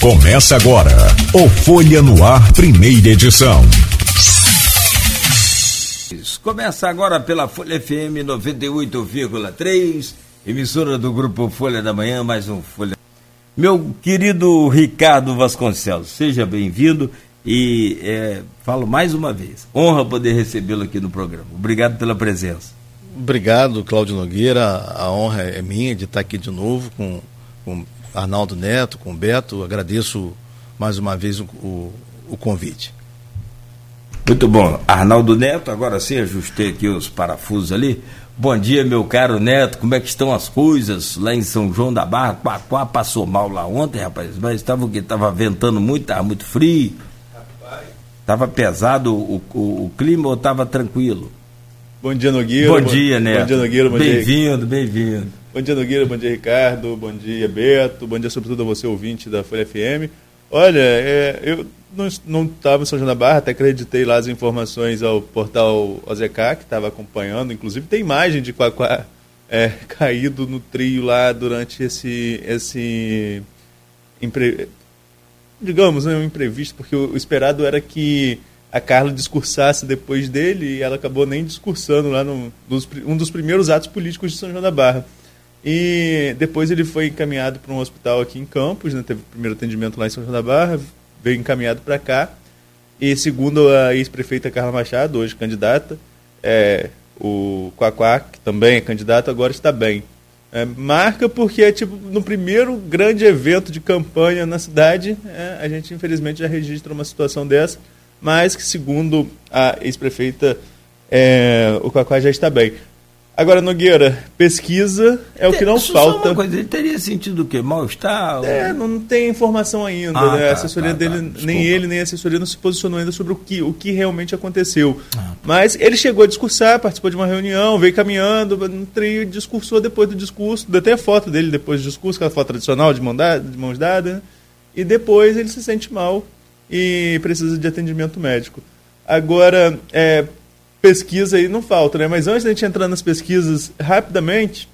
Começa agora o Folha no Ar, primeira edição. Começa agora pela Folha FM 98,3, emissora do grupo Folha da Manhã, mais um Folha. Meu querido Ricardo Vasconcelos, seja bem-vindo e é, falo mais uma vez, honra poder recebê-lo aqui no programa. Obrigado pela presença. Obrigado, Cláudio Nogueira. A honra é minha de estar aqui de novo com, com Arnaldo Neto, com Beto. Agradeço mais uma vez o, o, o convite. Muito bom. Arnaldo Neto, agora sim, ajustei aqui os parafusos ali. Bom dia, meu caro Neto. Como é que estão as coisas lá em São João da Barra? Quaquá passou mal lá ontem, rapaz. Mas estava o que? Estava ventando muito, estava muito frio. Estava pesado o, o, o, clima ou estava tranquilo? Bom dia, Nogueira. Bom, dia, Neto. Bom dia, Nogueira. Bem-vindo, bem-vindo. Bom dia, Nogueira. Bom dia, Ricardo. Bom dia, Beto. Bom dia, sobretudo, a você, ouvinte da Folha FM. Olha, é, eu não estava em São João da Barra, até acreditei lá as informações ao portal OZK, que estava acompanhando. Inclusive, tem imagem de Quaquá é, caído no trio lá durante esse. esse impre... digamos, né, um imprevisto, porque o, esperado era que a Carla discursasse depois dele e ela acabou nem discursando lá no, um dos primeiros atos políticos de São João da Barra. E depois ele foi encaminhado para um hospital aqui em Campos, né, teve o primeiro atendimento lá em São João da Barra, veio encaminhado para cá. E segundo a ex-prefeita Carla Machado, hoje candidata, é, o Quaquá, que também é candidato, agora está bem. É, marca porque é tipo no primeiro grande evento de campanha na cidade, é, a gente infelizmente já registra uma situação dessa mas que, segundo a ex-prefeita, é, o Cacá já está bem. Agora, Nogueira, pesquisa é o que não Isso falta. Uma coisa, ele teria sentido o quê? Mal-estar? É, não tem informação ainda. Ah, né? tá, a assessoria tá, dele, tá. nem ele, nem a assessoria não se posicionou ainda sobre o que, o que realmente aconteceu. Ah. Mas ele chegou a discursar, participou de uma reunião, veio caminhando, no trio, discursou depois do discurso. Deu até a foto dele depois do discurso, aquela foto tradicional de, mão dada, de mãos dadas. né? E depois ele se sente mal e precisa de atendimento médico. Agora, é, pesquisa aí não falta, né? Mas antes da gente entrar nas pesquisas, rapidamente,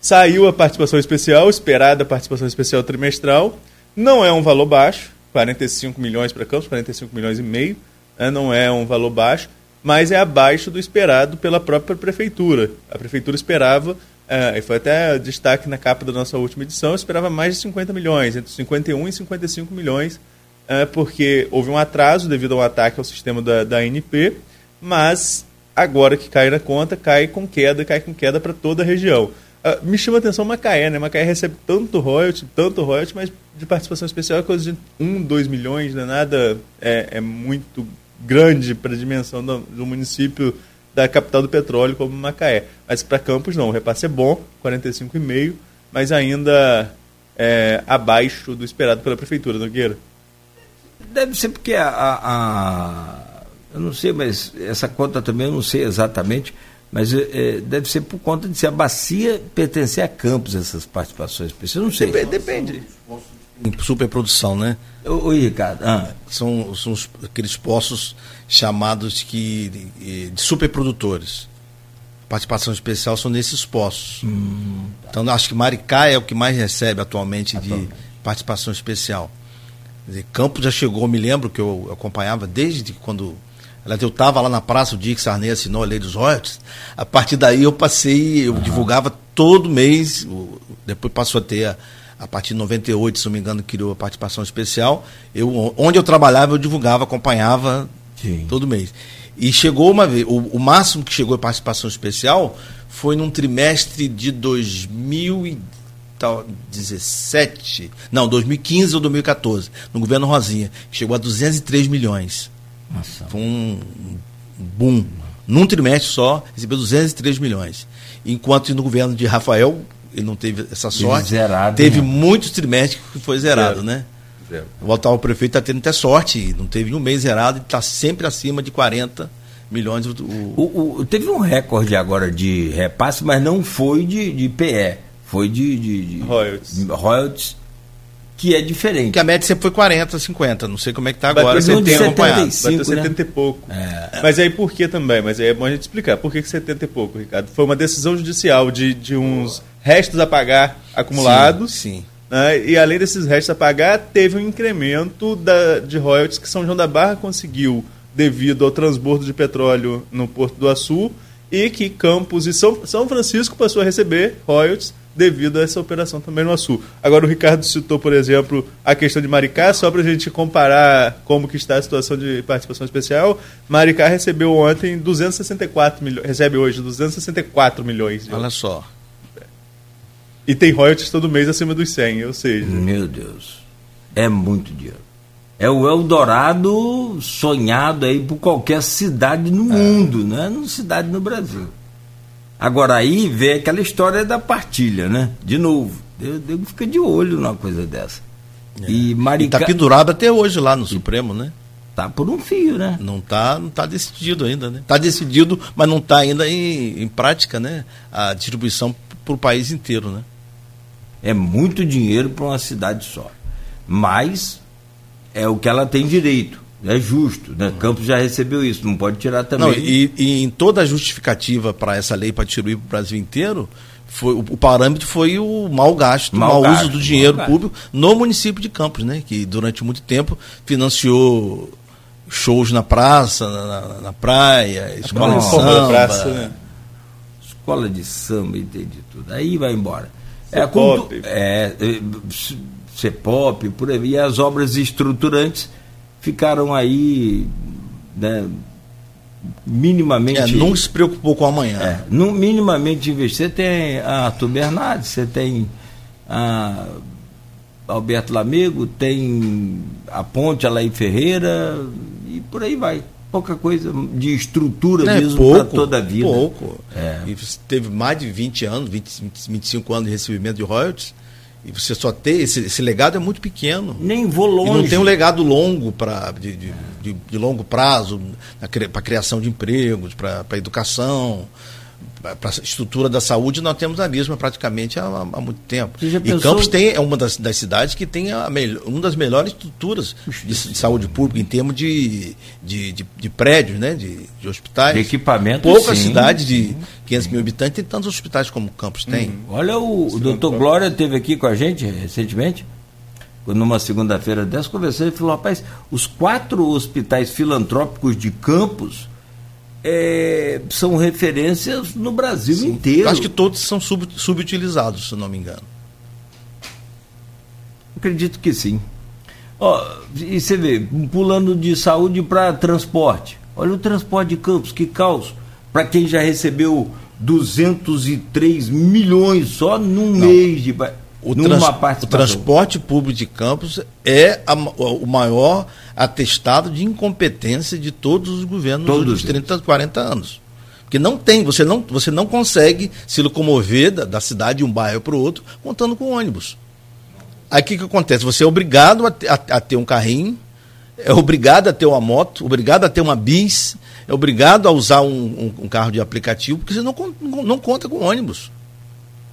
saiu a participação especial, esperada a participação especial trimestral. Não é um valor baixo, 45 milhões para Campos, 45 milhões e meio, né? não é um valor baixo, mas é abaixo do esperado pela própria prefeitura. A prefeitura esperava, é, e foi até destaque na capa da nossa última edição, esperava mais de 50 milhões, entre 51 e 55 milhões, é, porque houve um atraso devido ao ataque ao sistema da, da ANP, mas agora que cai na conta, cai com queda, cai com queda para toda a região. Uh, me chama a atenção Macaé, né? Macaé recebe tanto royalty, tanto royalty, mas de participação especial é coisa de 1, 2 milhões, não é nada, é, é muito grande para a dimensão do, do, município da capital do petróleo como Macaé. Mas para Campos não, o repasse é bom, 45,5, mas ainda é, abaixo do esperado pela prefeitura, Nogueira. Deve ser porque a, a, Eu não sei, mas essa conta também eu não sei exatamente, mas é, deve ser por conta de se a bacia pertencer a Campos, essas participações especiais. Eu não sei. Depende. depende. Em superprodução, né? Oi, Ricardo. Ah. São, são aqueles poços chamados que, de, de superprodutores. Participação especial são nesses poços. Hum, tá. Então, acho que Maricá é o que mais recebe atualmente, atualmente. de participação especial. Dizer, Campos já chegou, me lembro que eu acompanhava desde quando eu estava lá na praça o dia que Sarney assinou a lei dos royalties. A partir daí eu passei, eu divulgava todo mês, depois passou a ter a, a partir de 98, se não me engano, criou a participação especial. Eu, onde eu trabalhava, eu divulgava, acompanhava Sim. todo mês. E chegou uma vez, o, o, máximo que chegou a participação especial foi num trimestre de 2017, não, 2015 ou 2014, no governo Rosinha, que chegou a 203 milhões. Nossa. Foi um boom. Num trimestre só, recebeu 203 milhões. Enquanto no governo de Rafael, ele não teve essa sorte. Zerado, teve né? muitos trimestres que foi zerado, Zero. né? Zero. O atual prefeito está tendo até sorte, não teve um mês zerado e está sempre acima de 40 milhões. O, o, o, teve um recorde agora de repasse, mas não foi de, de PE, foi de, de, de royalties. royalties, que é diferente. Que a média sempre foi 40, 50, não sei como é que está agora, Bateu você tem 75, acompanhado. né? Bateu 70 e pouco. É. Mas aí por que também? Mas aí é bom a gente explicar. Por que, que 70 e pouco, Ricardo? Foi uma decisão judicial de, de uns restos a pagar acumulados. Sim, sim. Né? E além desses restos a pagar, teve um incremento da, de royalties que São João da Barra conseguiu devido ao transbordo de petróleo no Porto do Açu e que Campos e São, São Francisco passou a receber royalties devido a essa operação também no Açu. Agora o Ricardo citou, por exemplo, a questão de Maricá, só para a gente comparar como que está a situação de participação especial. Maricá recebeu ontem 264 milhões, recebe hoje 264 milhões. De Olha só. E tem royalties todo mês acima dos 100, ou seja... Meu Deus, é muito dinheiro. É o Eldorado sonhado aí por qualquer cidade no é. mundo, não é cidade no Brasil. Agora aí vê aquela história da partilha, né? De novo. Deus, fica de olho numa coisa dessa. É. E Marica... está pendurado até hoje lá no Supremo, né? Tá por um fio, né? Não tá, não tá decidido ainda, né? Tá decidido, mas não está ainda em, em prática, né? A distribuição para o país inteiro, né? É muito dinheiro para uma cidade só. Mas é o que ela tem direito. É justo, né? Campos já recebeu isso, não pode tirar também. Não, e, e, em toda a justificativa para essa lei para distribuir para o Brasil inteiro, foi, o, o, parâmetro foi o mau gasto, o mau, gasto, uso do dinheiro público no município de Campos, né? Que durante muito tempo financiou shows na praça, na, na, praia, escola de samba. Praça, né? Escola de samba, entende tudo. Aí vai embora. É, cultu... é, é, CEPOP, por aí, e as obras estruturantes ficaram aí né, minimamente. É, não se preocupou com amanhã. É, no, minimamente investir. Você tem a Arthur Bernardes, você tem a Alberto Lamego, tem a Ponte Alain Ferreira e por aí vai. Pouca coisa de estrutura é, mesmo para toda a vida. Pouco. É. E teve mais de 20 anos, 20, 25 anos de recebimento de royalties e você só ter esse, esse legado é muito pequeno. Nem vou longe. E não tem um legado longo para de, de, de, de, longo prazo para a criação de empregos, para a educação, para a estrutura da saúde nós temos a mesma praticamente há, há muito tempo. E Campos tem, é uma das, das cidades que tem a melhor, uma das melhores estruturas de, de saúde pública em termos de, de, de, de prédios, né? de, de hospitais. De equipamento. Poucas cidades de 500 mil habitantes têm tantos hospitais como Campos tem. Hum. Olha, o, o doutor Glória esteve aqui com a gente recentemente numa segunda-feira dessa, conversei e falou, rapaz, os quatro hospitais filantrópicos de Campos é, são referências no Brasil Sim. inteiro. Acho que todos são sub, subutilizados, se não me engano. Acredito que sim. Ó, e você vê, pulando de saúde para transporte. Olha o transporte de campos, que caos. Para quem já recebeu 203 milhões só num não. mês de. O, trans, o, transporte público de campos é a, o maior atestado de incompetência de todos os governos todos dos 30, 40 anos. Porque não tem, você não, você não consegue se locomover da, da cidade de um bairro para o outro contando com ônibus. Aí o que, que acontece? Você é obrigado a, a, a, ter um carrinho, é obrigado a ter uma moto, obrigado a ter uma bis, é obrigado a usar um, um, um carro de aplicativo, porque você não, não, não conta com ônibus.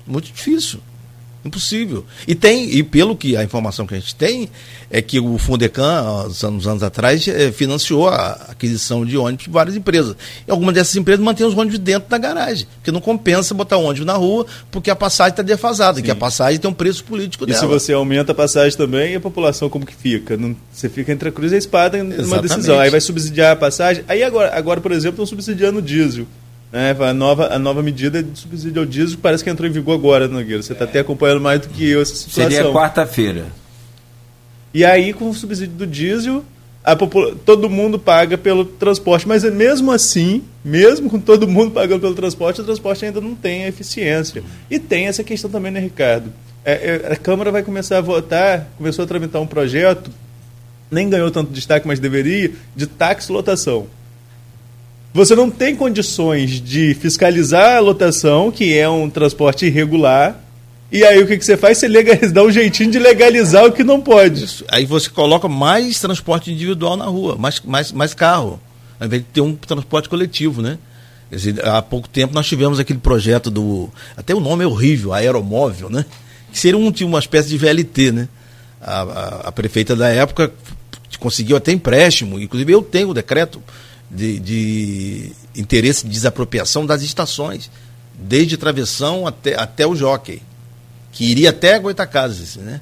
Muito difícil. Impossível. E tem, e pelo que a informação que a gente tem, é que o Fundecan, uns anos, anos atrás, eh, financiou a aquisição de ônibus de várias empresas. E algumas dessas empresas mantêm os ônibus dentro da garagem, porque não compensa botar ônibus na rua, porque a passagem está defasada, Sim. que a passagem tem um preço político e dela. E se você aumenta a passagem também, a população como que fica? Não, você fica entre a cruz e a espada numa Exatamente. decisão. Aí vai subsidiar a passagem. Aí agora, agora por exemplo, estão subsidiando o diesel. Né? A, nova, a nova medida de subsídio ao diesel parece que entrou em vigor agora, Nogueira. Você está até acompanhando mais do que eu essa situação. Seria quarta-feira. E aí, com o subsídio do diesel, todo mundo paga pelo transporte. Mas é mesmo assim, mesmo com todo mundo pagando pelo transporte, o transporte ainda não tem a eficiência. E tem essa questão também, né, Ricardo? É, é, a Câmara vai começar a votar, começou a tramitar um projeto, nem ganhou tanto destaque, mas deveria, de táxi lotação você não tem condições de fiscalizar a lotação, que é um transporte irregular, e aí o que, que você faz? Você legaliza, dá um jeitinho de legalizar o que não pode. Isso. Aí você coloca mais transporte individual na rua, mais, mais, mais carro, ao invés de ter um transporte coletivo, né? Dizer, há pouco tempo nós tivemos aquele projeto do. Até o nome é horrível, aeromóvel, né? Que seria um, uma espécie de VLT, né? A, a, a prefeita da época conseguiu até empréstimo, inclusive eu tenho o decreto de, de interesse de desapropriação das estações, desde Travessão até, até o Jockey, que iria até Goitacazes, né?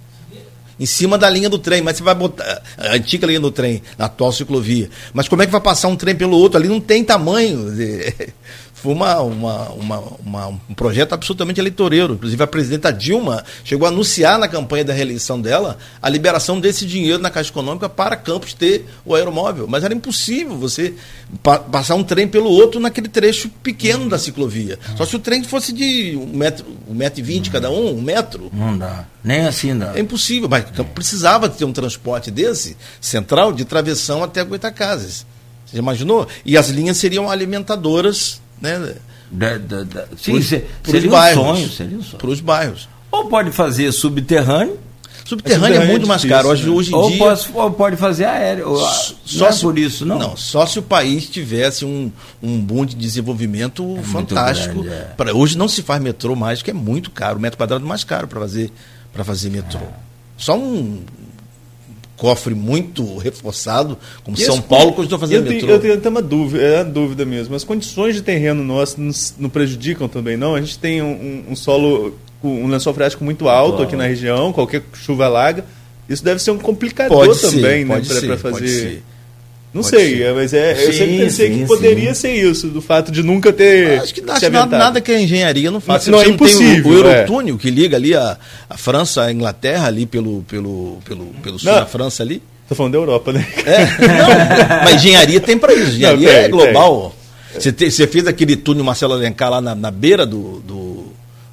em cima da linha do trem, mas você vai botar a antiga linha do trem, na atual ciclovia. Mas como é que vai passar um trem pelo outro? Ali não tem tamanho. Foi uma, uma, uma, uma, um projeto absolutamente eleitoreiro. Inclusive, a presidenta Dilma chegou a anunciar na campanha da reeleição dela a liberação desse dinheiro na Caixa Econômica para Campos ter o aeromóvel. Mas era impossível você pa passar um trem pelo outro naquele trecho pequeno da ciclovia. Só se o trem fosse de um metro, um metro e vinte cada um, um metro. Não dá. Nem assim dá. É impossível. Mas precisava ter um transporte desse, central, de travessão até Goitacazes. Você imaginou? E as linhas seriam alimentadoras né? Da, da, da, sim, Pros- se- pros seria um bairros. sonho, seria um sonho. Para os bairros. Ou pode fazer subterrâneo, Subterrâneo é subterrâneo muito é mais caro. Hoje, né? hoje em ou, dia. pode, ou pode fazer aéreo. Ou, não é por isso, não. Não, só se o país tivesse um, um boom de desenvolvimento fantástico. grande, é. Pra- hoje não se faz metrô mais, que é muito caro. O metro quadrado é mais caro para fazer, pra fazer metrô. É. Só um cofre muito reforçado, como São Paulo, costumou fazer eu metrô. eu tenho até uma dúvida, é uma dúvida mesmo. As condições de terreno nosso nos- não prejudicam também, não? A gente tem um, um- solo, um lençol freático muito alto aqui na região, qualquer chuva alaga. Isso deve ser um complicador Pode ser, também, né? pode ser, pra pode fazer. ser. Não Pode sei, ser. é, mas é, eu Sim, sempre pensei sim, que poderia sim. ser isso, do fato de nunca ter. Acho que se acho nada, nada que a engenharia não faça. Não, Você é tem o- impossível, o, é. Eurotúnel que liga ali a, a França, a Inglaterra, ali pelo, pelo, pelo, pelo sul Não. da França ali. Tô falando da Europa, né? É, não, mas engenharia tem para isso. Engenharia Não, tem, é global. Você, te- você fez aquele túnel Marcelo Alencar lá na, na beira do, do,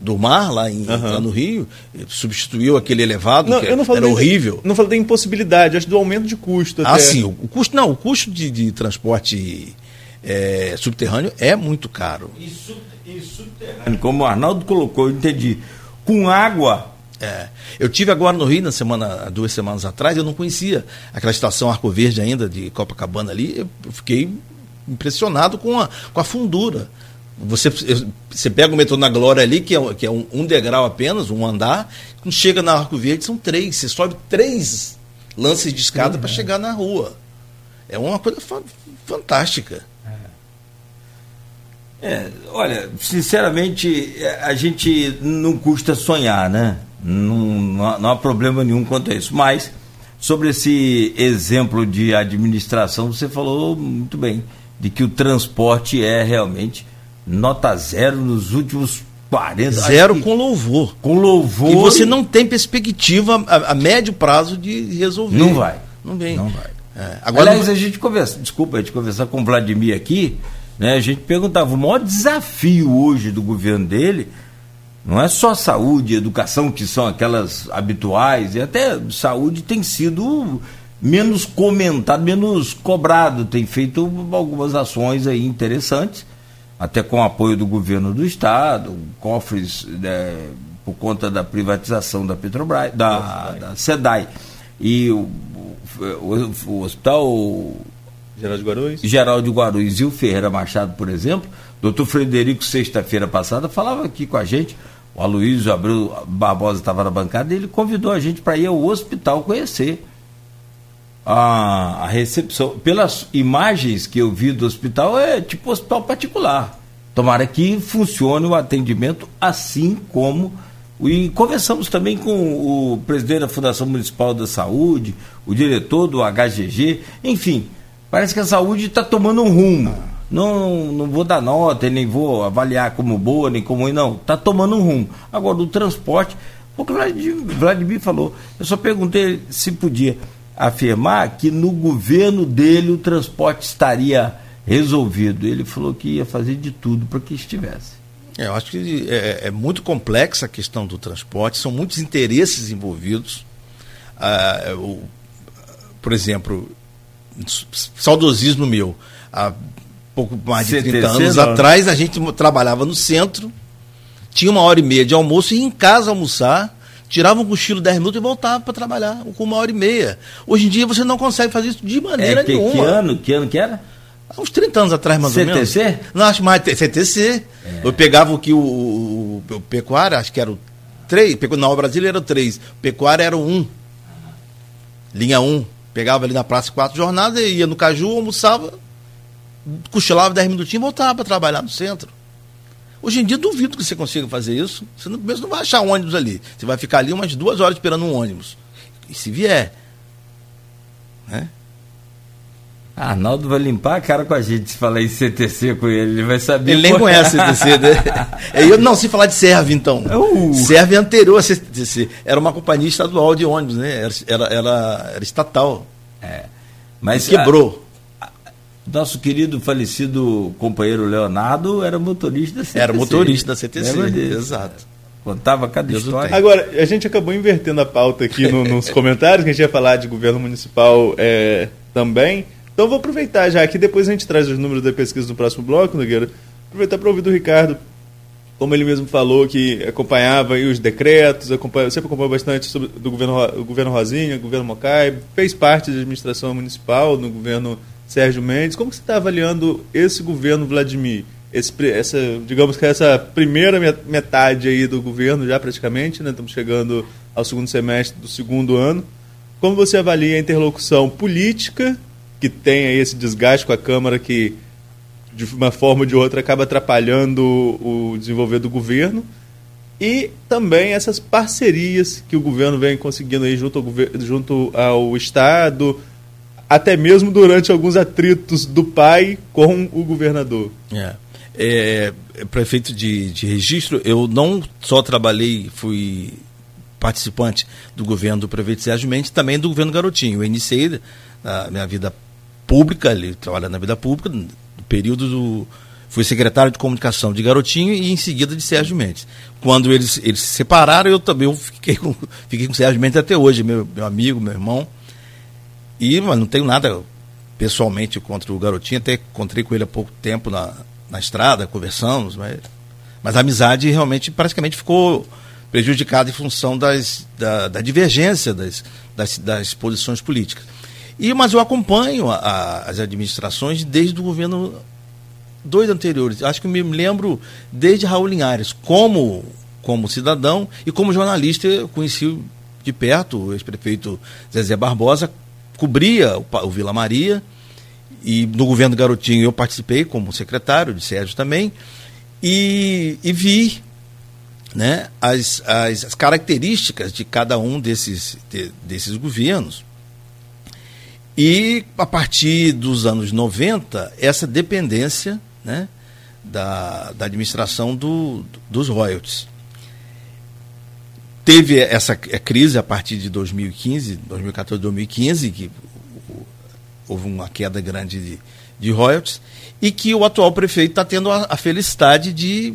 do mar, lá, em, Aham. lá no Rio, e substituiu aquele elevado, Não, que eu não falo era horrível. Não falo da impossibilidade, acho do aumento de custo. Ah, até. sim, o, o custo, não, o custo de, de transporte é, subterrâneo é muito caro. Como o Arnaldo colocou, eu entendi. Com água, É. Eu tive agora no Rio, na semana, há duas semanas atrás, eu não conhecia aquela estação Arco Verde ainda, de Copacabana ali, eu fiquei impressionado com a, com a fundura. Você, você pega o metrô na Glória ali, que é, que é um, um degrau apenas, um andar, quando chega na Arco Verde são três, você sobe três lances de escada para chegar na rua. É uma coisa fa- fantástica. É, olha, sinceramente, é, a gente não custa sonhar, né? Não, não, não há problema nenhum quanto a isso. Mas, sobre esse exemplo de administração, você falou muito bem, de que o transporte é realmente nota zero nos últimos 40 Zero que com louvor. com louvor. E você não tem perspectiva a, a médio prazo de resolver. Não vai. Não vem. Não vai. É, agora Aliás, não- a gente conversa, desculpa, a gente conversar com o Vladimir aqui, né? A gente perguntava, o maior desafio hoje do governo dele não é só saúde, educação, que são aquelas habituais, e até saúde tem sido menos comentado, menos cobrado, tem feito algumas ações aí interessantes, até com o apoio do governo do estado, cofres né, por conta da privatização da Petrobras, da, da SEDAI. E o, o, o hospital Geral de Guarulhos? Geral de Guarulhos e o Ferreira Machado, por exemplo, doutor Frederico, sexta-feira passada, falava aqui com a gente, o Aloysio Abreu Barbosa estava na bancada, e ele convidou a gente para ir ao hospital conhecer a, a recepção. Pelas imagens que eu vi do hospital, é tipo hospital particular. Tomara que funcione o atendimento assim como. E conversamos também com o presidente da Fundação Municipal da Saúde, o diretor do HGG, enfim, parece que a saúde está tomando um rumo. Não, não vou dar nota, nem vou avaliar como boa, nem como ruim, não. Está tomando um rumo. Agora, o transporte, o que o Vladimir, Vladimir falou, eu só perguntei se podia afirmar que no governo dele o transporte estaria resolvido. Ele falou que ia fazer de tudo para que estivesse. É, eu acho que é, é muito complexa a questão do transporte, são muitos interesses envolvidos. Ah, o- por exemplo, saudosismo meu, há pouco mais de 30 CTC, anos atrás, a gente trabalhava no centro, tinha uma hora e meia de almoço e ia em casa almoçar, tirava um cochilo 10 minutos e voltava para trabalhar com uma hora e meia. Hoje em dia você não consegue fazer isso de maneira É, que, nenhuma. que ano? Que ano que era? Há uns 30 anos atrás, mais ou menos. CTC? Não, acho mais CTC. Eu pegava o que o, o, o pecuária, acho que era o 3, na Nova Brasília era o 3, pecuária era o 1. Linha 1. Pegava ali na praça quatro jornadas, ia no Caju, almoçava, cochilava 10 minutinhos e voltava para trabalhar no centro. Hoje em dia duvido que você consiga fazer isso. Você não, mesmo não vai achar ônibus ali. Você vai ficar ali umas duas horas esperando um ônibus. e se vier. Né? Arnaldo vai limpar a cara com a gente se falar em CTC com ele, ele vai saber. Ele nem conhece CTC, né? É, eu, não, se falar de Serve, então. Uh. Serve é anterior a CTC. Era uma companhia estadual de ônibus, né? Era, era, era, era estatal. É. Mas quebrou. Nosso querido falecido companheiro Leonardo era motorista da CTC. Era motorista da CTC, exato. Contava cada Deus história. Agora, a gente acabou invertendo a pauta aqui no, nos comentários, que a gente ia falar de governo municipal é, também. Então vou aproveitar já que depois a gente traz os números da pesquisa no próximo bloco, Nogueira. Aproveitar para ouvir do Ricardo, como ele mesmo falou, que acompanhava os decretos, acompanha, sempre acompanhou bastante sobre, do governo, o governo Rosinha, o governo Mocai, fez parte da administração municipal no governo Sérgio Mendes. Como você está avaliando esse governo Vladimir? Esse, essa, digamos que essa primeira metade aí do governo já praticamente, né? estamos chegando ao segundo semestre do segundo ano. Como você avalia a interlocução política que tem aí esse desgaste com a Câmara que, de uma forma ou de outra, acaba atrapalhando o desenvolver do governo. E também essas parcerias que o governo vem conseguindo aí junto ao, junto ao Estado, até mesmo durante alguns atritos do pai com o governador. É. É, prefeito de, de registro, eu não só trabalhei, fui participante do governo do prefeito Sérgio Mendes, também do governo Garotinho. Eu iniciei a minha vida pública, ele trabalha na vida pública, no período do. Fui secretário de comunicação de Garotinho e em seguida de Sérgio Mendes. Quando eles, eles se separaram, eu também eu fiquei, com, fiquei com Sérgio Mendes até hoje, meu, meu amigo, meu irmão. E mas não tenho nada pessoalmente contra o Garotinho, até encontrei com ele há pouco tempo na, na estrada, conversamos, mas, mas a amizade realmente praticamente ficou prejudicada em função das, da, da divergência das, das, das posições políticas. E, mas eu acompanho a, a, as administrações desde o governo dois anteriores. Acho que me lembro desde Raul Linhares, como, como cidadão e como jornalista, eu conheci de perto o ex-prefeito Zezé Barbosa, cobria o, o Vila Maria, e no governo Garotinho eu participei como secretário, de Sérgio também, e, e vi né, as, as, as, características de cada um desses, de, desses governos. E a partir dos anos 90, essa dependência né, da, da administração do, dos royalties. Teve essa crise a partir de 2015, 2014, 2015, que houve uma queda grande de, de royalties, e que o atual prefeito está tendo a, a, felicidade de,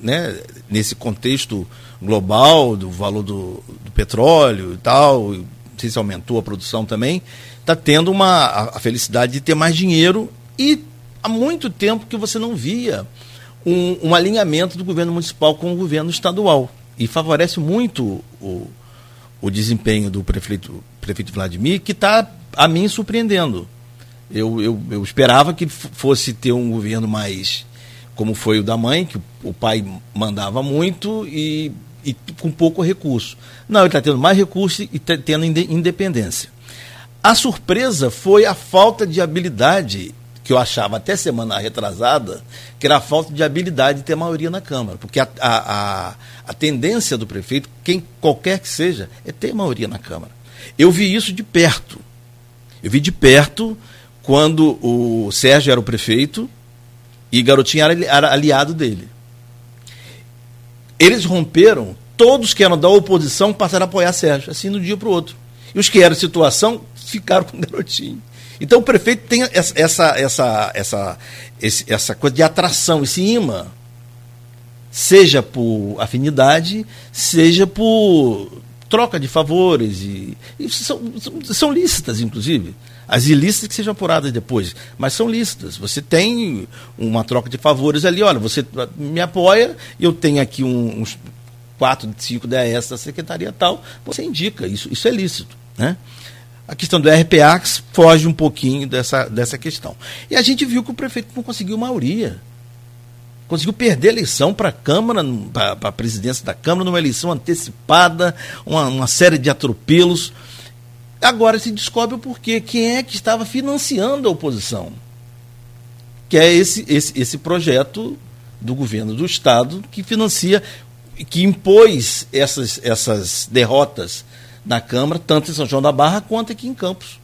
né, nesse contexto global do valor do, do petróleo e tal, não sei se aumentou a produção também, está tendo uma, a, a, felicidade de ter mais dinheiro e há muito tempo que você não via um, um alinhamento do governo municipal com o governo estadual. E favorece muito o, o desempenho do prefeito, prefeito Vladimir, que está, a mim, surpreendendo. Eu, eu, eu esperava que fosse ter um governo mais como foi o da mãe, que o pai mandava muito e, e com pouco recurso. Não, ele está tendo mais recurso e tá tendo independência. A surpresa foi a falta de habilidade, que eu achava até semana retrasada, que era a falta de habilidade de ter maioria na Câmara. Porque a, a, a, a tendência do prefeito, quem qualquer que seja, é ter maioria na Câmara. Eu vi isso de perto. Eu vi de perto quando o Sérgio era o prefeito e Garotinho era, aliado dele. Eles romperam, todos que eram da oposição passaram a apoiar Sérgio, assim de um dia para o outro. E os que eram situação ficaram com o garotinho. Então o prefeito tem essa, essa, essa, essa coisa de atração, esse imã, seja por afinidade, seja por troca de favores, e, e são, são lícitas, inclusive. As ilícitas que sejam apuradas depois, mas são lícitas. Você tem uma troca de favores ali, olha, você me apoia, eu tenho aqui um, uns 4, 5 DAS da secretaria tal, você indica, isso, isso é lícito. Né? A questão do RPA foge um pouquinho dessa, dessa questão. E a gente viu que o prefeito não conseguiu maioria. Conseguiu perder a eleição para a Câmara, para a presidência da Câmara, numa eleição antecipada, uma, uma série de atropelos. Agora se descobre o porquê. Quem é que estava financiando a oposição? Que é esse, esse, esse projeto do governo do Estado que financia, que impôs essas, essas derrotas na Câmara, tanto em São João da Barra quanto aqui em Campos.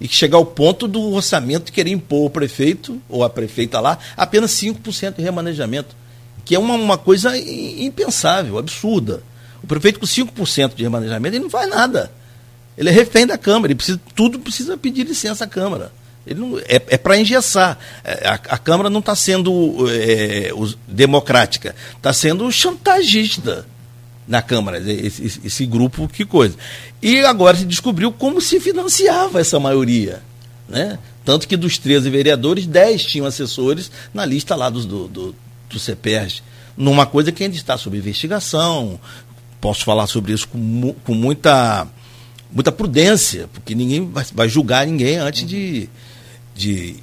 E que chegar ao ponto do orçamento querer impor o prefeito ou a prefeita lá apenas 5% de remanejamento, que é uma, uma coisa impensável, absurda. O prefeito com 5% de remanejamento, ele não faz nada. Ele é refém da Câmara, ele precisa, tudo precisa pedir licença à Câmara. Ele não, é é para engessar. É, a, a, Câmara não está sendo é, democrática, está sendo chantagista na Câmara, esse, esse, grupo, que coisa. E agora se descobriu como se financiava essa maioria. Né? Tanto que dos 13 vereadores, 10 tinham assessores na lista lá do, do, do, do. Numa coisa que ainda está sob investigação. Posso falar sobre isso com, com muita, muita prudência, porque ninguém vai, vai julgar ninguém antes de, de,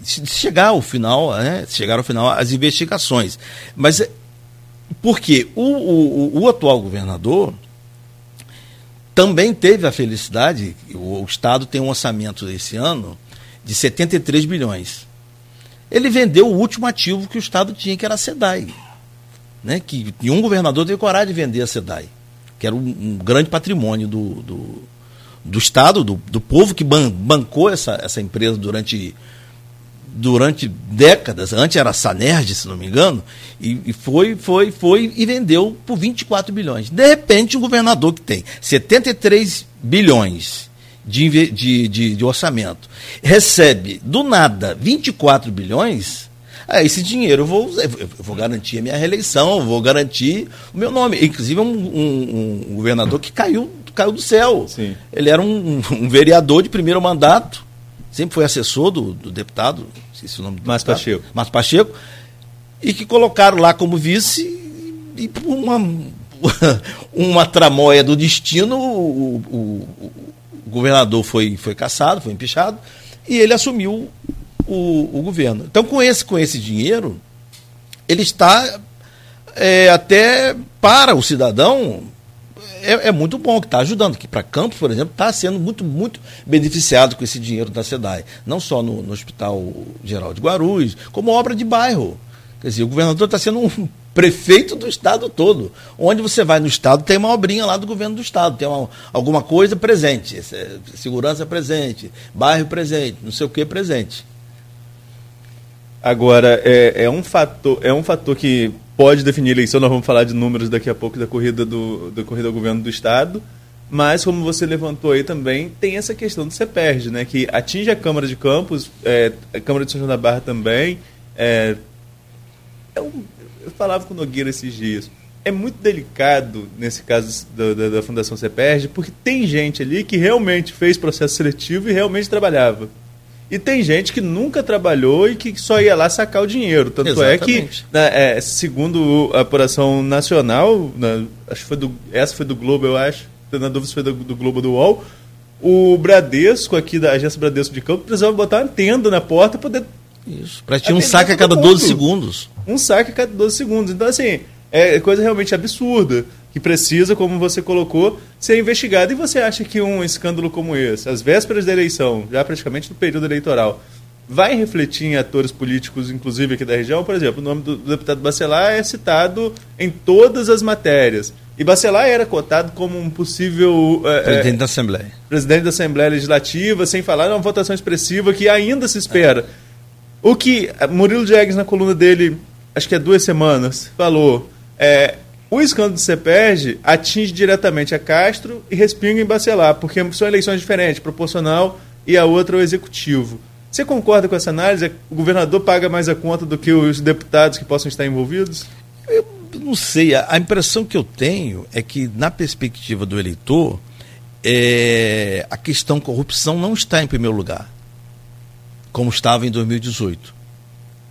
de chegar ao final, né? chegar ao final as investigações. Mas porque o, o, o atual governador também teve a felicidade, o, o Estado tem um orçamento esse ano de 73 bilhões. Ele vendeu o último ativo que o Estado tinha, que era a SEDAI. Né? Que nenhum governador teve coragem de vender a SEDAI, que era um, um grande patrimônio do, do, do Estado, do, do povo que ban, bancou essa, essa empresa durante durante décadas, antes era Sanerge, se não me engano, e, e, foi, foi, foi e vendeu por 24 bilhões. De repente, um governador que tem 73 bilhões de, de, de, de orçamento recebe do nada 24 bilhões. Ah, esse dinheiro eu vou, eu vou garantir a minha reeleição, vou garantir o meu nome. Inclusive, um, um, um governador que caiu, caiu do céu. Sim. Ele era um, um vereador de primeiro mandato, sempre foi assessor do, do deputado, esqueci o nome do Márcio Pacheco. Márcio Pacheco, e que colocaram lá como vice e por uma, uma tramóia do destino, o, o, o, governador foi, foi caçado, foi empichado, e ele assumiu o, o governo. Então, com esse, com esse dinheiro, ele está é, até para o cidadão é, é muito bom, que está ajudando. Que para Campos, por exemplo, está sendo muito, muito beneficiado com esse dinheiro da SEDAI. Não só no, no Hospital Geral de Guarulhos, como obra de bairro. Quer dizer, o governador está sendo um prefeito do estado todo. Onde você vai no estado, tem uma obrinha lá do governo do estado, tem uma, alguma coisa presente, segurança presente, bairro presente, não sei o que presente. Agora, é, é, um fator, é um fator que pode definir eleição, nós vamos falar de números daqui a pouco da corrida do, da corrida ao governo do Estado, mas como você levantou aí também, tem essa questão do CEPERD, né, que atinge a Câmara de Campos, é, a Câmara de São João da Barra também. É, é eu falava com o Nogueira esses dias, é muito delicado nesse caso da, da, da Fundação CEPERD, porque tem gente ali que realmente fez processo seletivo e realmente trabalhava. E tem gente que nunca trabalhou e que só ia lá sacar o dinheiro. Tanto Exatamente. é que, né, é, segundo a apuração nacional, né, acho que foi do, essa foi do Globo, eu acho, na dúvida se foi do, do Globo do UOL, o Bradesco, aqui da agência Bradesco de Campo, precisava botar uma tenda na porta para poder. Isso, para ter um saque a cada 12 segundos. Um saque a cada 12 segundos. Então, assim, é coisa realmente absurda que precisa, como você colocou, ser investigado. E você acha que um escândalo como esse, às vésperas da eleição, já praticamente no período eleitoral, vai refletir em atores políticos, inclusive aqui da região? Por exemplo, o nome do deputado Bacelar é citado em todas as matérias. E Bacelar era cotado como um possível. É, presidente é, da Assembleia. Presidente da Assembleia Legislativa, sem falar uma votação expressiva que ainda se espera. O que Murilo Diegues, na coluna dele, acho que há duas semanas, falou. É, o escândalo do CEPERG atinge diretamente a Castro e respinga em Bacelar, porque são eleições diferentes, proporcional e a outra o executivo. Você concorda com essa análise? O governador paga mais a conta do que os deputados que possam estar envolvidos? Eu não sei. A impressão que eu tenho é que, na perspectiva do eleitor, é, a questão corrupção não está em primeiro lugar, como estava em 2018.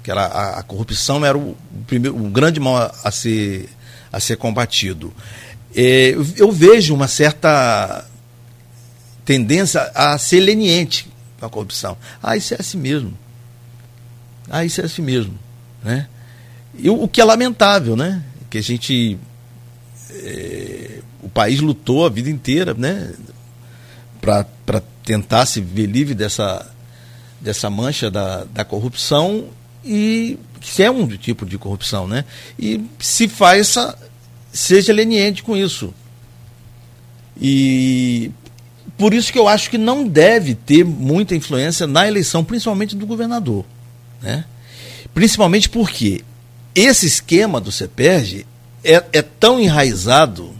Que era, a, a corrupção era o, primeiro, o grande mal a ser a ser combatido. É, eu vejo uma certa tendência a ser leniente com a corrupção. Ah, isso é assim mesmo. Ah, isso é assim mesmo. Né? E o, o que é lamentável, né? Que a gente. É, o país lutou a vida inteira né? para tentar se ver livre dessa, dessa mancha da, da corrupção e que é um tipo de corrupção, né? E se faz essa, seja leniente com isso. E por isso que eu acho que não deve ter muita influência na eleição, principalmente do governador. Né? Principalmente porque esse esquema do CEPERG é, é tão enraizado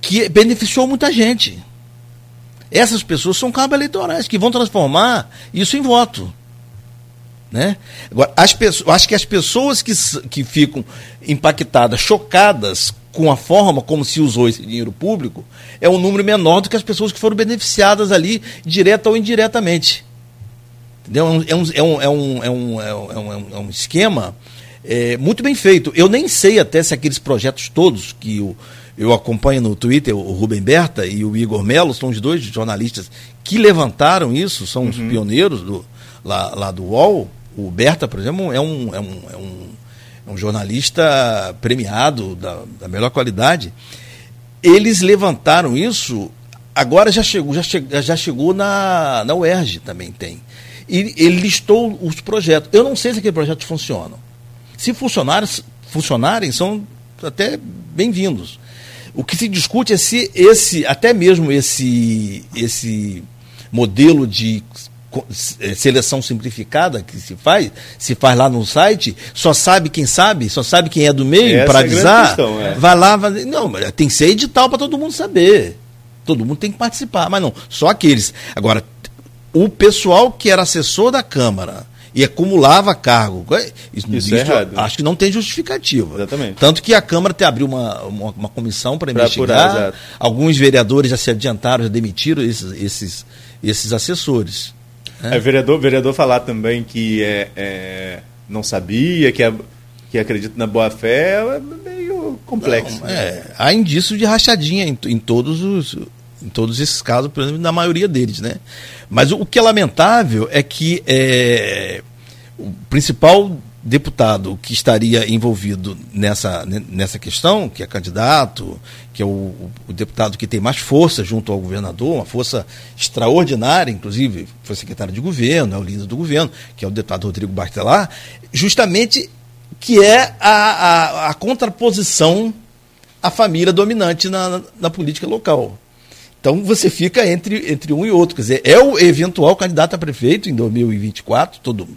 que beneficiou muita gente. Essas pessoas são cabos eleitorais que vão transformar isso em voto. Né? Agora, as pessoas, acho que as pessoas que, que ficam impactadas, chocadas com a forma como se usou esse dinheiro público, é um número menor do que as pessoas que foram beneficiadas ali, direta ou indiretamente. Entendeu? É um, é um, é um, é um, é um, é um esquema é, muito bem feito. Eu nem sei até se aqueles projetos todos que o, eu acompanho no Twitter, o Rubem Berta e o Igor Melo, são os dois jornalistas que levantaram isso, são os uhum. pioneiros do, lá, lá do UOL, o Berta, por exemplo, é um, é um, é um, é um jornalista premiado da, da melhor qualidade. Eles levantaram isso, agora já chegou, já, já chegou na, na UERJ também tem. E ele listou os projetos. Eu não sei se aqueles projetos funcionam. Se funcionarem, funcionarem são até bem-vindos. O que se discute é se esse, até mesmo esse, esse modelo de seleção simplificada que se faz, se faz lá no site, só sabe quem sabe, só sabe quem é do meio para é avisar. Questão, é. Vai lá, vai, não, tem que ser edital para todo mundo saber. Todo mundo tem que participar, mas não, só aqueles. Agora, o pessoal que era assessor da Câmara e acumulava cargo, isso, isso é errado. acho que não tem justificativa. Exatamente. Tanto que a Câmara te abriu uma, uma, uma comissão para investigar. Apurar, Alguns vereadores já se adiantaram, já demitiram esses, esses, esses assessores. É, vereador, vereador falar também que é, é não sabia, que, é, que acredita na boa fé, é meio complexo. Não, é, há indício de rachadinha em, em, todos os em todos esses casos, por exemplo, na maioria deles, né? Mas o, o que é lamentável é que é, o principal deputado que estaria envolvido nessa, nessa questão, que é candidato, que é o, o, deputado que tem mais força junto ao governador, uma força extraordinária, inclusive foi secretário de governo, é o líder do governo, que é o deputado Rodrigo Bartelar, justamente que é a, a, a contraposição à família dominante na, na política local. Então você fica entre, entre um e outro. Quer dizer, é o eventual candidato a prefeito em 2024, todo,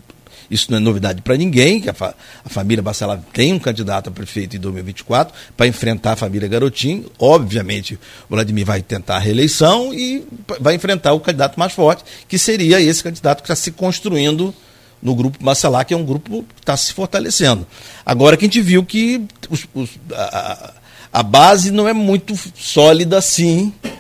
isso não é novidade para ninguém, que a, fa a família Bacelar tem um candidato a prefeito em 2024 para enfrentar a família Garotinho. Obviamente, o Vladimir vai tentar a reeleição e vai enfrentar o candidato mais forte, que seria esse candidato que está se construindo no grupo Bacelar, que é um grupo que está se fortalecendo. Agora que a gente viu que os, os, a, a base não é muito sólida assim. Não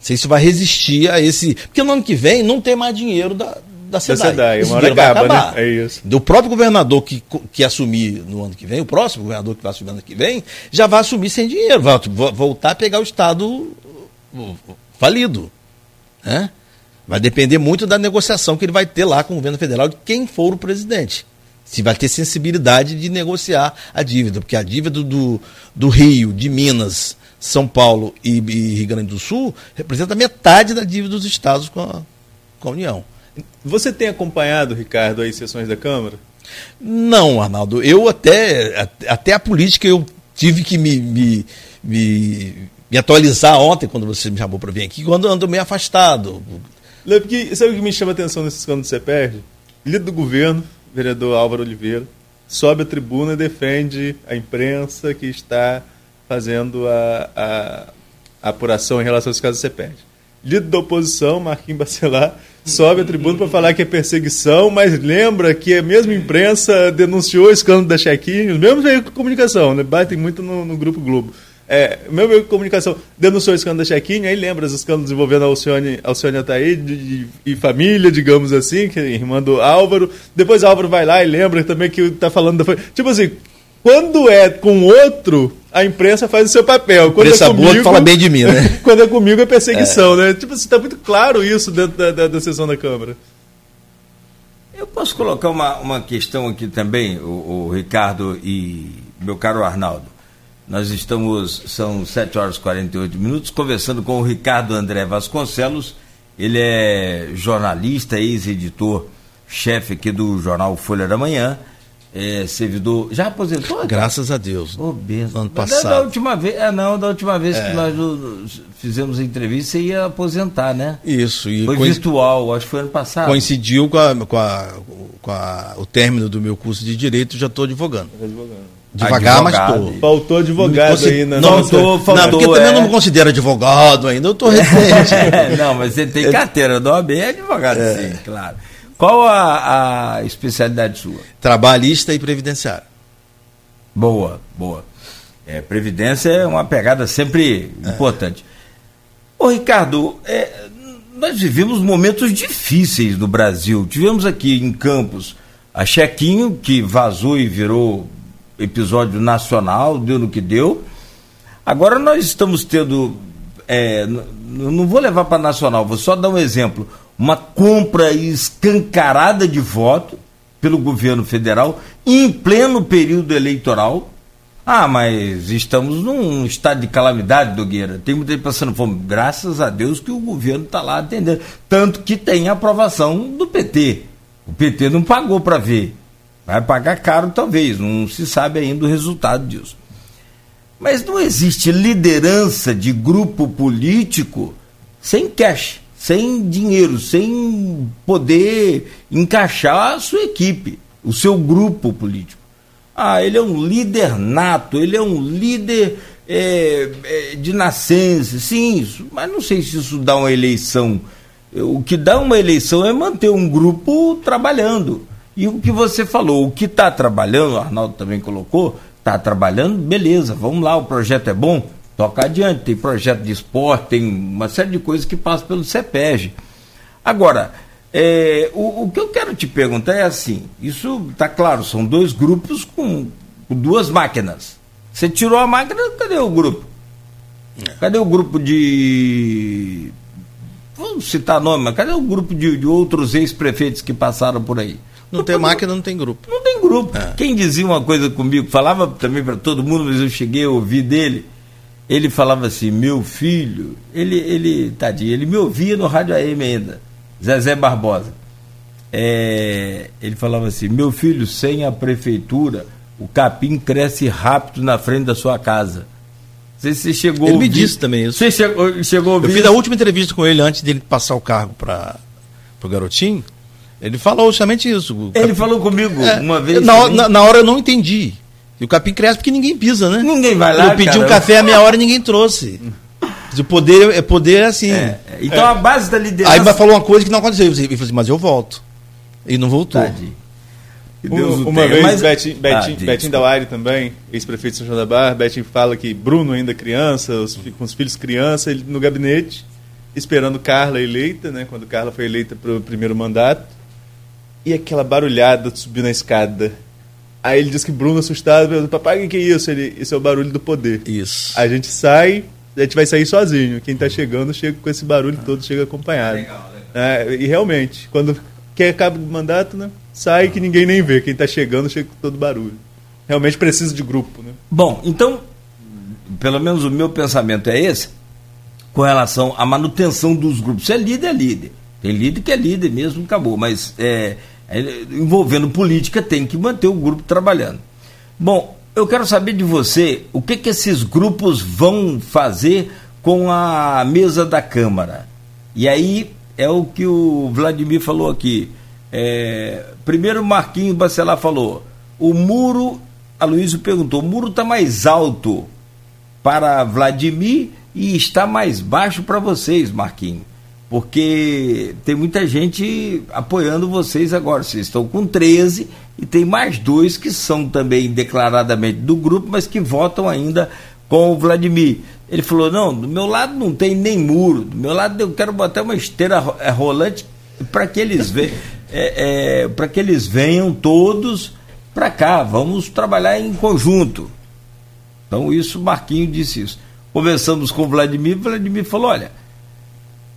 sei se vai resistir a esse. Porque no ano que vem não tem mais dinheiro da, da SEDAI. Da SEDAI, uma hora acaba, né? É isso. Do próprio governador que, que assumir no ano que vem, o próximo governador que vai assumir no ano que vem, já vai assumir sem dinheiro, vai voltar a pegar o Estado falido. Né? Vai depender muito da negociação que ele vai ter lá com o governo federal de quem for o presidente. Se vai ter sensibilidade de negociar a dívida, porque a dívida do, do Rio, de Minas, São Paulo e, e Rio Grande do Sul representa metade da dívida dos estados com a, com a União. Você tem acompanhado, Ricardo, as sessões da Câmara? Não, Arnaldo. Eu até, até a política eu tive que me, me, me, me atualizar ontem, quando você me chamou para vir aqui, quando ando meio afastado. Porque, sabe o que me chama a atenção nesses quando você perde? Líder do governo, vereador Álvaro Oliveira, sobe a tribuna e defende a imprensa que está fazendo a, a, a apuração em relação aos casos você perde. Líder da oposição, Marquinhos Bacelar, sobe a tribuna para falar que é perseguição, mas lembra que a mesma imprensa denunciou o escândalo da Chequinha, os mesmos veículos de comunicação, né? batem muito no, no Grupo Globo. É, o mesmo veículo de comunicação denunciou o escândalo da Chequinha, aí lembra os escândalos envolvendo a Alcione, Alcione Ataíde e, família, digamos assim, que é irmã do Álvaro. Depois Álvaro vai lá e lembra também que está falando da... Tipo assim, quando é com outro, a imprensa faz o seu papel. Quando é comigo, boa fala bem de mim, né? quando é comigo é perseguição, é. né? Tipo, está assim, muito claro isso dentro da, da, da, sessão da Câmara. Eu posso colocar uma, uma questão aqui também, o, o Ricardo e meu caro Arnaldo. Nós estamos, são 7 horas e 48 minutos, conversando com o Ricardo André Vasconcelos. Ele é jornalista, ex-editor, chefe aqui do jornal Folha da Manhã é, servidor. Já aposentou? Graças a Deus. Oh, benção. ano Mas passado. Da, última vez, é, não, da última vez que nós fizemos a entrevista, você ia aposentar, né? Isso. E Foi coinc- virtual, acho que foi ano passado. coincidiu com, a- com a- com a- o término do meu curso de Direito, já estou advogando. Devagar, mas Advogado. estou. Faltou advogado aí na Não, tô- faltou, Não, porque também é. eu não me considero advogado ainda, eu estou recente. É, não, mas você tem carteira do OAB, é advogado, sim, claro. Qual a, a especialidade sua? Trabalhista e previdenciário. Boa, boa. É, previdência é uma pegada sempre importante. Ô Ricardo, é, nós vivemos momentos difíceis no Brasil. Tivemos aqui em Campos a Chequinho, que vazou e virou episódio nacional, deu no que deu. Agora nós estamos tendo. é, não vou levar para nacional, vou só dar um exemplo. Uma compra escancarada de voto pelo governo federal em pleno período eleitoral. Ah, mas estamos num estado de calamidade, Dogueira. Tem muita gente passando fome. Graças a Deus que o governo está lá atendendo. Tanto que tem aprovação do PT. O PT não pagou para ver. Vai pagar caro, talvez. Não se sabe ainda o resultado disso. Mas não existe liderança de grupo político sem cash, sem dinheiro, sem poder encaixar a sua equipe, o seu grupo político. Ah, ele é um líder nato, ele é um líder é, é, de nascença, sim, isso, mas não sei se isso dá uma eleição. O que dá uma eleição é manter um grupo trabalhando. E o que você falou, o que está trabalhando, o Arnaldo também colocou, está trabalhando, beleza, vamos lá, o projeto é bom, toca adiante. Tem projeto de esporte, tem uma série de coisas que passam pelo CEPEG. Agora, é, o, o que eu quero te perguntar é assim: isso está claro, são dois grupos com, com duas máquinas. Você tirou a máquina, cadê o grupo? Cadê o grupo de. Vamos citar nome, mas cadê o grupo de, de outros ex-prefeitos que passaram por aí? Não tem máquina, não tem grupo. Não tem grupo. É. Quem dizia uma coisa comigo, falava também para todo mundo, mas eu cheguei a ouvir dele. Ele falava assim: meu filho, ele, ele, tadinho, ele me ouvia no rádio AM ainda, Zezé Barbosa. É, ele falava assim: meu filho, sem a prefeitura, o capim cresce rápido na frente da sua casa. Se você chegou Ele me ouvir- disse também isso. Você chegou, chegou a ouvir Eu fiz a última entrevista com ele antes dele passar o cargo para o garotinho. Ele falou justamente isso. Ele falou comigo É, uma vez. Na, na- na hora eu não entendi. E o capim cresce porque ninguém pisa, né? Ninguém vai lá. Eu pedi cara. um café a meia hora e ninguém trouxe. O poder é poder assim. É, é. Então a base da liderança. Aí vai falou uma coisa que não aconteceu. Ele falou assim, mas eu volto. E não voltou. Tadinho. Deus Uma, vez, Mas- Betinho, Ah, Betinho, diz, Betinho Dauari também, ex-prefeito de São João da Barra, Betinho fala que Bruno ainda criança, os, com os filhos criança, ele no gabinete, esperando Carla eleita, né, quando Carla foi eleita para o primeiro mandato, e aquela barulhada de subir na escada. Aí ele diz que Bruno, assustado, pergunta, papai, o que é isso? Ele, isso é o barulho do poder. Isso. A gente sai, a gente vai sair sozinho. Quem está chegando chega com esse barulho todo, chega acompanhado. É, e realmente, quando quer acabar o mandato, né? Sai que ninguém nem vê. Quem está chegando chega com todo barulho. Realmente precisa de grupo, né? Bom, então, pelo menos o meu pensamento é esse, com relação à manutenção dos grupos. Se é líder, é líder. Tem líder que é líder mesmo, acabou. Mas é, envolvendo política, tem que manter o grupo trabalhando. Bom, eu quero saber de você o que, que esses grupos vão fazer com a mesa da Câmara. E aí é o que o Vladimir falou aqui. É, primeiro, Marquinhos Bacelar falou: o muro, a Luísa perguntou, o muro está mais alto para Vladimir e está mais baixo para vocês, Marquinhos. Porque tem muita gente apoiando vocês agora. Vocês estão com 13 e tem mais dois que são também declaradamente do grupo, mas que votam ainda com o Vladimir. Ele falou: não, do meu lado não tem nem muro, do meu lado eu quero botar uma esteira eh, rolante para que eles ve é, é, para que eles venham todos para cá, vamos trabalhar em conjunto. Então, isso, Marquinho disse isso. Conversamos com o Vladimir, Vladimir falou: olha,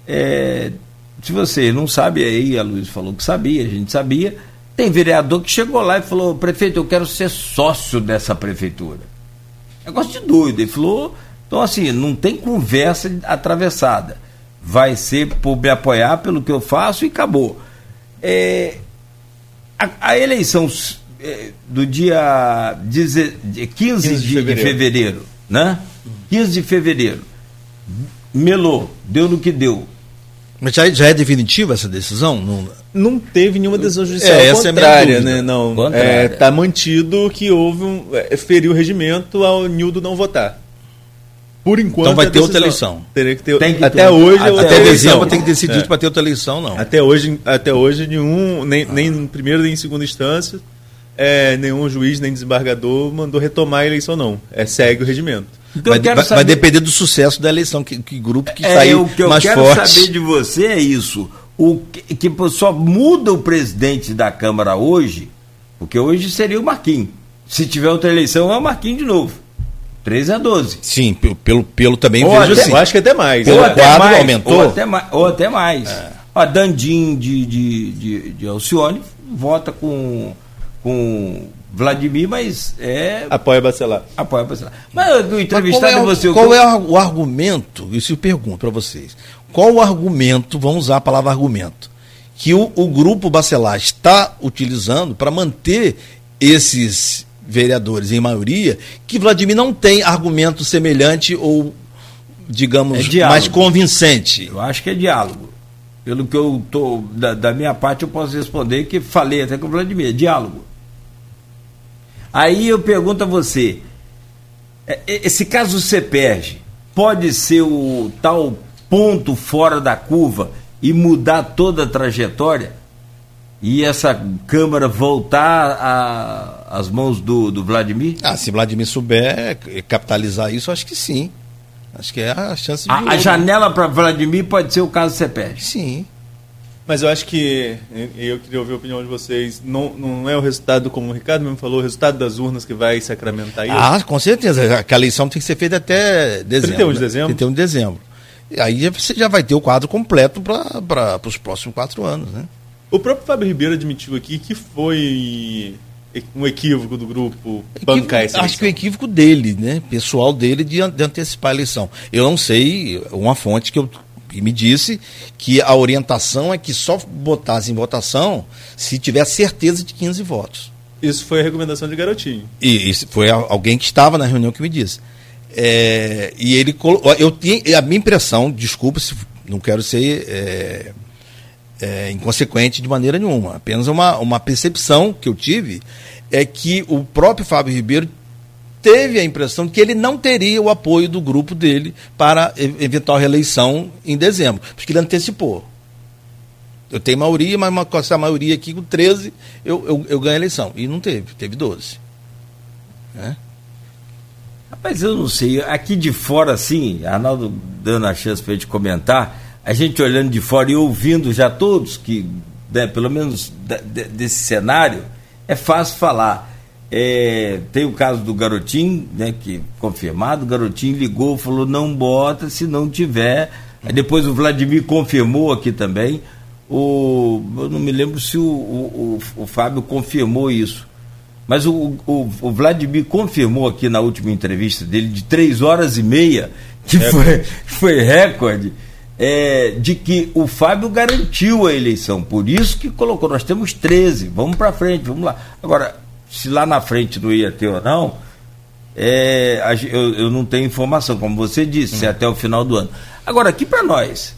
é, se você não sabe, aí a Luiz falou que sabia, a gente sabia. Tem vereador que chegou lá e falou: prefeito, eu quero ser sócio dessa prefeitura. Negócio de doido. Ele falou: então, assim, não tem conversa atravessada. Vai ser por me apoiar pelo que eu faço e acabou. É, a, a eleição eh, do dia 15, 15 de, de, fevereiro. de fevereiro, né? 15 de fevereiro. Melou, deu no que deu. Mas já, já é definitiva essa decisão? Não, não teve nenhuma decisão judicial é, contrária, é né? Não, contrária. É, tá mantido que houve um. É, feriu o regimento ao Nildo não votar. Por enquanto. Então vai ter outra eleição. Teria que ter, tem que até ter, hoje. Até, até dezembro tem que decidir é. para ter outra eleição, não. Até hoje, até hoje nenhum, nem, ah. nem em primeira nem em segunda instância, é, nenhum juiz nem desembargador mandou retomar a eleição, não. É segue o regimento. Então, vai, vai, vai, depender do sucesso da eleição, que, que grupo que é, saiu mais forte. O que eu quero forte. saber de você é isso. O que, que só muda o presidente da Câmara hoje, porque hoje seria o Marquinhos. Se tiver outra eleição, é o Marquinhos de novo. 13 a 12. Sim, pelo, pelo, pelo também ou vejo até, assim. Eu acho que até mais. Ou até mais, aumentou. Ou até mais. Ou até mais. É. A Dandim de, de, de, de Alcione vota com, com Vladimir, mas é. Apoia Bacelar. Apoia Bacelar. Mas do entrevistado mas qual é, você. Qual é o argumento? Isso eu pergunto para vocês. Qual o argumento, vamos usar a palavra argumento, que o, o grupo Bacelar está utilizando para manter esses vereadores em maioria, que Vladimir não tem argumento semelhante ou, digamos, é mais convincente? Eu acho que é diálogo. Pelo que eu tô da, da minha parte, eu posso responder que falei até com o Vladimir, é diálogo Aí eu pergunto a você: é, é, esse caso perde, pode ser o tal ponto fora da curva e mudar toda a trajetória? E essa Câmara voltar às mãos do, do Vladimir? Ah, se Vladimir souber capitalizar isso, acho que sim. Acho que é a chance de. A, a janela para Vladimir pode ser o caso perde. Sim. Mas eu acho que, eu queria ouvir a opinião de vocês, não, não é o resultado, como o Ricardo mesmo falou, o resultado das urnas que vai sacramentar isso? Ah, com certeza. A eleição tem que ser feita até dezembro. 31 de né? dezembro? 31 de dezembro. E aí você já vai ter o quadro completo para os próximos quatro anos, né? O próprio Fábio Ribeiro admitiu aqui que foi um equívoco do grupo bancar essa Acho que o equívoco dele, né? Pessoal dele de, de antecipar a eleição. Eu não sei, uma fonte que eu e me disse que a orientação é que só botasse em votação se tiver certeza de 15 votos. Isso foi a recomendação de Garotinho. E isso foi alguém que estava na reunião que me disse. É, e ele eu tinha a minha impressão, desculpa se não quero ser é, é, inconsequente de maneira nenhuma, apenas uma, uma percepção que eu tive é que o próprio Fábio Ribeiro teve a impressão de que ele não teria o apoio do grupo dele para eventual reeleição em dezembro, porque ele antecipou. Eu tenho maioria, mas uma, com essa maioria aqui, com 13, eu, eu, eu ganho a eleição. E não teve, teve 12. Né? Rapaz, eu não sei. Aqui de fora, assim, Arnaldo dando a chance para a gente comentar, a gente olhando de fora e ouvindo já todos, que, né, pelo menos desse cenário, é fácil falar. É, tem o caso do garotinho, né, que confirmado, o garotinho ligou, falou não bota se não tiver. Aí depois o Vladimir confirmou aqui também. O, eu não me lembro se o, o, o, o Fábio confirmou isso. Mas o, o, o, Vladimir confirmou aqui na última entrevista dele, de três horas e meia, que foi, foi recorde, é, de que o Fábio garantiu a eleição. Por isso que colocou, nós temos 13, vamos para frente, vamos lá. Agora, se lá na frente não ia ter ou não, é, eu, eu, não tenho informação, como você disse, hum. até o final do ano. Agora, aqui para nós,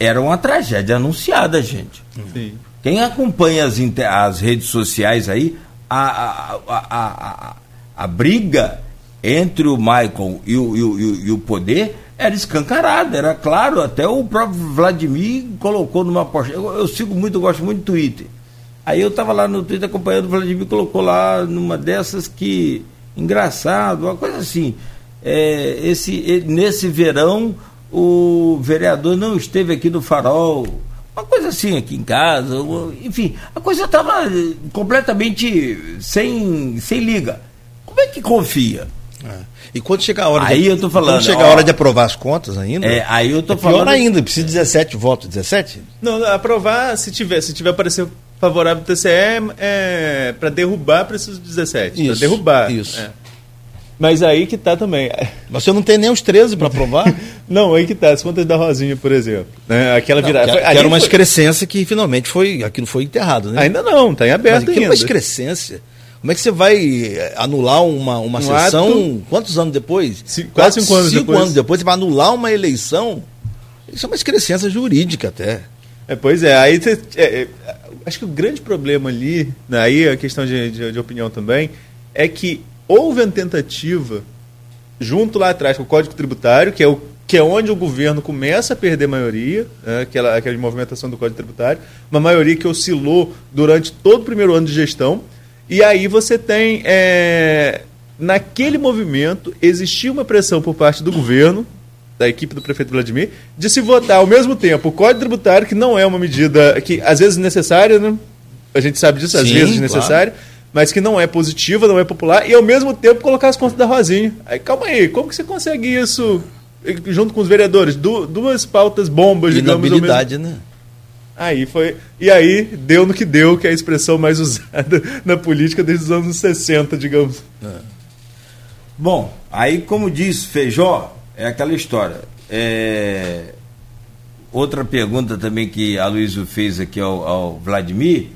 era uma tragédia anunciada, gente. Sim. Quem acompanha as, as redes sociais aí, a, a, a, a, a briga entre o Michael e o, e, o, e o poder era escancarada, era claro, até o próprio Vladimir colocou numa postagem. Eu, eu sigo muito, eu gosto muito do Twitter. Aí eu estava lá no Twitter acompanhando, o Vladimir colocou lá numa dessas que. Engraçado, uma coisa assim. É, esse, nesse verão o vereador não esteve aqui no farol. Uma coisa assim aqui em casa, enfim, a coisa estava completamente sem, sem liga. Como é que confia? É. E quando chegar a hora aí de, eu tô falando, quando chegar a hora de aprovar as contas ainda. É, aí eu tô é falando. Pior ainda, precisa de 17 votos, 17? Não, aprovar se tiver, se tiver aparecer favorável ao TCE é, para derrubar precisa de 17. Para derrubar. Isso. É. Mas aí que tá também. Mas você não tem nem os 13 para provar? não, aí que tá. As contas da Rosinha, por exemplo. Né? Aquela virada. Não, que, era uma foi... excrescência que finalmente foi. Aquilo foi enterrado, né? Ainda não, tá em aberto Mas ainda. é uma excrescência. Como é que você vai eh, anular uma, uma um sessão? Ato... Quantos anos depois? Cinco, quase cinco anos cinco depois. anos depois. Você vai anular uma eleição? Isso é uma excrescência jurídica até. É, pois é, aí é, é, acho que o grande problema ali, né, aí a questão de, de, de, opinião também, é que houve a tentativa, junto lá atrás com o Código Tributário, que é, o, que é onde o governo começa a perder maioria, né, aquela, aquela movimentação do Código Tributário, uma maioria que oscilou durante todo o primeiro ano de gestão, e aí você tem, é, naquele movimento, existia uma pressão por parte do governo, da equipe do prefeito Vladimir, de se votar ao mesmo tempo o Código Tributário, que não é uma medida que às vezes necessária, né? A gente sabe disso, às Sim, vezes necessária, claro. mas que não é positiva, não é popular, e ao mesmo tempo colocar as contas da Rosinha. Aí, calma aí, como que você consegue isso junto com os vereadores? Du duas pautas bombas, digamos. Inabilidade, mesmo... né? Aí foi. E aí deu no que deu, que é a expressão mais usada na política desde os anos 60, digamos. É. Bom, aí como diz Feijó, é aquela história. É... Outra pergunta também que a Luísa fez aqui ao, ao Vladimir,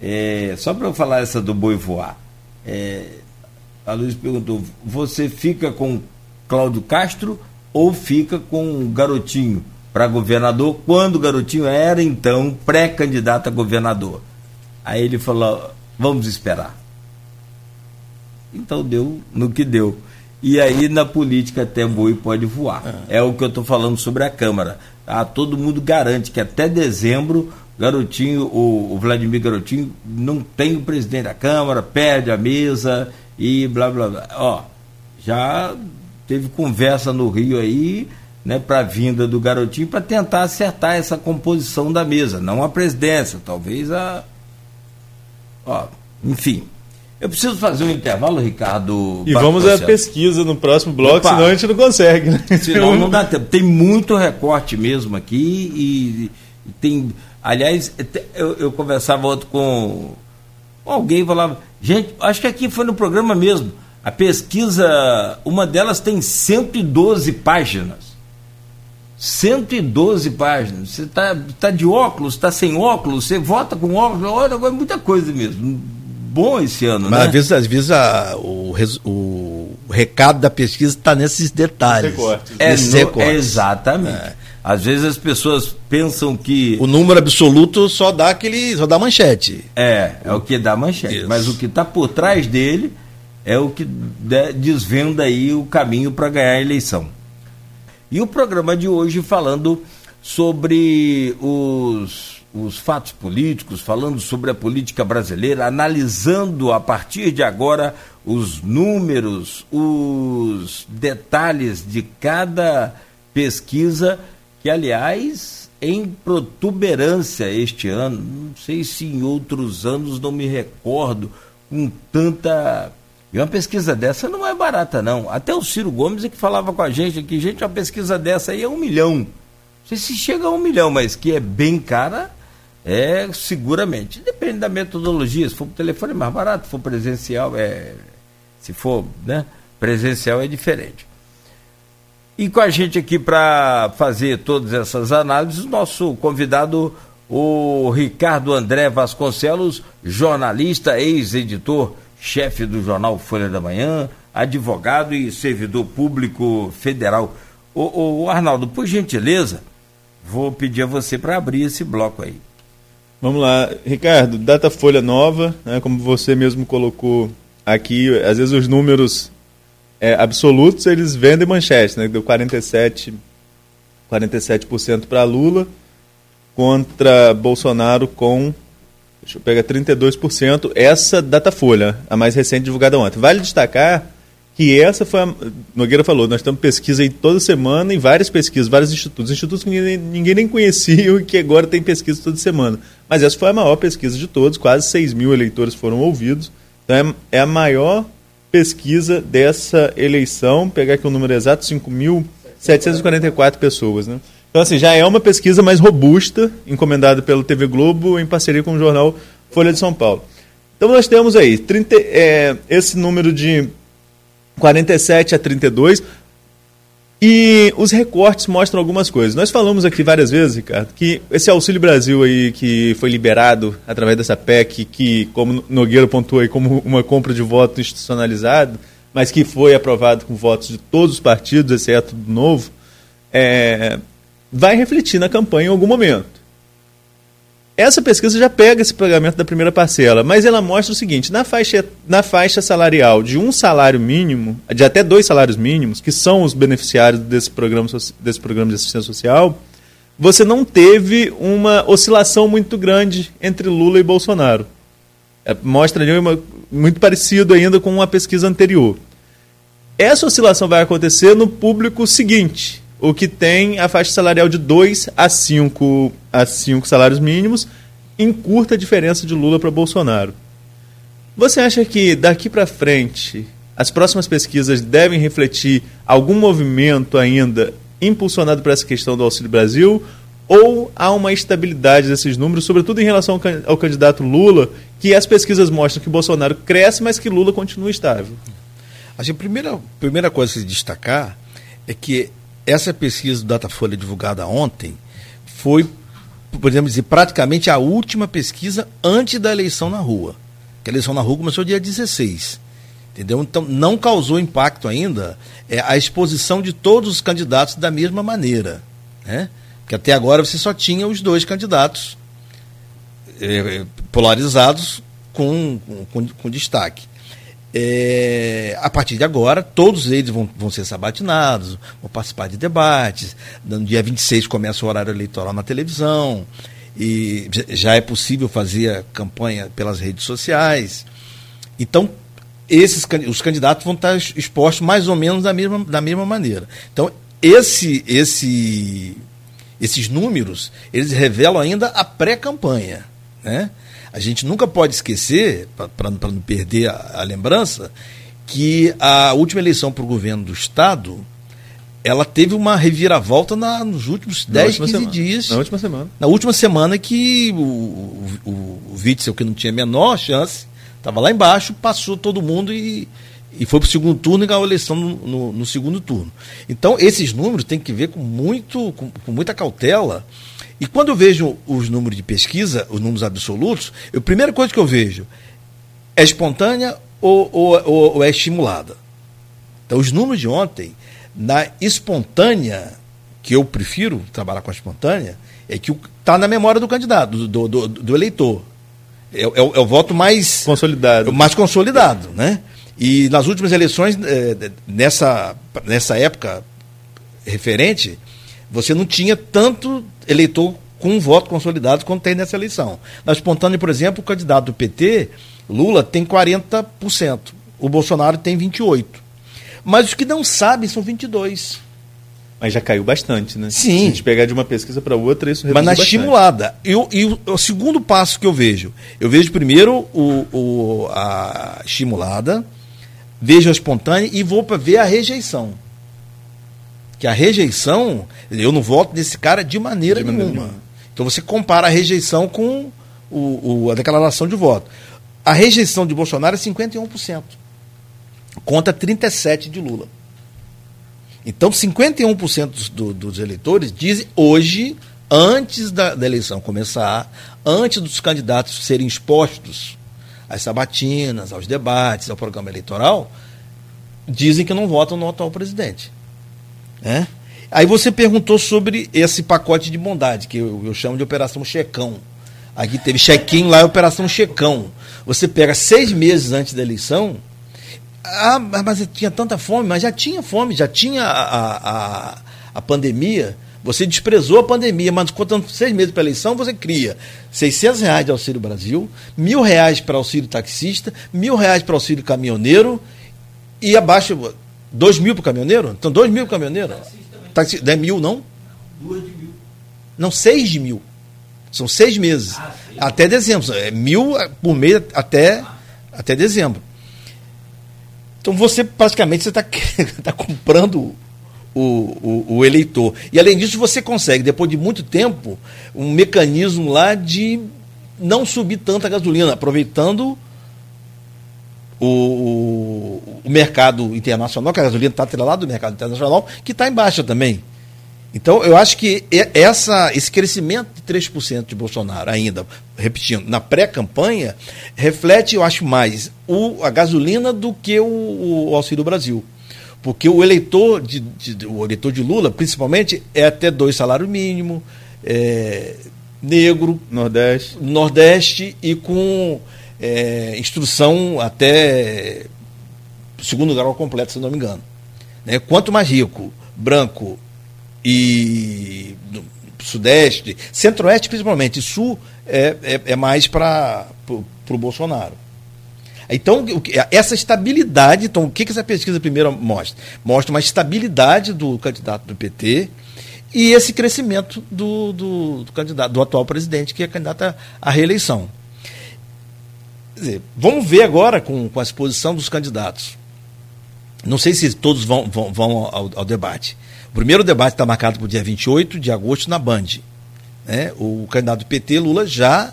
é... só para eu falar essa do boi voar. É... A Luísa perguntou: você fica com Cláudio Castro ou fica com o Garotinho para governador, quando o Garotinho era então pré-candidato a governador? Aí ele falou: vamos esperar. Então deu no que deu. E aí na política até boi pode voar. É, é o que eu estou falando sobre a Câmara. Ah, todo mundo garante que até dezembro Garotinho, o, o, Vladimir Garotinho não tem o presidente da Câmara, perde a mesa e blá blá blá. Ó, já teve conversa no Rio aí, né, para a vinda do Garotinho para tentar acertar essa composição da mesa, não a presidência, talvez a ó, enfim, eu preciso fazer um intervalo, Ricardo. E vamos à pesquisa no próximo bloco, Opa. senão a gente não consegue. Né? Senão não dá tempo. Tem muito recorte mesmo aqui e, tem. Aliás, eu, eu conversava outro com, com alguém falava, gente, acho que aqui foi no programa mesmo. A pesquisa, uma delas tem 112 páginas. 112 páginas. Você está tá de óculos, está sem óculos, você vota com óculos, olha, é muita coisa mesmo bom esse ano, Mas né? às vezes, às vezes a, o, o, recado da pesquisa está nesses detalhes. É, no, exatamente. É. Às vezes as pessoas pensam que. O número absoluto só dá aquele. só dá manchete. É, é o que dá manchete. Isso. Mas o que está por trás dele é o que desvenda aí o caminho para ganhar a eleição. E o programa de hoje falando sobre os os fatos políticos, falando sobre a política brasileira, analisando a partir de agora os números, os detalhes de cada pesquisa, que aliás em protuberância este ano, não sei se em outros anos não me recordo com tanta e uma pesquisa dessa não é barata, não. Até o Ciro Gomes é que falava com a gente aqui, gente, uma pesquisa dessa aí é um milhão. Não sei se chega a um milhão, mas que é bem cara, é, seguramente. Depende da metodologia. Se for por telefone é mais barato, se for presencial, é. Se for né, presencial é diferente. E com a gente aqui para fazer todas essas análises, o nosso convidado, o Ricardo André Vasconcelos, jornalista, ex-editor, chefe do jornal Folha da Manhã, advogado e servidor público federal. O, o Arnaldo, por gentileza, vou pedir a você para abrir esse bloco aí. Vamos lá, Ricardo, data folha nova, né, como você mesmo colocou aqui, às vezes os números é, absolutos eles vendem manchete, né, deu 47, 47% para Lula contra Bolsonaro com, deixa eu pegar, 32%, essa data folha, a mais recente divulgada ontem. Vale destacar que essa foi a. Nogueira falou, nós estamos pesquisa aí toda semana em várias pesquisas, vários institutos, institutos que ninguém, ninguém nem conhecia e que agora tem pesquisa toda semana. Mas essa foi a maior pesquisa de todos, quase 6 mil eleitores foram ouvidos. Então é, é a maior pesquisa dessa eleição, pegar aqui o número exato, 5.744 pessoas. Né? Então, assim, já é uma pesquisa mais robusta, encomendada pelo TV Globo em parceria com o jornal Folha de São Paulo. Então nós temos aí 30, é, esse número de 47 a 32. E os recortes mostram algumas coisas. Nós falamos aqui várias vezes, Ricardo, que esse Auxílio Brasil aí que foi liberado através dessa PEC, que, como Nogueira pontuou aí, como uma compra de voto institucionalizado, mas que foi aprovado com votos de todos os partidos, exceto do Novo, é, vai refletir na campanha em algum momento. Essa pesquisa já pega esse pagamento da primeira parcela, mas ela mostra o seguinte: na faixa, na faixa salarial de um salário mínimo, de até dois salários mínimos, que são os beneficiários desse programa, desse programa de assistência social, você não teve uma oscilação muito grande entre Lula e Bolsonaro. É, mostra ali uma, muito parecido ainda com uma pesquisa anterior. Essa oscilação vai acontecer no público seguinte, o que tem a faixa salarial de 2 a 5 a 5 salários mínimos, em curta diferença de Lula para Bolsonaro. Você acha que daqui para frente as próximas pesquisas devem refletir algum movimento ainda impulsionado por essa questão do Auxílio Brasil? Ou há uma estabilidade desses números, sobretudo em relação ao candidato Lula, que as pesquisas mostram que Bolsonaro cresce, mas que Lula continua estável? A primeira, primeira coisa a se destacar é que essa pesquisa do Datafolha divulgada ontem foi, podemos dizer, praticamente a última pesquisa antes da eleição na rua. Que a eleição na rua começou dia 16. Entendeu? Então não causou impacto ainda é, a exposição de todos os candidatos da mesma maneira. Né? Porque até agora você só tinha os dois candidatos é, polarizados com, com, com destaque. É, a partir de agora, todos eles vão, vão ser sabatinados, vão participar de debates. No dia 26 começa o horário eleitoral na televisão. E já é possível fazer a campanha pelas redes sociais. Então, esses os candidatos vão estar expostos mais ou menos da mesma, da mesma maneira. Então, esse, esse, esses números, eles revelam ainda a pré-campanha. Né? A gente nunca pode esquecer, para não perder a, a, lembrança, que a última eleição para o governo do Estado ela teve uma reviravolta na, nos últimos 10, 15 semana. dias. Na última semana. Na última semana que o, o, o Witzel, que não tinha a menor chance, estava lá embaixo, passou todo mundo e, e foi para o segundo turno e ganhou a eleição no, no, no, segundo turno. Então, esses números têm que ver com, muito, com, com muita cautela e quando eu vejo os números de pesquisa, os números absolutos, a primeira coisa que eu vejo é espontânea ou, ou, ou, ou é estimulada. Então, os números de ontem, na espontânea, que eu prefiro trabalhar com a espontânea, é que está na memória do candidato, do, do, do eleitor. É, é, é, o voto mais consolidado. Mais consolidado, né? E nas últimas eleições, é, nessa, nessa época referente, você não tinha tanto eleitor com um voto consolidado quanto tem nessa eleição. Na espontânea, por exemplo, o candidato do PT, Lula, tem 40%. O Bolsonaro tem 28%. Mas os que não sabem são 22%. Mas já caiu bastante, né? Sim. Se a gente pegar de uma pesquisa para outra, isso Mas na bastante. estimulada. E, o, o, segundo passo que eu vejo, eu vejo primeiro o, o, a estimulada, vejo a espontânea e vou para ver a rejeição que a rejeição, eu não voto nesse cara de maneira, de maneira nenhuma. nenhuma. Então você compara a rejeição com o, o, a declaração de voto. A rejeição de Bolsonaro é 51%, contra 37% de Lula. Então, 51% do, dos eleitores dizem hoje, antes da, da, eleição começar, antes dos candidatos serem expostos às sabatinas, aos debates, ao programa eleitoral, dizem que não votam no atual presidente. Né? Aí você perguntou sobre esse pacote de bondade, que eu, eu chamo de Operação Checão. Aqui teve chequinho, lá é Operação Checão. Você pega seis meses antes da eleição. Ah, mas tinha tanta fome, mas já tinha fome, já tinha a, a, a pandemia. Você desprezou a pandemia, mas contando seis meses para a eleição, você cria 600 reais de Auxílio Brasil, mil reais para auxílio taxista, mil reais para auxílio caminhoneiro e abaixo 2 mil para o caminhoneiro? Então, 2 mil para o caminhoneiro? Taxi, não é mil, não? Duas de mil. Não, seis de mil. São seis meses. Ah, até dezembro. É mil por mês até, ah. até dezembro. Então você praticamente você está tá comprando o, o, o, eleitor. E além disso, você consegue, depois de muito tempo, um mecanismo lá de não subir tanta gasolina, aproveitando o, o, mercado internacional, que a gasolina está atrelada do mercado internacional, que está em baixa também. Então, eu acho que essa, esse crescimento de 3% de Bolsonaro, ainda, repetindo, na pré-campanha, reflete, eu acho, mais o, a gasolina do que o, o Auxílio Brasil. Porque o eleitor de, de, o eleitor de Lula, principalmente, é até dois salários mínimos, é, negro, Nordeste. Nordeste e com é, instrução até segundo grau completo, se não me engano. Né? Quanto mais rico, branco e Sudeste, Centro-Oeste principalmente, Sul é, é, é mais para o Bolsonaro. Então, essa estabilidade, então, o que, que essa pesquisa primeiro mostra? Mostra uma estabilidade do candidato do PT e esse crescimento do, do, do candidato, do atual presidente, que é candidato à reeleição. Dizer, vamos ver agora com, com a exposição dos candidatos. Não sei se todos vão, vão, vão ao, ao debate. O primeiro debate está marcado para o dia 28 de agosto na Band. Né? O candidato do PT, Lula, já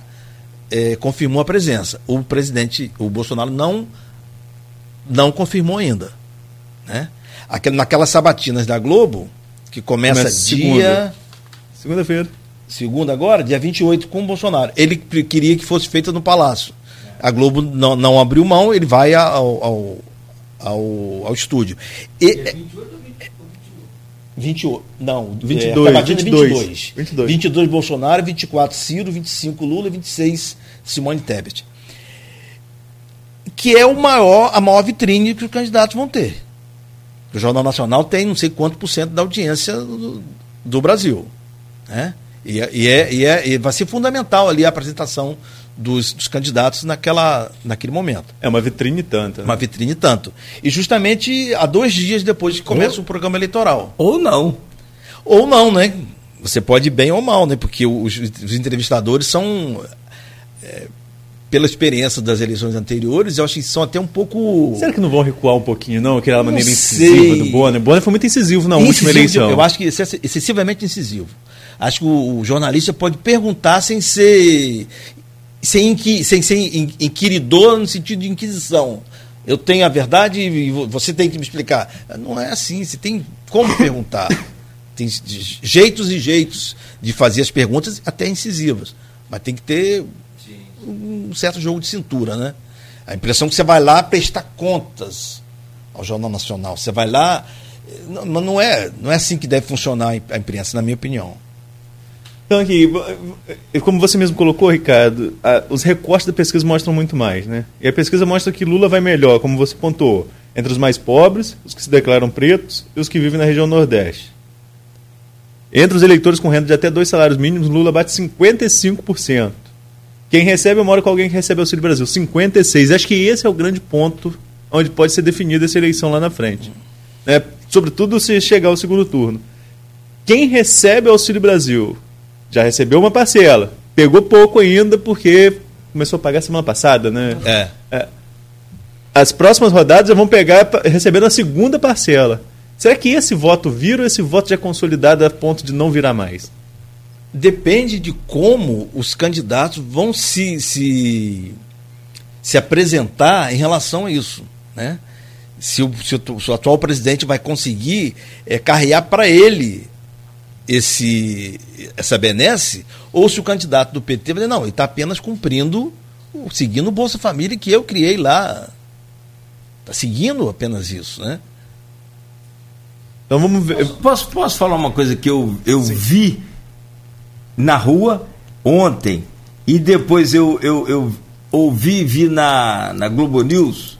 é, confirmou a presença. O presidente, o Bolsonaro, não, não confirmou ainda. Né? Aquela, naquelas sabatinas da Globo, que começa, começa dia. Segunda-feira. Segunda agora, dia 28, com o Bolsonaro. Ele queria que fosse feita no Palácio. A Globo não, não abriu mão, ele vai ao, ao, ao, ao estúdio. E, é 28 ou 28? Não, 22, é, 22, 22. 22. 22 Bolsonaro, 24 Ciro, 25 Lula, 26 Simone Tebet. Que é o maior, a maior vitrine que os candidatos vão ter. O Jornal Nacional tem não sei quanto por cento da audiência do, do Brasil. Né? E, é, e, é, e, é, e vai ser fundamental ali a apresentação dos, dos, candidatos naquela, naquele momento. É uma vitrine tanto. Né? Uma vitrine tanto. E justamente há dois dias depois que começa ou, o programa eleitoral. Ou não. Ou não, né? Você pode ir bem ou mal, né? Porque os, os entrevistadores são. É, pela experiência das eleições anteriores, eu acho que são até um pouco. Será que não vão recuar um pouquinho, não? Aquela não maneira sei. incisiva do Bonner. Bonner foi muito incisivo na incisivo, última eleição. Eu acho que excessivamente incisivo. Acho que o, o jornalista pode perguntar sem ser sem, sem ser inquiridor no sentido de inquisição. Eu tenho a verdade e você tem que me explicar. Não é assim, você tem como perguntar. tem jeitos e jeitos de fazer as perguntas, até incisivas. Mas tem que ter um certo jogo de cintura, né? A impressão que você vai lá prestar contas ao Jornal Nacional. Você vai lá. Mas não é, não é assim que deve funcionar a imprensa, na minha opinião. Então, aqui, como você mesmo colocou, Ricardo, a, os recortes da pesquisa mostram muito mais, né? E a pesquisa mostra que Lula vai melhor, como você pontuou, entre os mais pobres, os que se declaram pretos e os que vivem na região Nordeste. Entre os eleitores com renda de até dois salários mínimos, Lula bate 55%. Quem recebe, eu moro com alguém que recebe Auxílio Brasil, 56%. Acho que esse é o grande ponto onde pode ser definida essa eleição lá na frente. Né? Sobretudo se chegar ao segundo turno. Quem recebe Auxílio Brasil já recebeu uma parcela. Pegou pouco ainda porque começou a pagar semana passada, né? É. é. As próximas rodadas já vão pegar recebendo a segunda parcela. Será que esse voto vira ou esse voto já é consolidado a ponto de não virar mais? Depende de como os candidatos vão se, se, se apresentar em relação a isso. Né? Se, o, se o, se o atual presidente vai conseguir é, carrear para ele esse, essa benesse, ou se o candidato do PT vai dizer, não, ele está apenas cumprindo, seguindo o Bolsa Família que eu criei lá. Está seguindo apenas isso, né? Então vamos ver. Posso, posso falar uma coisa que eu, eu vi na rua ontem e depois eu, eu, eu ouvi vi na, na Globo News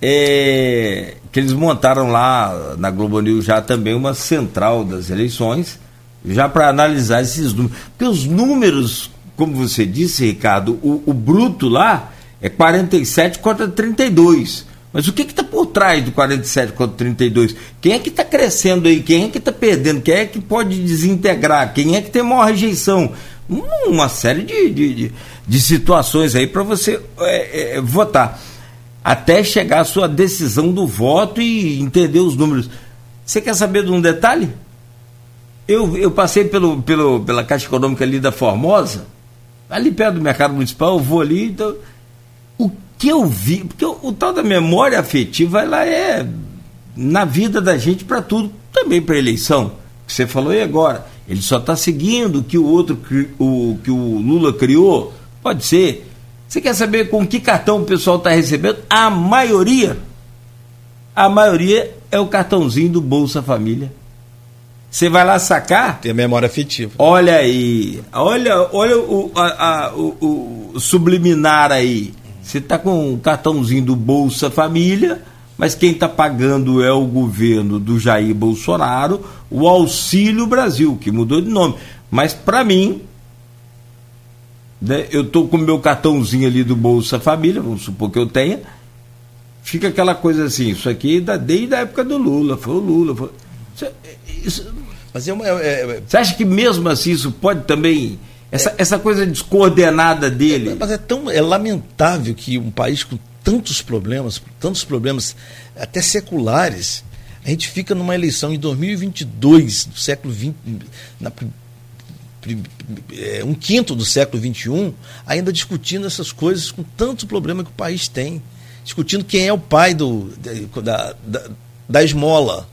é, que eles montaram lá na Globo News já também uma central das eleições já para analisar esses números. Porque os números, como você disse, Ricardo, o, o bruto lá é 47 contra 32. Mas o que está por trás do 47 contra 32? Quem é que está crescendo aí? Quem é que está perdendo? Quem é que pode desintegrar? Quem é que tem maior rejeição? Uma série de, de, de, de situações aí para você é, é, votar. Até chegar a sua decisão do voto e entender os números. Você quer saber de um detalhe? Eu, eu passei pelo, pelo, pela Caixa Econômica ali da Formosa, ali perto do mercado municipal, eu vou ali, então, o que eu vi, porque o, o tal da memória afetiva, ela é na vida da gente para tudo, também para eleição. Você falou e agora? Ele só está seguindo o que o outro, o que o Lula criou? Pode ser. Você quer saber com que cartão o pessoal está recebendo? A maioria, a maioria é o cartãozinho do Bolsa Família. Você vai lá sacar. Tem memória afetiva. Olha aí. Olha, olha o, a, a, o, o subliminar aí. Você está com um cartãozinho do Bolsa Família, mas quem está pagando é o governo do Jair Bolsonaro, o Auxílio Brasil, que mudou de nome. Mas para mim, né, eu estou com o meu cartãozinho ali do Bolsa Família, vamos supor que eu tenha, fica aquela coisa assim, isso aqui da, desde a época do Lula, foi o Lula. Foi, isso, mas é uma, é, é, Você acha que mesmo assim isso pode também. Essa, é, essa coisa descoordenada dele. É, mas é tão. É lamentável que um país com tantos problemas, tantos problemas até seculares, a gente fica numa eleição em 2022, do século XX, na, é, um quinto do século XXI, ainda discutindo essas coisas com tanto problema que o país tem. Discutindo quem é o pai do, da, da, da esmola.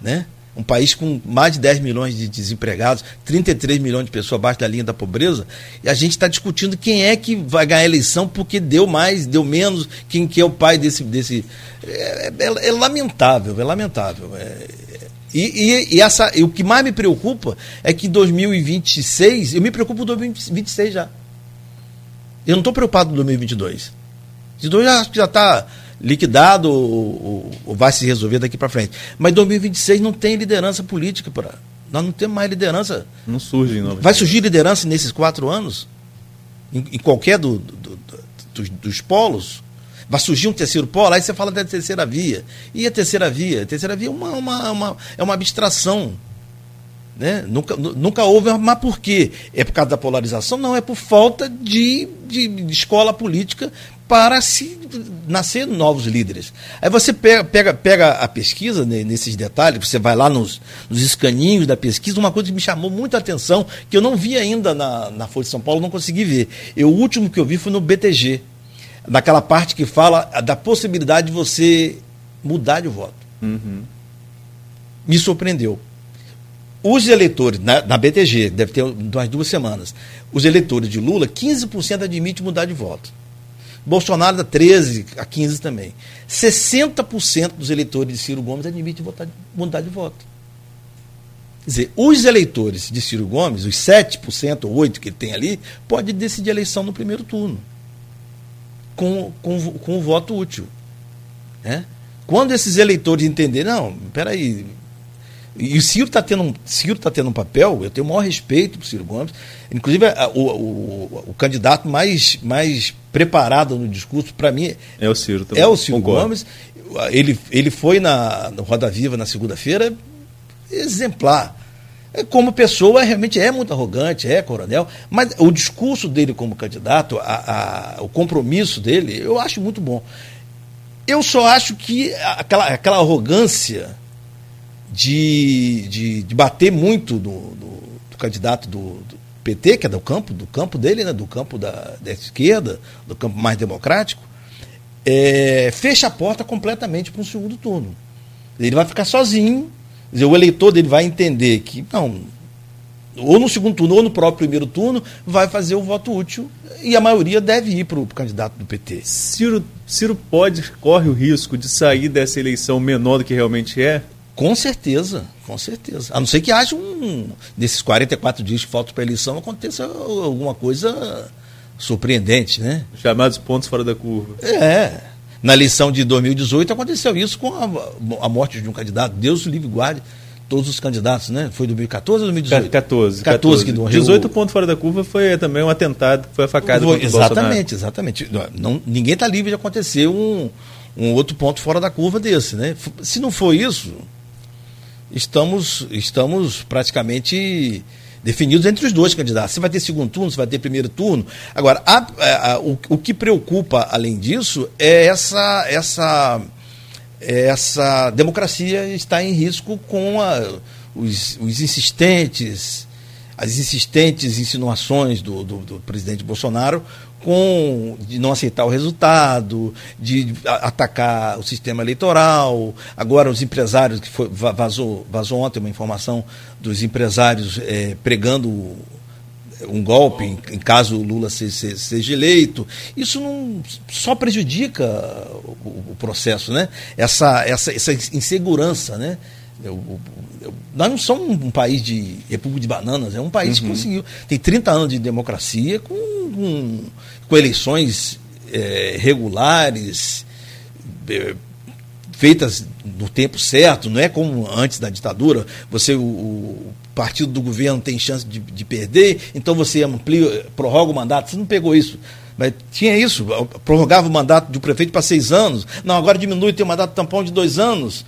Né? Um país com mais de 10 milhões de desempregados, 33 milhões de pessoas abaixo da linha da pobreza, e a gente está discutindo quem é que vai ganhar a eleição porque deu mais, deu menos, quem que é o pai desse. desse é, é, é lamentável, é lamentável. É, e, e, e, essa, e o que mais me preocupa é que em 2026, eu me preocupo com 2026 já. Eu não estou preocupado com 2022. 2022 já está liquidado ou, ou, vai se resolver daqui para frente. Mas 2026 não tem liderança política para. Nós não temos mais liderança. Não surge, não. Vai surgir liderança nesses quatro anos? Em, em qualquer do, do, do, dos, dos polos? Vai surgir um terceiro polo, aí você fala da terceira via. E a terceira via? A terceira via é uma, uma, uma é uma abstração. Né? Nunca, nunca houve, mas por quê? É por causa da polarização? Não, é por falta de, de, de escola política para se nascer novos líderes. Aí você pega, pega, pega a pesquisa né, nesses detalhes, você vai lá nos, nos escaninhos da pesquisa, uma coisa que me chamou muita atenção, que eu não vi ainda na, na Folha de São Paulo, não consegui ver. Eu, o último que eu vi foi no BTG, daquela parte que fala da possibilidade de você mudar de voto. Uhum. Me surpreendeu. Os eleitores, na, na, BTG, deve ter umas duas semanas, os eleitores de Lula, 15% admite mudar de voto. Bolsonaro dá 13 a 15 também. 60% dos eleitores de Ciro Gomes admitem mudar de voto. Quer dizer, os eleitores de Ciro Gomes, os 7% ou 8% que ele tem ali, podem decidir a eleição no primeiro turno. Com, com, com o voto útil. Né? Quando esses eleitores entenderem, não, peraí, e o Ciro está tendo, um, Ciro tá tendo um papel, eu tenho o maior respeito para o Ciro Gomes. Inclusive, a, o, o, o, candidato mais, mais preparado no discurso, para mim, é o Ciro também. É o Ciro Concordo. Gomes. Ele, ele foi na no Roda Viva na segunda-feira exemplar. É, como pessoa, realmente é muito arrogante, é coronel, mas o discurso dele como candidato, a, a, o compromisso dele, eu acho muito bom. Eu só acho que aquela, aquela arrogância de, de, de bater muito do, do, do candidato do, do, PT, que é do campo, do campo dele, né, do campo da, da esquerda, do campo mais democrático, é, fecha a porta completamente para um segundo turno. Ele vai ficar sozinho, dizer, o eleitor dele vai entender que, não, ou no segundo turno ou no próprio primeiro turno, vai fazer o voto útil e a maioria deve ir para o candidato do PT. Ciro, Ciro pode, corre o risco de sair dessa eleição menor do que realmente é? Com certeza, com certeza. A não ser que haja um. Nesses 44 dias que faltam para a eleição, aconteça alguma coisa surpreendente, né? Chamados pontos fora da curva. É. Na eleição de 2018 aconteceu isso com a, a morte de um candidato. Deus livre guarde todos os candidatos, né? Foi 2014 ou 2018? 14. 14, 14 que morreu. 18 pontos fora da curva foi também um atentado, foi a facada foi, Exatamente, exatamente. Não, ninguém está livre de acontecer um, um outro ponto fora da curva desse, né? Se não for isso, estamos, estamos praticamente definidos entre os dois candidatos. Se vai ter segundo turno, se vai ter primeiro turno. Agora, a, a, a, o, o que preocupa, além disso, é essa, essa, essa democracia está em risco com os, os insistentes, as insistentes insinuações do, do, do presidente Bolsonaro com de não aceitar o resultado, de atacar o sistema eleitoral. Agora os empresários que foi, vazou, vazou ontem uma informação dos empresários é, pregando um golpe em, em caso o Lula seja, seja, eleito. Isso não só prejudica o, o processo, né? Essa, essa, essa insegurança, né? Eu, eu, nós não somos um país de república de bananas, é um país uhum. que conseguiu. Tem 30 anos de democracia com, com, com eleições é, regulares, é, feitas no tempo certo, não é como antes da ditadura, você o, o partido do governo tem chance de, de, perder, então você amplia, prorroga o mandato. Você não pegou isso. Mas tinha isso, prorrogava o mandato do prefeito para seis anos. Não, agora diminui, tem um mandato tampão de dois anos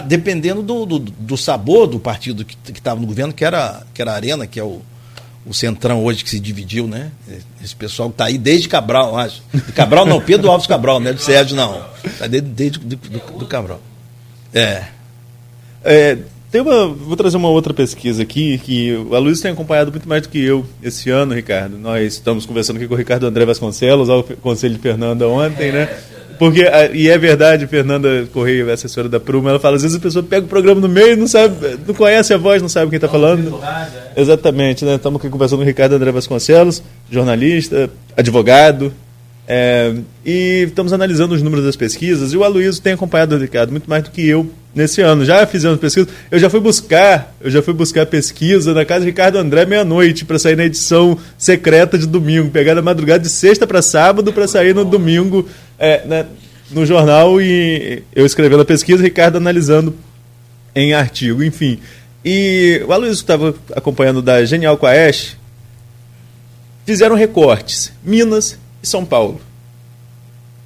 dependendo do, do, do, sabor do partido que estava no governo, que era, que era a Arena, que é o, o Centrão hoje que se dividiu, né? Esse pessoal que está aí desde Cabral, acho. De Cabral não, Pedro Alves Cabral, não é do Sérgio, não. Está desde, desde do, do, do, Cabral. É. é. Tem uma, vou trazer uma outra pesquisa aqui, que a Luiz tem acompanhado muito mais do que eu esse ano, Ricardo. Nós estamos conversando aqui com o Ricardo André Vasconcelos, ao Conselho de Fernanda ontem, né? Porque, e é verdade, Fernanda Correia, assessora da Pruma, ela fala, às vezes a pessoa pega o programa no meio, não sabe, não conhece a voz, não sabe quem está falando. É. Exatamente, né? Estamos aqui conversando com o Ricardo André Vasconcelos, jornalista, advogado, é, e estamos analisando os números das pesquisas, e o Aloysio tem acompanhado o Ricardo muito mais do que eu nesse ano. Já fizemos pesquisa, eu já fui buscar, eu já fui buscar pesquisa na casa de Ricardo André meia-noite para sair na edição secreta de domingo, pegar na madrugada de sexta para sábado para sair no domingo é, né, no jornal e eu escrevendo a pesquisa, Ricardo analisando em artigo, enfim. E o Aloysio estava acompanhando da Genial Quaest, fizeram recortes, Minas e São Paulo.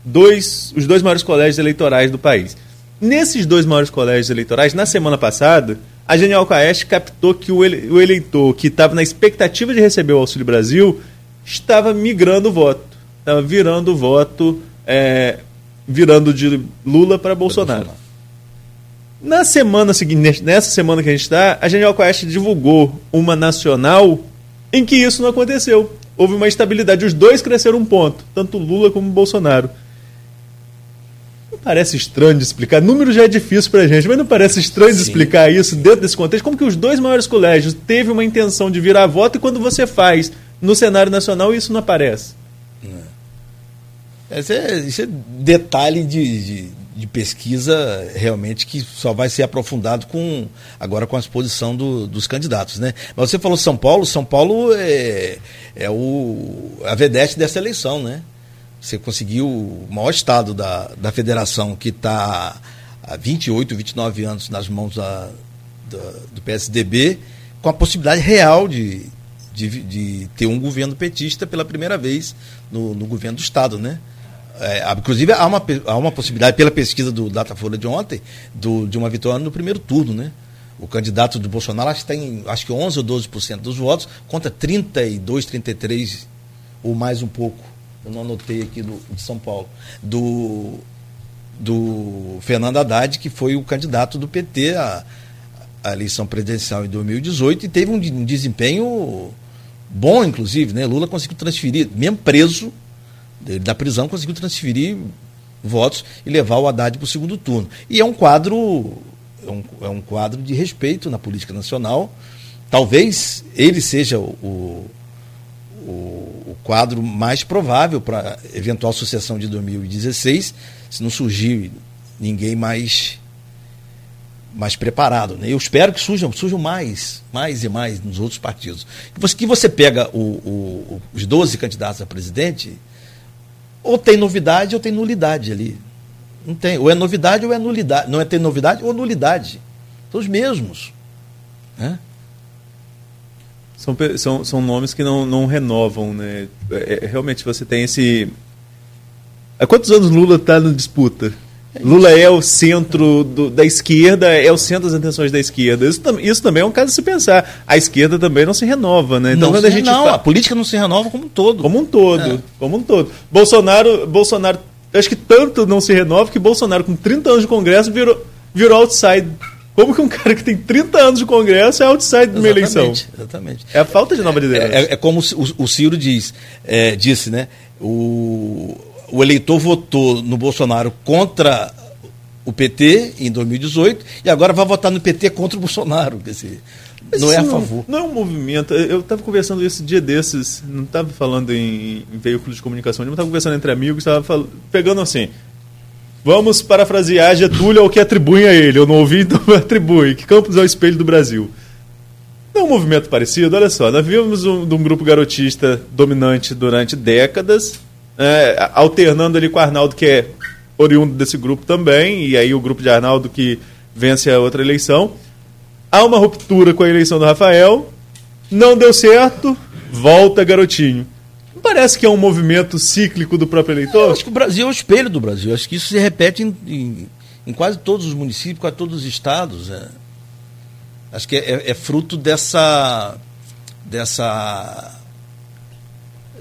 Dois, os dois maiores colégios eleitorais do país. Nesses dois maiores colégios eleitorais, na semana passada, a Genial Quaest captou que o eleitor que estava na expectativa de receber o Auxílio Brasil estava migrando o voto, estava virando o voto, é, virando de Lula para Bolsonaro. Bolsonaro. Na semana seguinte, nessa semana que a gente está, a Genial Quest divulgou uma nacional em que isso não aconteceu. Houve uma estabilidade. Os dois cresceram um ponto, tanto Lula como Bolsonaro. Não parece estranho de explicar. Número já é difícil para a gente, mas não parece estranho Sim. de explicar isso dentro desse contexto? Como que os dois maiores colégios teve uma intenção de virar voto e quando você faz no cenário nacional isso não aparece? Esse é, isso é detalhe de, de, de, pesquisa realmente que só vai ser aprofundado com agora com a exposição do, dos candidatos, né? Mas você falou São Paulo, São Paulo é, é o, a vedete dessa eleição, né? Você conseguiu o maior estado da, da federação que está há 28, 29 anos nas mãos da, da, do PSDB, com a possibilidade real de, de, de, ter um governo petista pela primeira vez no, no governo do Estado, né? É, inclusive, há uma, há uma possibilidade, pela pesquisa do Datafolha de ontem, do, de uma vitória no primeiro turno, né? O candidato do Bolsonaro acho que tem acho que 11 ou 12% dos votos, contra 32, 33 ou mais um pouco. Eu não anotei aqui do, de São Paulo. Do, do Fernando Haddad, que foi o candidato do PT à, à eleição presidencial em 2018 e teve um, um desempenho bom, inclusive. Né? Lula conseguiu transferir, mesmo preso, da prisão, conseguiu transferir votos e levar o Haddad para o segundo turno. E é um quadro, é um, é um quadro de respeito na política nacional. Talvez ele seja o, o, o quadro mais provável para eventual sucessão de 2016, se não surgir ninguém mais mais preparado. Né? Eu espero que surjam, surjam mais, mais e mais nos outros partidos. Que você, que você pega o, os 12 candidatos a presidente, ou tem novidade ou tem nulidade ali. Não tem. Ou é novidade ou é nulidade. Não é ter novidade ou nulidade. São os mesmos. Né? São, são, são nomes que não, não renovam, né? É, é realmente você tem esse. Há quantos anos Lula está na disputa? Lula é o centro do, da esquerda, é o centro das intenções da esquerda. Isso, isso também é um caso de se pensar. A esquerda também não se renova, né? Então, não, a, gente fa... a política não se renova como um todo. Como um todo, é. como um todo. Bolsonaro, Bolsonaro, acho que tanto não se renova que Bolsonaro, com 30 anos de Congresso, virou, virou outside. Como que um cara que tem 30 anos de Congresso é outside de uma eleição? Exatamente. É a falta de nova liderança. É, é, é como o, o, Ciro diz, é, disse, né? O, o eleitor votou no Bolsonaro contra o PT em 2018 e agora vai votar no PT contra o Bolsonaro. Quer dizer, não é a favor. Não, não é um movimento. Eu estava conversando esse dia desses, não estava falando em, em veículos de comunicação, não estava conversando entre amigos, estava pegando assim. Vamos parafrasear Getúlio ao que atribuem a ele. Eu não ouvi, então atribui. Que Campos é o espelho do Brasil. Não é um movimento parecido? Olha só, nós vimos um, um grupo garotista dominante durante décadas, é, alternando ali com o Arnaldo, que é oriundo desse grupo também, e aí o grupo de Arnaldo que vence a outra eleição. Há uma ruptura com a eleição do Rafael, não deu certo, volta garotinho. Não parece que é um movimento cíclico do próprio eleitor? Eu acho que o Brasil é o espelho do Brasil. acho que isso se repete em, em, em quase todos os municípios, quase todos os estados. É. Acho que é, é, é fruto dessa. dessa.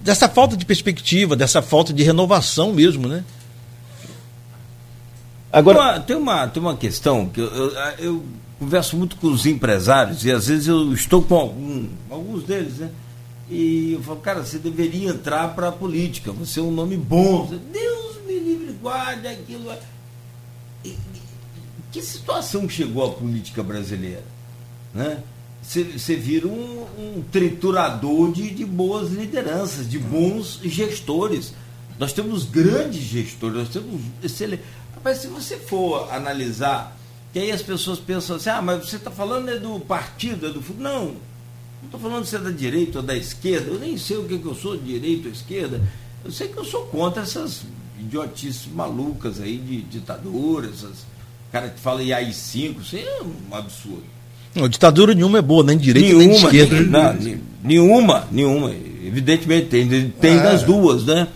Dessa falta de perspectiva, dessa falta de renovação mesmo, né? Agora, tem uma, tem uma questão que eu, eu, eu converso muito com os empresários e às vezes eu estou com algum, alguns deles, né? E eu falo, cara, você deveria entrar para a política, você é um nome bom. Deus me livre, guarde aquilo. E, que situação chegou a política brasileira? Né? Você vira um, um triturador de, de boas lideranças, de bons gestores. Nós temos grandes gestores, nós temos excelentes. Mas se você for analisar, que aí as pessoas pensam assim, ah, mas você está falando é do partido, é do Não, não estou falando se é da direita ou da esquerda, eu nem sei o que, que eu sou, direita ou esquerda. Eu sei que eu sou contra essas idiotices malucas aí de ditadura, essas cara que fala AI-5, isso é um absurdo. Não, ditadura nenhuma é boa, nem direita nenhuma, nem esquerda. Não, nenhuma, nenhuma. Evidentemente tem, tem ah. das duas, né?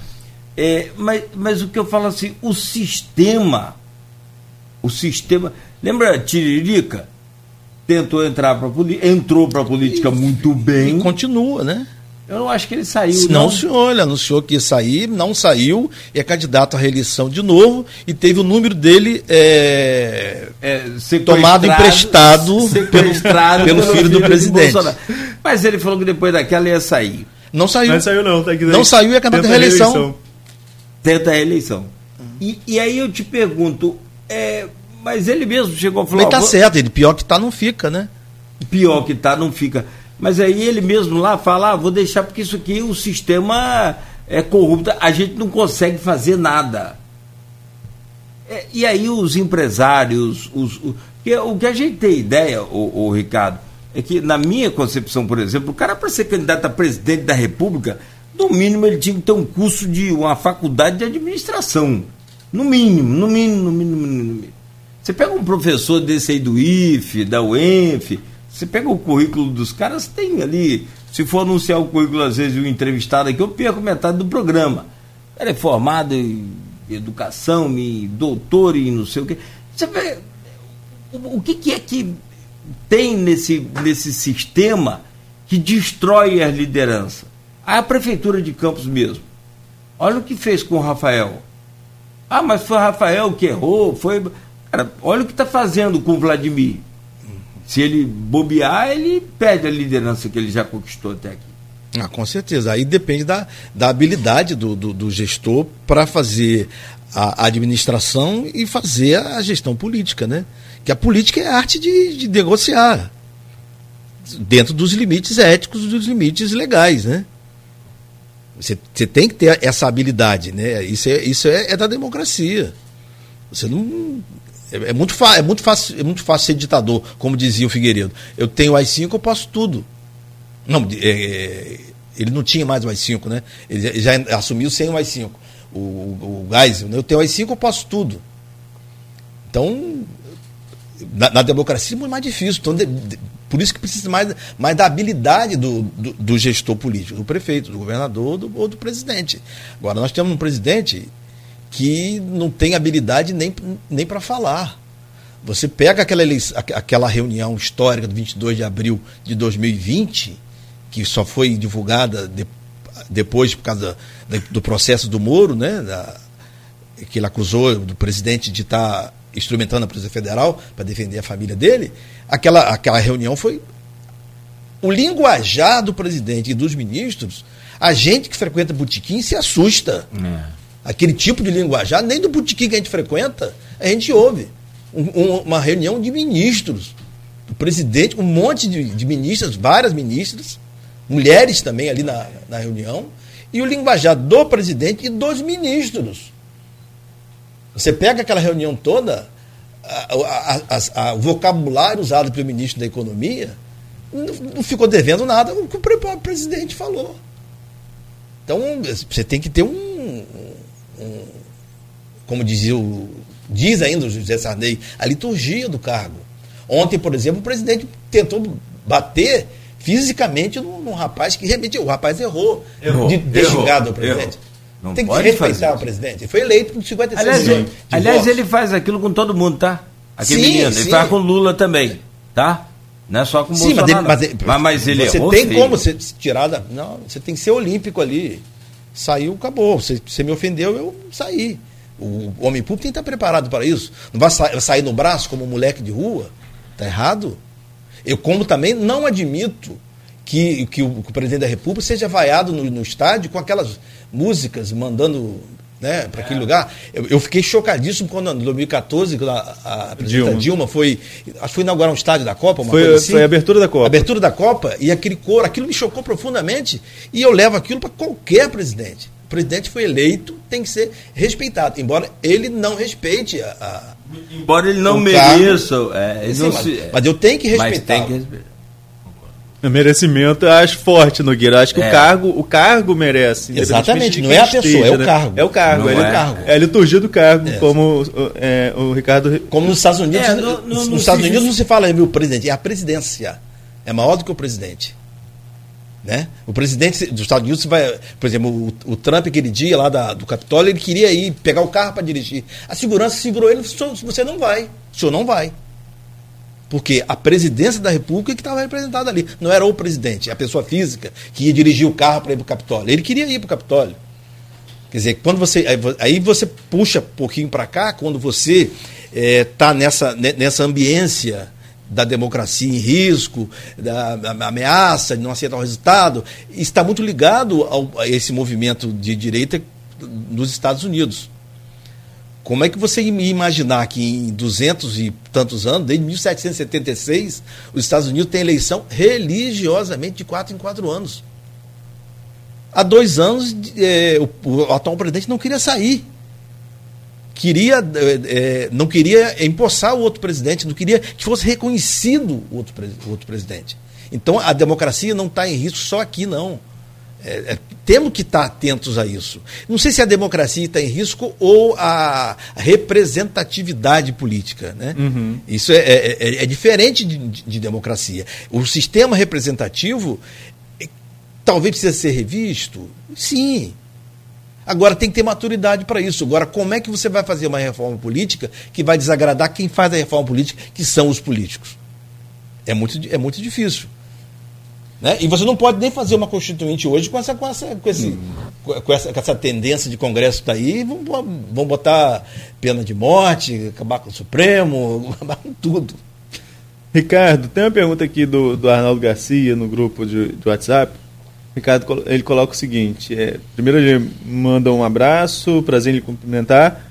É, mas, mas o que eu falo assim, o sistema, o sistema. Lembra Tiririca? Tentou entrar para política, entrou para a política muito bem. E continua, né? Eu não acho que ele saiu. Não, não, senhor, ele anunciou que ia sair, não saiu, é candidato à reeleição de novo e teve o número dele é, é, tomado emprestado, sequestrado pelo, pelo filho do presidente. Mas ele falou que depois daquela ia sair. Não saiu. Não saiu, não. Tá não saiu e é candidato à reeleição. reeleição tenta a eleição. E, e aí eu te pergunto, é, mas ele mesmo chegou a falar. Mas tá certo, ele pior que tá não fica, né? Pior que tá não fica. Mas aí ele mesmo lá fala, ah, vou deixar porque isso aqui o sistema é corrupto, a gente não consegue fazer nada. É, e aí os empresários, os, o, que, o que a gente tem ideia, o, o Ricardo, é que na minha concepção, por exemplo, o cara para ser candidato a presidente da República, no mínimo ele tinha que ter um curso de uma faculdade de administração. No mínimo, no mínimo, no mínimo, no mínimo. Você pega um professor desse aí do IFE, da UENF, você pega o currículo dos caras, tem ali. Se for anunciar o currículo, às vezes, o entrevistado aqui, eu perco metade do programa. Ele é formado em educação, em doutor e não sei o quê. Você vê, o, o que, que é que tem nesse, nesse sistema que destrói a liderança? A prefeitura de Campos mesmo. Olha o que fez com o Rafael. Ah, mas foi o Rafael que errou, foi. Cara, olha o que está fazendo com o Vladimir. Se ele bobear, ele perde a liderança que ele já conquistou até aqui. Ah, com certeza. Aí depende da, da habilidade do, do, do gestor para fazer a administração e fazer a gestão política, né? Que a política é a arte de, de negociar dentro dos limites éticos, dos limites legais, né? Você, você tem que ter essa habilidade, né? Isso é, isso é, é da democracia. Você não. É, é, muito é, muito fácil, é muito fácil ser ditador, como dizia o Figueiredo. Eu tenho o AI-5, eu posso tudo. Não, é, é, ele não tinha mais o AI-5, né? Ele já, já assumiu sem o AI-5. O, o, o Geisel, né? eu tenho o AI-5, eu posso tudo. Então, na, na, democracia é muito mais difícil. Então, de, de, por isso que precisa mais, mais da habilidade do, do, do gestor político, do prefeito, do governador do, ou do presidente. Agora, nós temos um presidente que não tem habilidade nem, nem para falar. Você pega aquela, aquela reunião histórica do 22 de abril de 2020, que só foi divulgada de, depois por causa da, do processo do Moro, né? Da, que ele acusou do presidente de estar instrumentando a Polícia Federal para defender a família dele, aquela, aquela reunião foi. O linguajar do presidente e dos ministros, a gente que frequenta botequim se assusta. É. Aquele tipo de linguajar, nem do botequim que a gente frequenta, a gente ouve. Um, um, uma reunião de ministros. O presidente, um monte de, de ministras, várias ministras, mulheres também ali na, na reunião, e o linguajar do presidente e dos ministros. Você pega aquela reunião toda, o vocabulário usado pelo ministro da Economia não, não ficou devendo nada o que o próprio presidente falou. Então, você tem que ter um, um como dizia o, diz ainda o José Sarney, a liturgia do cargo. Ontem, por exemplo, o presidente tentou bater fisicamente num, num rapaz que realmente o rapaz errou, errou de ter xingado o presidente. Errou. Não Tem que respeitar o presidente. Ele foi eleito com 56 aliás, milhões. Aliás, ele faz aquilo com todo mundo, tá? Aquele sim, menino. Sim. Ele faz com Lula também, tá? Não é só com o sim, Bolsonaro. Mas, ele, mas, mas ele você tem como você tirar da. Não, você tem que ser olímpico ali. Saiu, acabou. Você, você me ofendeu, eu saí. O homem público tem que estar preparado para isso. Não vai sa sair no braço como um moleque de rua. Está errado. Eu, como também, não admito que, que, o, que o presidente da República seja vaiado no, no estádio com aquelas músicas mandando né, para aquele é. lugar. Eu, eu, fiquei chocadíssimo quando, em 2014, quando a, a presidenta Dilma. Dilma, foi. Acho que foi inaugurar um estádio da Copa, uma foi, coisa assim. Foi a abertura da Copa. Abertura da Copa, e aquele coro, aquilo me chocou profundamente. E eu levo aquilo para qualquer presidente. O presidente foi eleito, tem que ser respeitado, embora ele não respeite a. a embora ele não mereça. É, ele Sim, não mas, se, mas, eu tenho que respeitar. Mas tem que respeitar. O merecimento eu acho forte, Nogueira. Eu acho que é. o cargo, o cargo merece. Exatamente, não é a pessoa, esteja, é o né? cargo. É o cargo, é, é, o cargo. É a liturgia do cargo, é. como é, o Ricardo. Como nos Estados Unidos. É, no, no, nos no Estados Unidos não se fala meu presidente, é a presidência. É maior do que o presidente. Né? O presidente dos Estados Unidos vai, por exemplo, o, o Trump aquele dia lá da, do Capitólio, ele queria ir pegar o carro para dirigir. A segurança segurou ele, você não vai, o senhor não vai. Porque a presidência da República que estava representada ali. Não era o presidente, a pessoa física que ia dirigir o carro para ir para o Capitólio. Ele queria ir para o Capitólio. Quer dizer, quando você. Aí você puxa um pouquinho para cá, quando você está é, nessa, nessa ambiência da democracia em risco, da, da ameaça de não aceitar o resultado, está muito ligado ao, a esse movimento de direita nos Estados Unidos. Como é que você imaginar que em 200 e tantos anos, desde 1776, os Estados Unidos têm eleição religiosamente de quatro em quatro anos? Há dois anos, é, o, o, atual presidente não queria sair. Queria, é, não queria empossar o outro presidente, não queria que fosse reconhecido o outro, o outro presidente. Então a democracia não está em risco só aqui, não. É, é, temos que estar atentos a isso. Não sei se a democracia está em risco ou a representatividade política. Né? Uhum. Isso é, é, é, é diferente de, de, democracia. O sistema representativo é, talvez precise ser revisto? Sim. Agora tem que ter maturidade para isso. Agora, como é que você vai fazer uma reforma política que vai desagradar quem faz a reforma política, que são os políticos? É muito, é muito difícil. Né? E você não pode nem fazer uma constituinte hoje com essa, com essa, com esse, hum. com essa, com essa tendência de Congresso está aí, vão, vão botar pena de morte, acabar com o Supremo, acabar com tudo. Ricardo, tem uma pergunta aqui do, do Arnaldo Garcia no grupo de, de WhatsApp. Ricardo, ele coloca o seguinte: é, primeiro ele manda um abraço, prazer em lhe cumprimentar.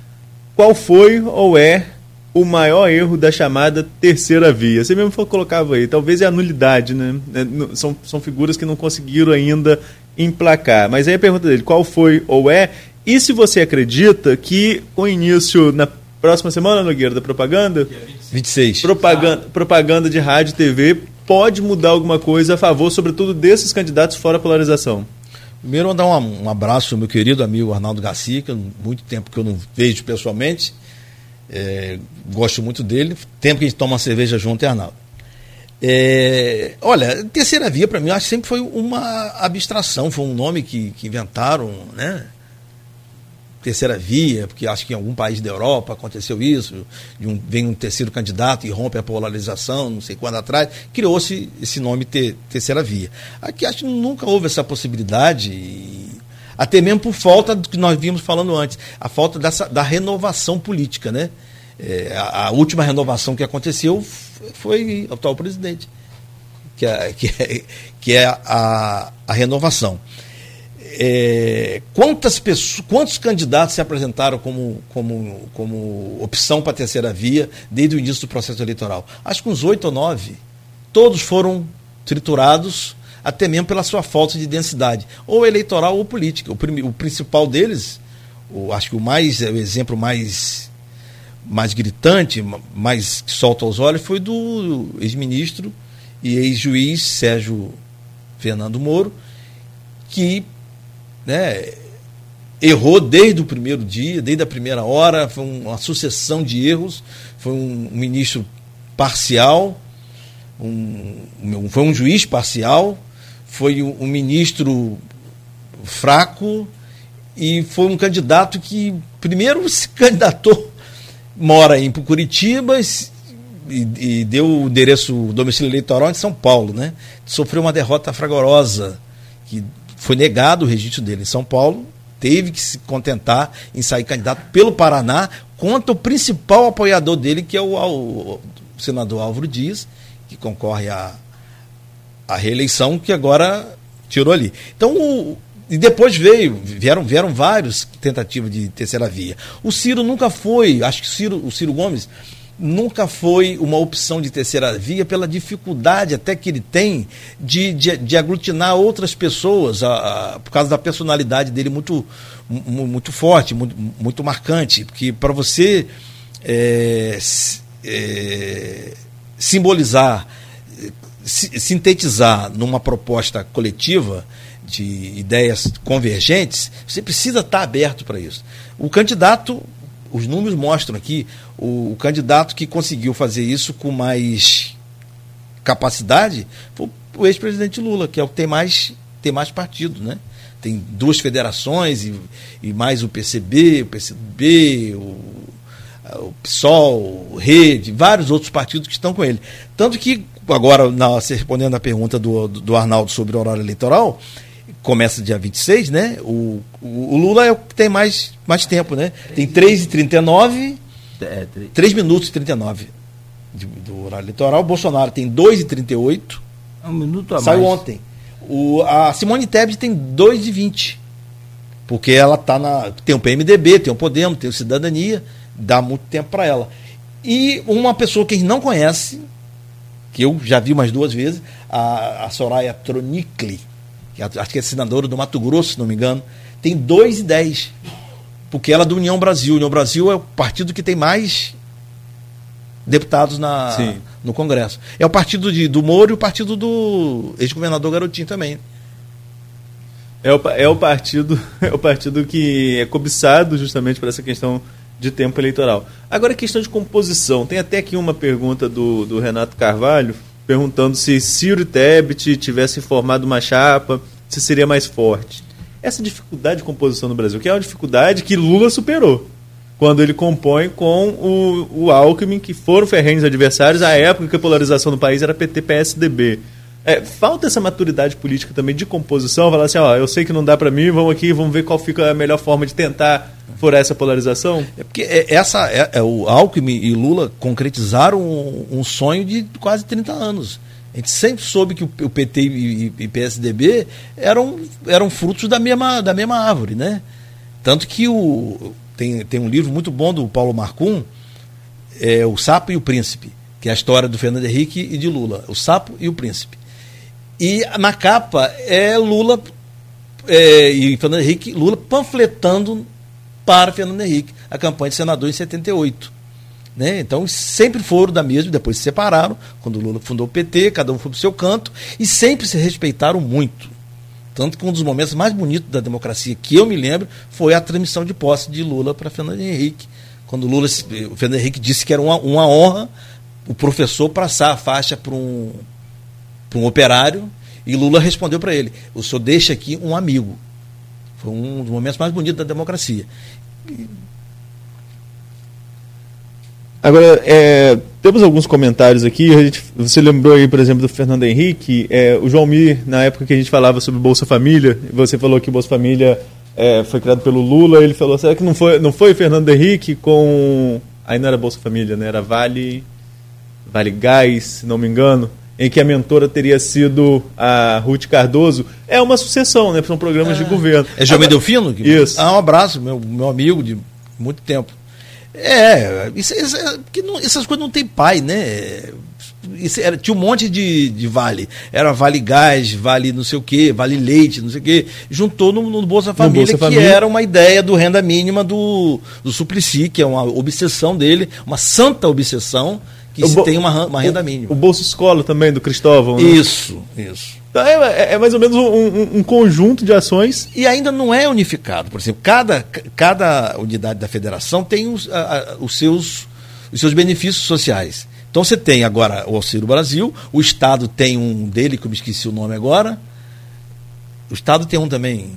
Qual foi ou é o maior erro da chamada terceira via. Você mesmo colocava aí, talvez é a nulidade, né? É, são, são figuras que não conseguiram ainda emplacar. Mas aí a pergunta dele, qual foi ou é? E se você acredita que o início na próxima semana, Nogueira, da propaganda? 26. Propaganda, ah. propaganda de rádio e TV pode mudar alguma coisa a favor, sobretudo, desses candidatos fora polarização? Primeiro, mandar um, um abraço ao meu querido amigo Arnaldo Garcia, que há muito tempo que eu não vejo pessoalmente. É, gosto muito dele. Tempo que a gente toma uma cerveja junto, é Arnaldo. É, olha, terceira via para mim acho que sempre foi uma abstração, foi um nome que, que inventaram, né? Terceira via, porque acho que em algum país da Europa aconteceu isso, um, vem um terceiro candidato e rompe a polarização, não sei quando atrás, criou-se esse nome ter, terceira via. Aqui acho que nunca houve essa possibilidade. E, até mesmo por falta do que nós vimos falando antes, a falta dessa, da renovação política, né? É, a, a, última renovação que aconteceu foi o atual presidente, que é, que é, que é a, a renovação. É, quantas pessoas, quantos candidatos se apresentaram como, como, como opção para a terceira via desde o início do processo eleitoral? Acho que uns oito ou nove. Todos foram triturados, até mesmo pela sua falta de densidade, ou eleitoral ou política. O, o principal deles, o, acho que o mais, o exemplo mais, mais gritante, mais que solta aos olhos, foi do ex-ministro e ex-juiz Sérgio Fernando Moro, que né, errou desde o primeiro dia, desde a primeira hora, foi uma sucessão de erros, foi um ministro parcial, um, foi um juiz parcial, foi um, ministro fraco e foi um candidato que primeiro se candidatou, mora em Curitiba e, e deu o endereço o domicílio eleitoral em São Paulo, né? Sofreu uma derrota fragorosa, que foi negado o registro dele em São Paulo, teve que se contentar em sair candidato pelo Paraná contra o principal apoiador dele, que é o, o, o senador Álvaro Dias, que concorre à, à reeleição, que agora tirou ali. Então, o, e depois veio, vieram, vieram vários tentativas de terceira via. O Ciro nunca foi, acho que o Ciro, o Ciro Gomes nunca foi uma opção de terceira via pela dificuldade até que ele tem de, de, de aglutinar outras pessoas, a, a, por causa da personalidade dele muito, muito forte, muito, muito marcante. Porque para você é, é, simbolizar, sintetizar numa proposta coletiva de ideias convergentes, você precisa estar aberto para isso. O candidato, os números mostram aqui, o, o candidato que conseguiu fazer isso com mais capacidade foi o ex-presidente Lula, que é o que tem mais, tem mais partido, né? Tem duas federações e, e mais o PCB, o PCB, o o PSOL, Rede, vários outros partidos que estão com ele. Tanto que, agora, na, respondendo a pergunta do, do Arnaldo sobre o horário eleitoral, começa dia 26, né? O, o, o Lula é o que tem mais, mais tempo, né? Tem 3h39, é, 3 minutos e 39 de, do horário eleitoral. O Bolsonaro tem 2h38. Um minuto a Saiu mais. ontem. O, a Simone Tebet tem 2h20. Porque ela tá na. Tem o PMDB, tem o Podemos, tem o Cidadania dá muito tempo para ela. E uma pessoa que a gente não conhece, que eu já vi umas duas vezes, a, a Soraya Tronicli, que é, acho que é senadora do Mato Grosso, se não me engano, tem 2 e 10. Porque ela é do União Brasil. União Brasil é o partido que tem mais deputados na, no Congresso. É o partido de, do Moro e o partido do ex-governador Garotinho também. É o, é o partido é o partido que é cobiçado justamente por essa questão de tempo eleitoral. Agora, questão de composição. Tem até aqui uma pergunta do, do Renato Carvalho, perguntando se Ciro e Tebet tivessem formado uma chapa, se seria mais forte. Essa dificuldade de composição no Brasil, que é uma dificuldade que Lula superou quando ele compõe com o, o Alckmin, que foram ferrenhos adversários à época que a polarização do país era PT-PSDB. É, falta essa maturidade política também de composição, falar assim, ó, eu sei que não dá para mim, vamos aqui, vamos ver qual fica a melhor forma de tentar furar essa polarização? É porque é, essa é, é, o Alckmin e Lula concretizaram um, um, sonho de quase 30 anos. A gente sempre soube que o, PT e, e, PSDB eram, eram frutos da mesma, da mesma árvore, né? Tanto que o, tem, tem um livro muito bom do Paulo Marcum, é O Sapo e o Príncipe, que é a história do Fernando Henrique e de Lula. O Sapo e o Príncipe. E na capa é Lula é, e Fernando Henrique, Lula panfletando para Fernando Henrique, a campanha de senador em 78. Né? Então sempre foram da mesma, depois se separaram, quando o Lula fundou o PT, cada um foi para o seu canto, e sempre se respeitaram muito. Tanto que um dos momentos mais bonitos da democracia que eu me lembro foi a transmissão de posse de Lula para Fernando Henrique. Quando Lula, o Fernando Henrique disse que era uma, uma honra o professor passar a faixa para um, um operário, e Lula respondeu para ele: o senhor deixa aqui um amigo. Foi um dos momentos mais bonitos da democracia. Agora, é, temos alguns comentários aqui. Gente, você lembrou aí, por exemplo, do Fernando Henrique. É, o João Mir, na época que a gente falava sobre Bolsa Família, você falou que Bolsa Família é, foi criado pelo Lula. Ele falou: será que não foi, não foi Fernando Henrique com Aí não era Bolsa Família, né? Era Vale. Vale Gás, se não me engano. Em que a mentora teria sido a Ruth Cardoso. É uma sucessão, né? São programas de governo. É João Delfino? Isso. Ah, um abraço, meu, meu amigo de muito tempo. É, isso, isso, é, não, essas coisas não tem pai, né? Isso era, tinha um monte de, de vale. Era Vale Gás, Vale não sei o quê, Vale Leite, não sei o quê. Juntou no, no Bolsa Família, Bolsa que Família. era uma ideia do renda mínima do, do Suplicy, que é uma obsessão dele, uma santa obsessão, que se tem uma, uma renda mínima. O Bolsa Escola também, do Cristóvão. Né? Isso, isso. Então é, é, é mais ou menos um, um, um, conjunto de ações. E ainda não é unificado. Por exemplo, cada, cada unidade da federação tem os, a, a, os, seus, os seus benefícios sociais. Então você tem agora o Auxílio Brasil, o Estado tem um dele, que eu me esqueci o nome agora. O Estado tem um também.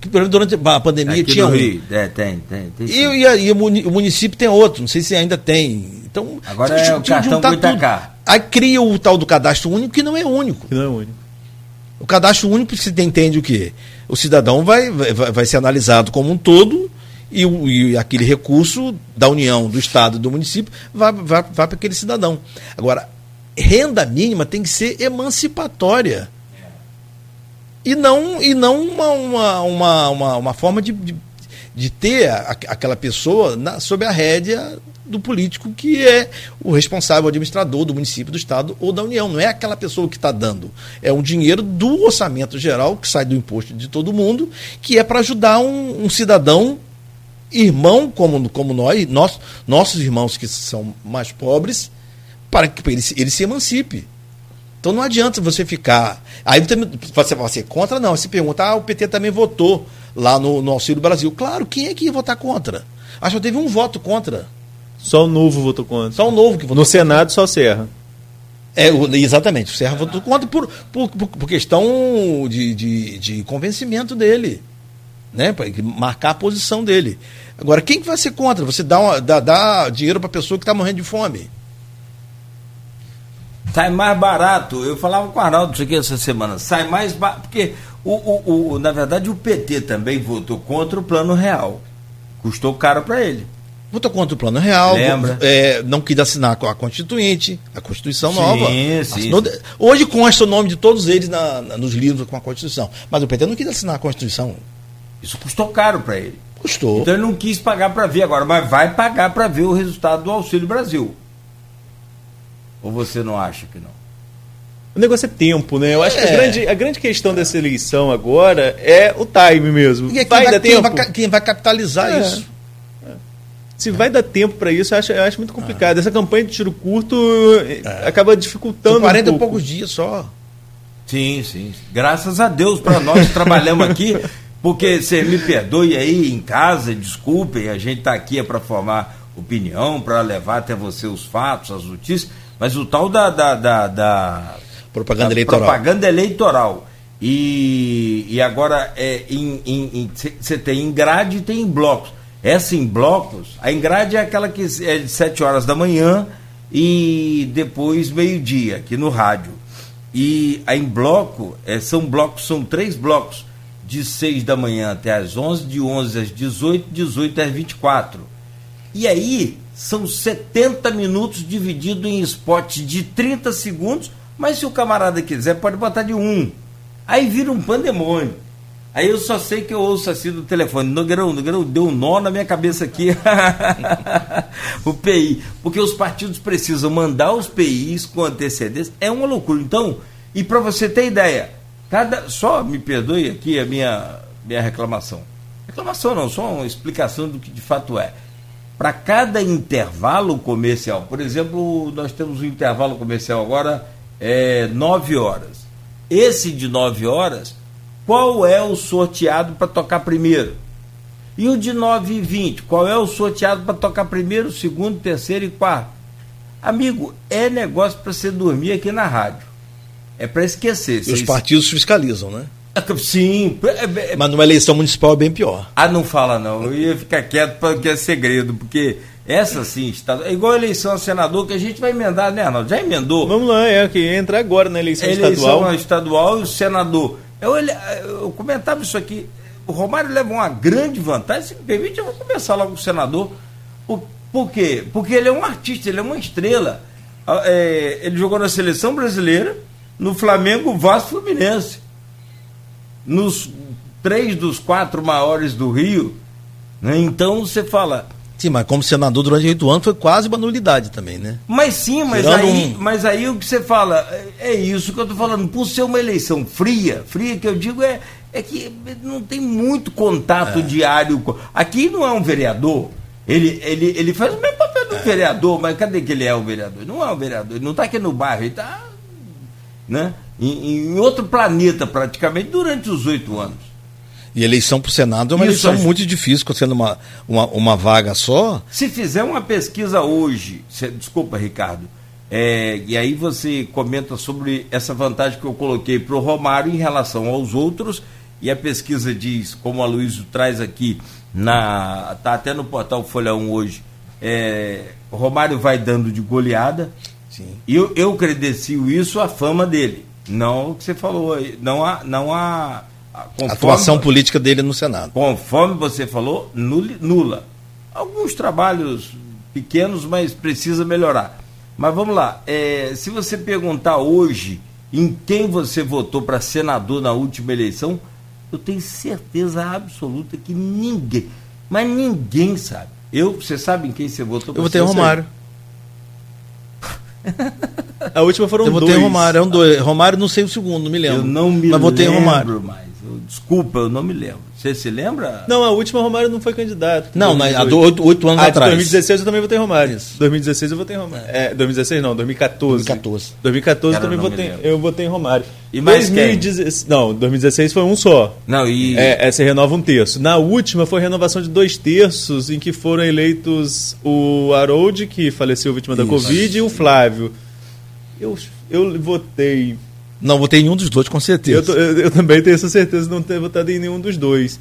Que durante a pandemia Aqui tinha um. Rio. É, tem, tem. tem e, e, e, o município tem outro, não sei se ainda tem. Então, agora é o cartão Goitacá. Aí cria o tal do cadastro único, que não é único. Que não é único. O cadastro único, você entende o quê? O cidadão vai, vai, vai ser analisado como um todo e, e, aquele recurso da União, do Estado e do município vai, vai, vai para aquele cidadão. Agora, renda mínima tem que ser emancipatória. E não, e não uma, uma, uma, uma, uma forma de, de, de ter a, aquela pessoa na, sob a rédea do político que é o responsável administrador do município, do estado ou da União. Não é aquela pessoa que está dando. É um dinheiro do orçamento geral, que sai do imposto de todo mundo, que é para ajudar um, um, cidadão, irmão como, como nós, nós, nossos irmãos que são mais pobres, para que ele, ele se emancipe. Então não adianta você ficar. Aí você vai ser contra, não. Você pergunta, ah, o PT também votou lá no, no Auxílio Brasil. Claro, quem é que ia votar contra? Acho que teve um voto contra. Só o Novo votou contra. Só o Novo que votou No Senado, só Serra. É, exatamente. O Serra votou contra por, por, por, questão de, de, de, convencimento dele. Né? Para marcar a posição dele. Agora, quem que vai ser contra? Você dá, uma, dá, dá dinheiro para a pessoa que está morrendo de fome. Sai mais barato. Eu falava com o Arnaldo isso aqui essa semana. Sai mais barato. Porque, o, o, o, na verdade, o PT também votou contra o plano real. Custou caro para ele votou contra o plano real, Lembra? É, não quis assinar com a Constituinte, a Constituição sim, nova. Sim, assinou, hoje consta o nome de todos eles na, na, nos livros com a Constituição. Mas o PT não quis assinar a Constituição. Isso custou caro para ele. Custou. Então ele não quis pagar para ver agora, mas vai pagar para ver o resultado do Auxílio Brasil. Ou você não acha que não? O negócio é tempo, né? Eu acho é. que a é. grande, a grande questão dessa eleição agora é o time mesmo. E é quem vai, vai, quem vai, quem vai capitalizar é. isso? se vai dar tempo para isso, eu acho, eu acho muito complicado. Ah. Essa campanha de tiro curto é. acaba dificultando. São 40 um e poucos dias só. Sim, sim. Graças a Deus para nós que trabalhamos aqui, porque você me perdoe aí em casa, desculpem, a gente está aqui é para formar opinião, para levar até você os fatos, as notícias, mas o tal da, da, da, da propaganda da eleitoral. Propaganda eleitoral. E, e agora é, você tem em grade e tem em blocos. Essa em blocos, a engrade é aquela que é de 7 horas da manhã e depois meio-dia, aqui no rádio. E a em bloco, é, são blocos, são três blocos, de 6 da manhã até as 11, de 11 às 18, 18 às 24. E aí, são 70 minutos dividido em spots de 30 segundos, mas se o camarada quiser, pode botar de um. Aí vira um pandemônio. Aí eu só sei que eu ouço assim do telefone, Nogueirão, Nogueirão, deu um nó na minha cabeça aqui, o PI, porque os partidos precisam mandar os PIs com antecedência, é uma loucura. Então, e para você ter ideia, cada, só me perdoe aqui a minha, minha reclamação, reclamação não, só uma explicação do que de fato é. Para cada intervalo comercial, por exemplo, nós temos um intervalo comercial agora, é 9 horas. Esse de 9 horas qual é o sorteado para tocar primeiro? E o de 9 e 20, qual é o sorteado para tocar primeiro, segundo, terceiro e quarto? Amigo, é negócio para você dormir aqui na rádio. É para esquecer. E os partidos fiscalizam, né? É sim. É, é, Mas numa eleição municipal é bem pior. Ah, não fala não. Eu ia ficar quieto porque é segredo, porque essa sim está. É igual a eleição a senador que a gente vai emendar, né, Arnaldo? Já emendou? Vamos lá, é que entra agora na eleição, eleição estadual. Eleição estadual e o senador eu, eu comentava isso aqui. O Romário leva uma grande vantagem. Se me permite, eu vou começar logo com o senador. O, Por quê? Porque ele é um artista, ele é uma estrela. Ah, é, ele jogou na seleção brasileira, no Flamengo, Vasco Fluminense. Nos três dos quatro maiores do Rio. Né? Então você fala. Sim, mas como senador durante oito anos foi quase uma nulidade também, né? Mas sim, mas aí, um... mas aí o que você fala, é, é isso que eu estou falando, por ser uma eleição fria, fria que eu digo é, é que não tem muito contato é. diário. Aqui não é um vereador, ele, ele, ele faz o mesmo papel do é. vereador, mas cadê que ele é o vereador? Não é o vereador, ele não está aqui no bairro, ele está né, em, em outro planeta praticamente durante os oito anos. E eleição para o Senado é uma Isso, eleição muito difícil, sendo uma, uma, uma vaga só. Se fizer uma pesquisa hoje, se, desculpa, Ricardo, é, e aí você comenta sobre essa vantagem que eu coloquei para o Romário em relação aos outros, e a pesquisa diz, como a Luísa traz aqui, na tá até no portal Folha 1 hoje, é, Romário vai dando de goleada, Sim. e eu, eu credencio isso à fama dele. Não o que você falou, não há, não há Conforme, atuação política dele no Senado. Conforme você falou, nula. Alguns trabalhos pequenos, mas precisa melhorar. Mas vamos lá, é, se você perguntar hoje em quem você votou para senador na última eleição, eu tenho certeza absoluta que ninguém, mas ninguém sabe. Eu, você sabe em quem você votou? Eu votei Romário. A última foram eu dois. Eu votei Romário, é um dois. Romário não sei o segundo, não me lembro. Eu não me mas votei Romário. mais. Desculpa, eu não me lembro. Você se lembra? Não, a última Romário não foi candidato. Não, mas há oito, anos ah, atrás. Em 2016 eu também votei Romário. Isso. 2016 eu votei Romário. É, 2016 não, 2014. 2014. 2014 eu também votei, eu votei em Romário. E mais 2016, quem? Não, 2016 foi um só. Não, e... É, essa renova um terço. Na última foi renovação de dois terços, em que foram eleitos o Harold, que faleceu vítima da Isso. Covid, e o Flávio. Eu, eu votei não votei em nenhum dos dois, com certeza. Eu, eu, eu, também tenho essa certeza de não ter votado em nenhum dos dois.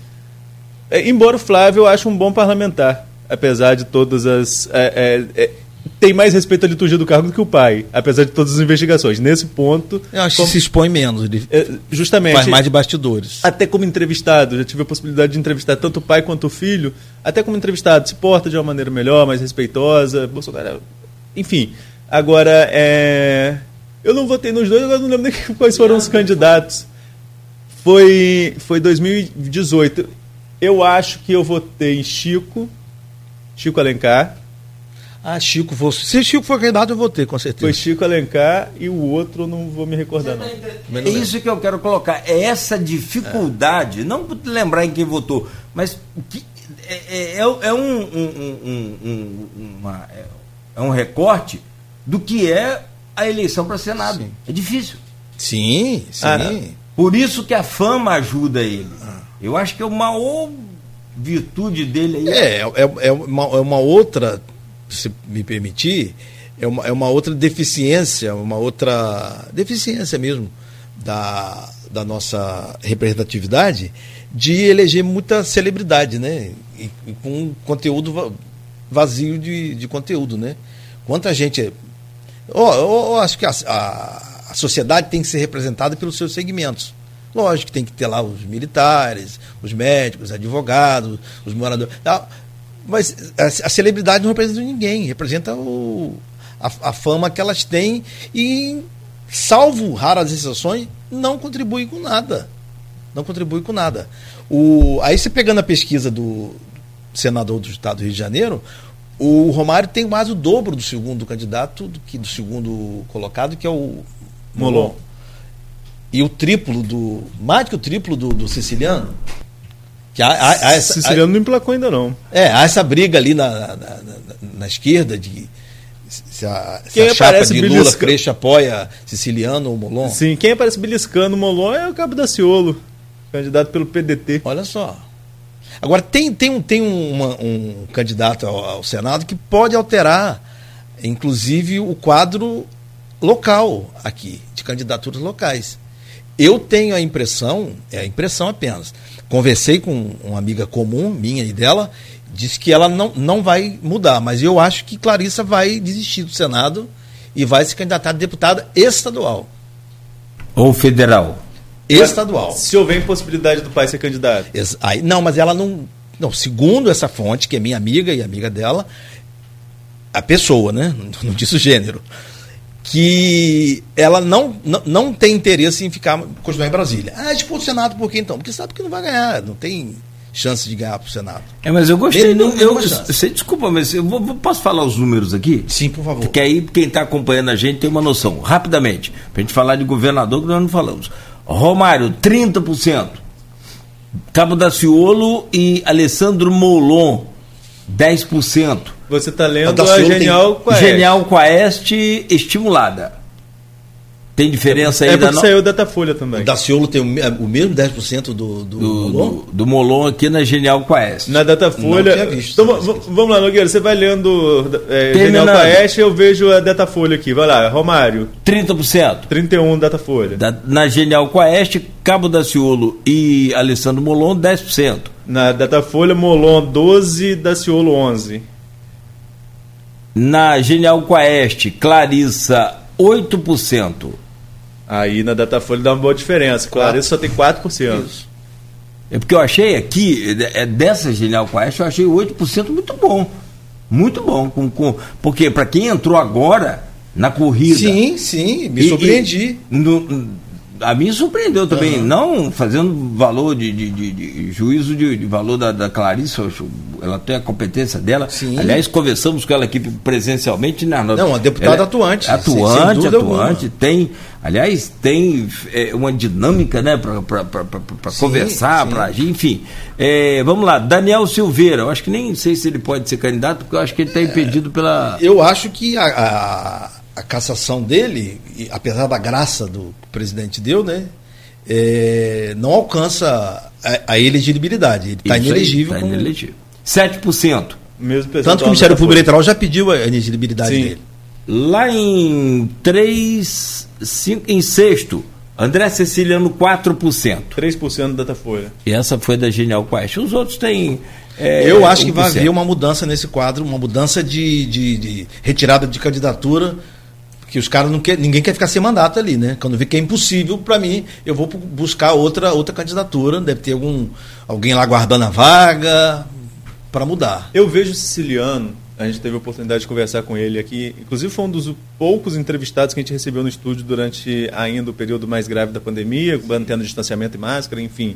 É, embora o Flávio eu acho um bom parlamentar, apesar de todas as. É, é, é, tem mais respeito à liturgia do cargo do que o pai, apesar de todas as investigações. Nesse ponto. Eu acho como, que se expõe menos. Ele é, justamente. Faz mais de bastidores. Até como entrevistado, já tive a possibilidade de entrevistar tanto o pai quanto o filho. Até como entrevistado, se porta de uma maneira melhor, mais respeitosa. Bolsonaro. Enfim. Agora, é eu não votei nos dois, agora não lembro nem quais foram os candidatos. Foi, foi 2018. Eu acho que eu votei em Chico, Chico Alencar. Ah, Chico, você. Se Chico for candidato, eu votei, com certeza. Foi Chico Alencar e o outro não vou me recordar. Não. É isso que eu quero colocar. É essa dificuldade, é. não lembrar em quem votou, mas que, é, é, é, é um, um, um, um uma, é um recorte do que é a eleição para Senado. Sim. É difícil. Sim, sim. Ah, por isso que a fama ajuda ele. Eu acho que é uma virtude dele aí. É, é, é, uma, é uma outra, se me permitir, é uma, é uma outra deficiência, uma outra deficiência mesmo da, da nossa representatividade de eleger muita celebridade, né? E, e com conteúdo vazio de, de conteúdo, né? Quanta gente Oh, eu, acho que a, a, a, sociedade tem que ser representada pelos seus segmentos. Lógico que tem que ter lá os militares, os médicos, os advogados, os moradores. Tal, mas a, a celebridade não representa ninguém, representa o, a, a fama que elas têm e, salvo raras exceções, não contribui com nada. Não contribui com nada. O, aí você pegando a pesquisa do senador do estado do Rio de Janeiro, o Romário tem mais o dobro do segundo candidato do que do segundo colocado, que é o Molon. E o triplo do. Mais que o triplo do, do siciliano. Que há, há, há essa, siciliano há, não emplacou ainda, não. É, há essa briga ali na, na, na, na esquerda de. Se a, se quem a chapa de Lula. Freixo apoia siciliano ou Molon. Sim, quem aparece beliscando o Molon é o Cabo da Ciolo, candidato pelo PDT. Olha só. Agora, tem, tem, um, tem uma, um candidato ao, ao, Senado que pode alterar, inclusive, o quadro local aqui, de candidaturas locais. Eu tenho a impressão, é a impressão apenas, conversei com uma amiga comum, minha e dela, disse que ela não, não vai mudar, mas eu acho que Clarissa vai desistir do Senado e vai se candidatar a deputada estadual. Ou federal estadual. Se houver possibilidade do pai ser candidato. Aí, não, mas ela não. Não, segundo essa fonte, que é minha amiga e amiga dela, a pessoa, né? Não disse o gênero. Que ela não, não, não tem interesse em ficar, continuar em Brasília. Ah, disputa o Senado por quê então? Porque sabe que não vai ganhar, não tem chance de ganhar para o Senado. É, mas eu gostei. Ele Não, não- eu, não você, desculpa, mas eu vou- posso falar os números aqui? Sim, por favor. Porque aí quem está acompanhando a gente tem uma noção. Rapidamente, para a gente falar de governador que nós não falamos. Romário, 30%. Cabo Daciolo e Alessandro Molon, 10%. Você está lendo A a, Daciolo tem- Genial Quaest. Genial Quaest estimulada. Tem diferença aí É da porque no- saiu o Datafolha também. O Daciolo tem o, o mesmo 10% do, do, do, Molon? do, do Molon aqui na Genial Quaest. Na Datafolha. Não tinha visto Então, vamos lá, Nogueira. Você vai lendo é. Genial Quaest eu vejo a Datafolha aqui. Vai lá, Romário, 30%. 31 Datafolha. Da- na Genial Quaest, Cabo Daciolo e Alessandro Molon, 10%. Na Datafolha, Molon 12, Daciolo 11. Na Genial Quaest, Clarissa, 8%. Aí na Datafolha dá uma boa diferença. Claro, isso só tem 4%. É porque eu achei aqui, é dessa Genial Quest, eu achei 8% muito bom. Muito bom. Com, com, porque para quem entrou agora na corrida. Sim, sim, me e- surpreendi. e no- a mim surpreendeu também, não fazendo valor de, de- de- de juízo de, valor da, da acho- ela tem a competência dela. Sim. Aliás, conversamos com ela aqui presencialmente. Né, Arnaldo? Não, uma deputada é atuante, Atuante, atuante. alguma. Tem, aliás, tem é, uma dinâmica, né, para conversar, para agir, enfim. É, vamos lá, Daniel Silveira, eu acho que nem sei se ele pode ser candidato, porque eu acho que ele está impedido pela. Eu acho que a, a, a cassação dele, apesar da graça do presidente deu, né? é, não alcança a, a elegibilidade. Ele está Isso aí, inelegível. com- inelegível. 7%. Mesmo Tanto que o Ministério Público Eleitoral já pediu a elegibilidade Sim. dele. Lá em 3, 5, em sexto, André Ceciliano 4%. 3% do Datafolha. E essa foi da Genial Quest. Os outros têm. é, Eu acho que vai 1%. haver uma mudança nesse quadro, uma mudança de, de- de retirada de candidatura, porque os caras não quer, ninguém quer ficar sem mandato ali, né? Quando vê que é impossível, para mim, eu vou buscar outra outra candidatura, deve ter algum alguém lá guardando a vaga para mudar. Eu vejo o Siciliano, a gente teve a oportunidade de conversar com ele aqui, inclusive foi um dos poucos entrevistados que a gente recebeu no estúdio durante ainda o período mais grave da pandemia, mantendo distanciamento e máscara, enfim.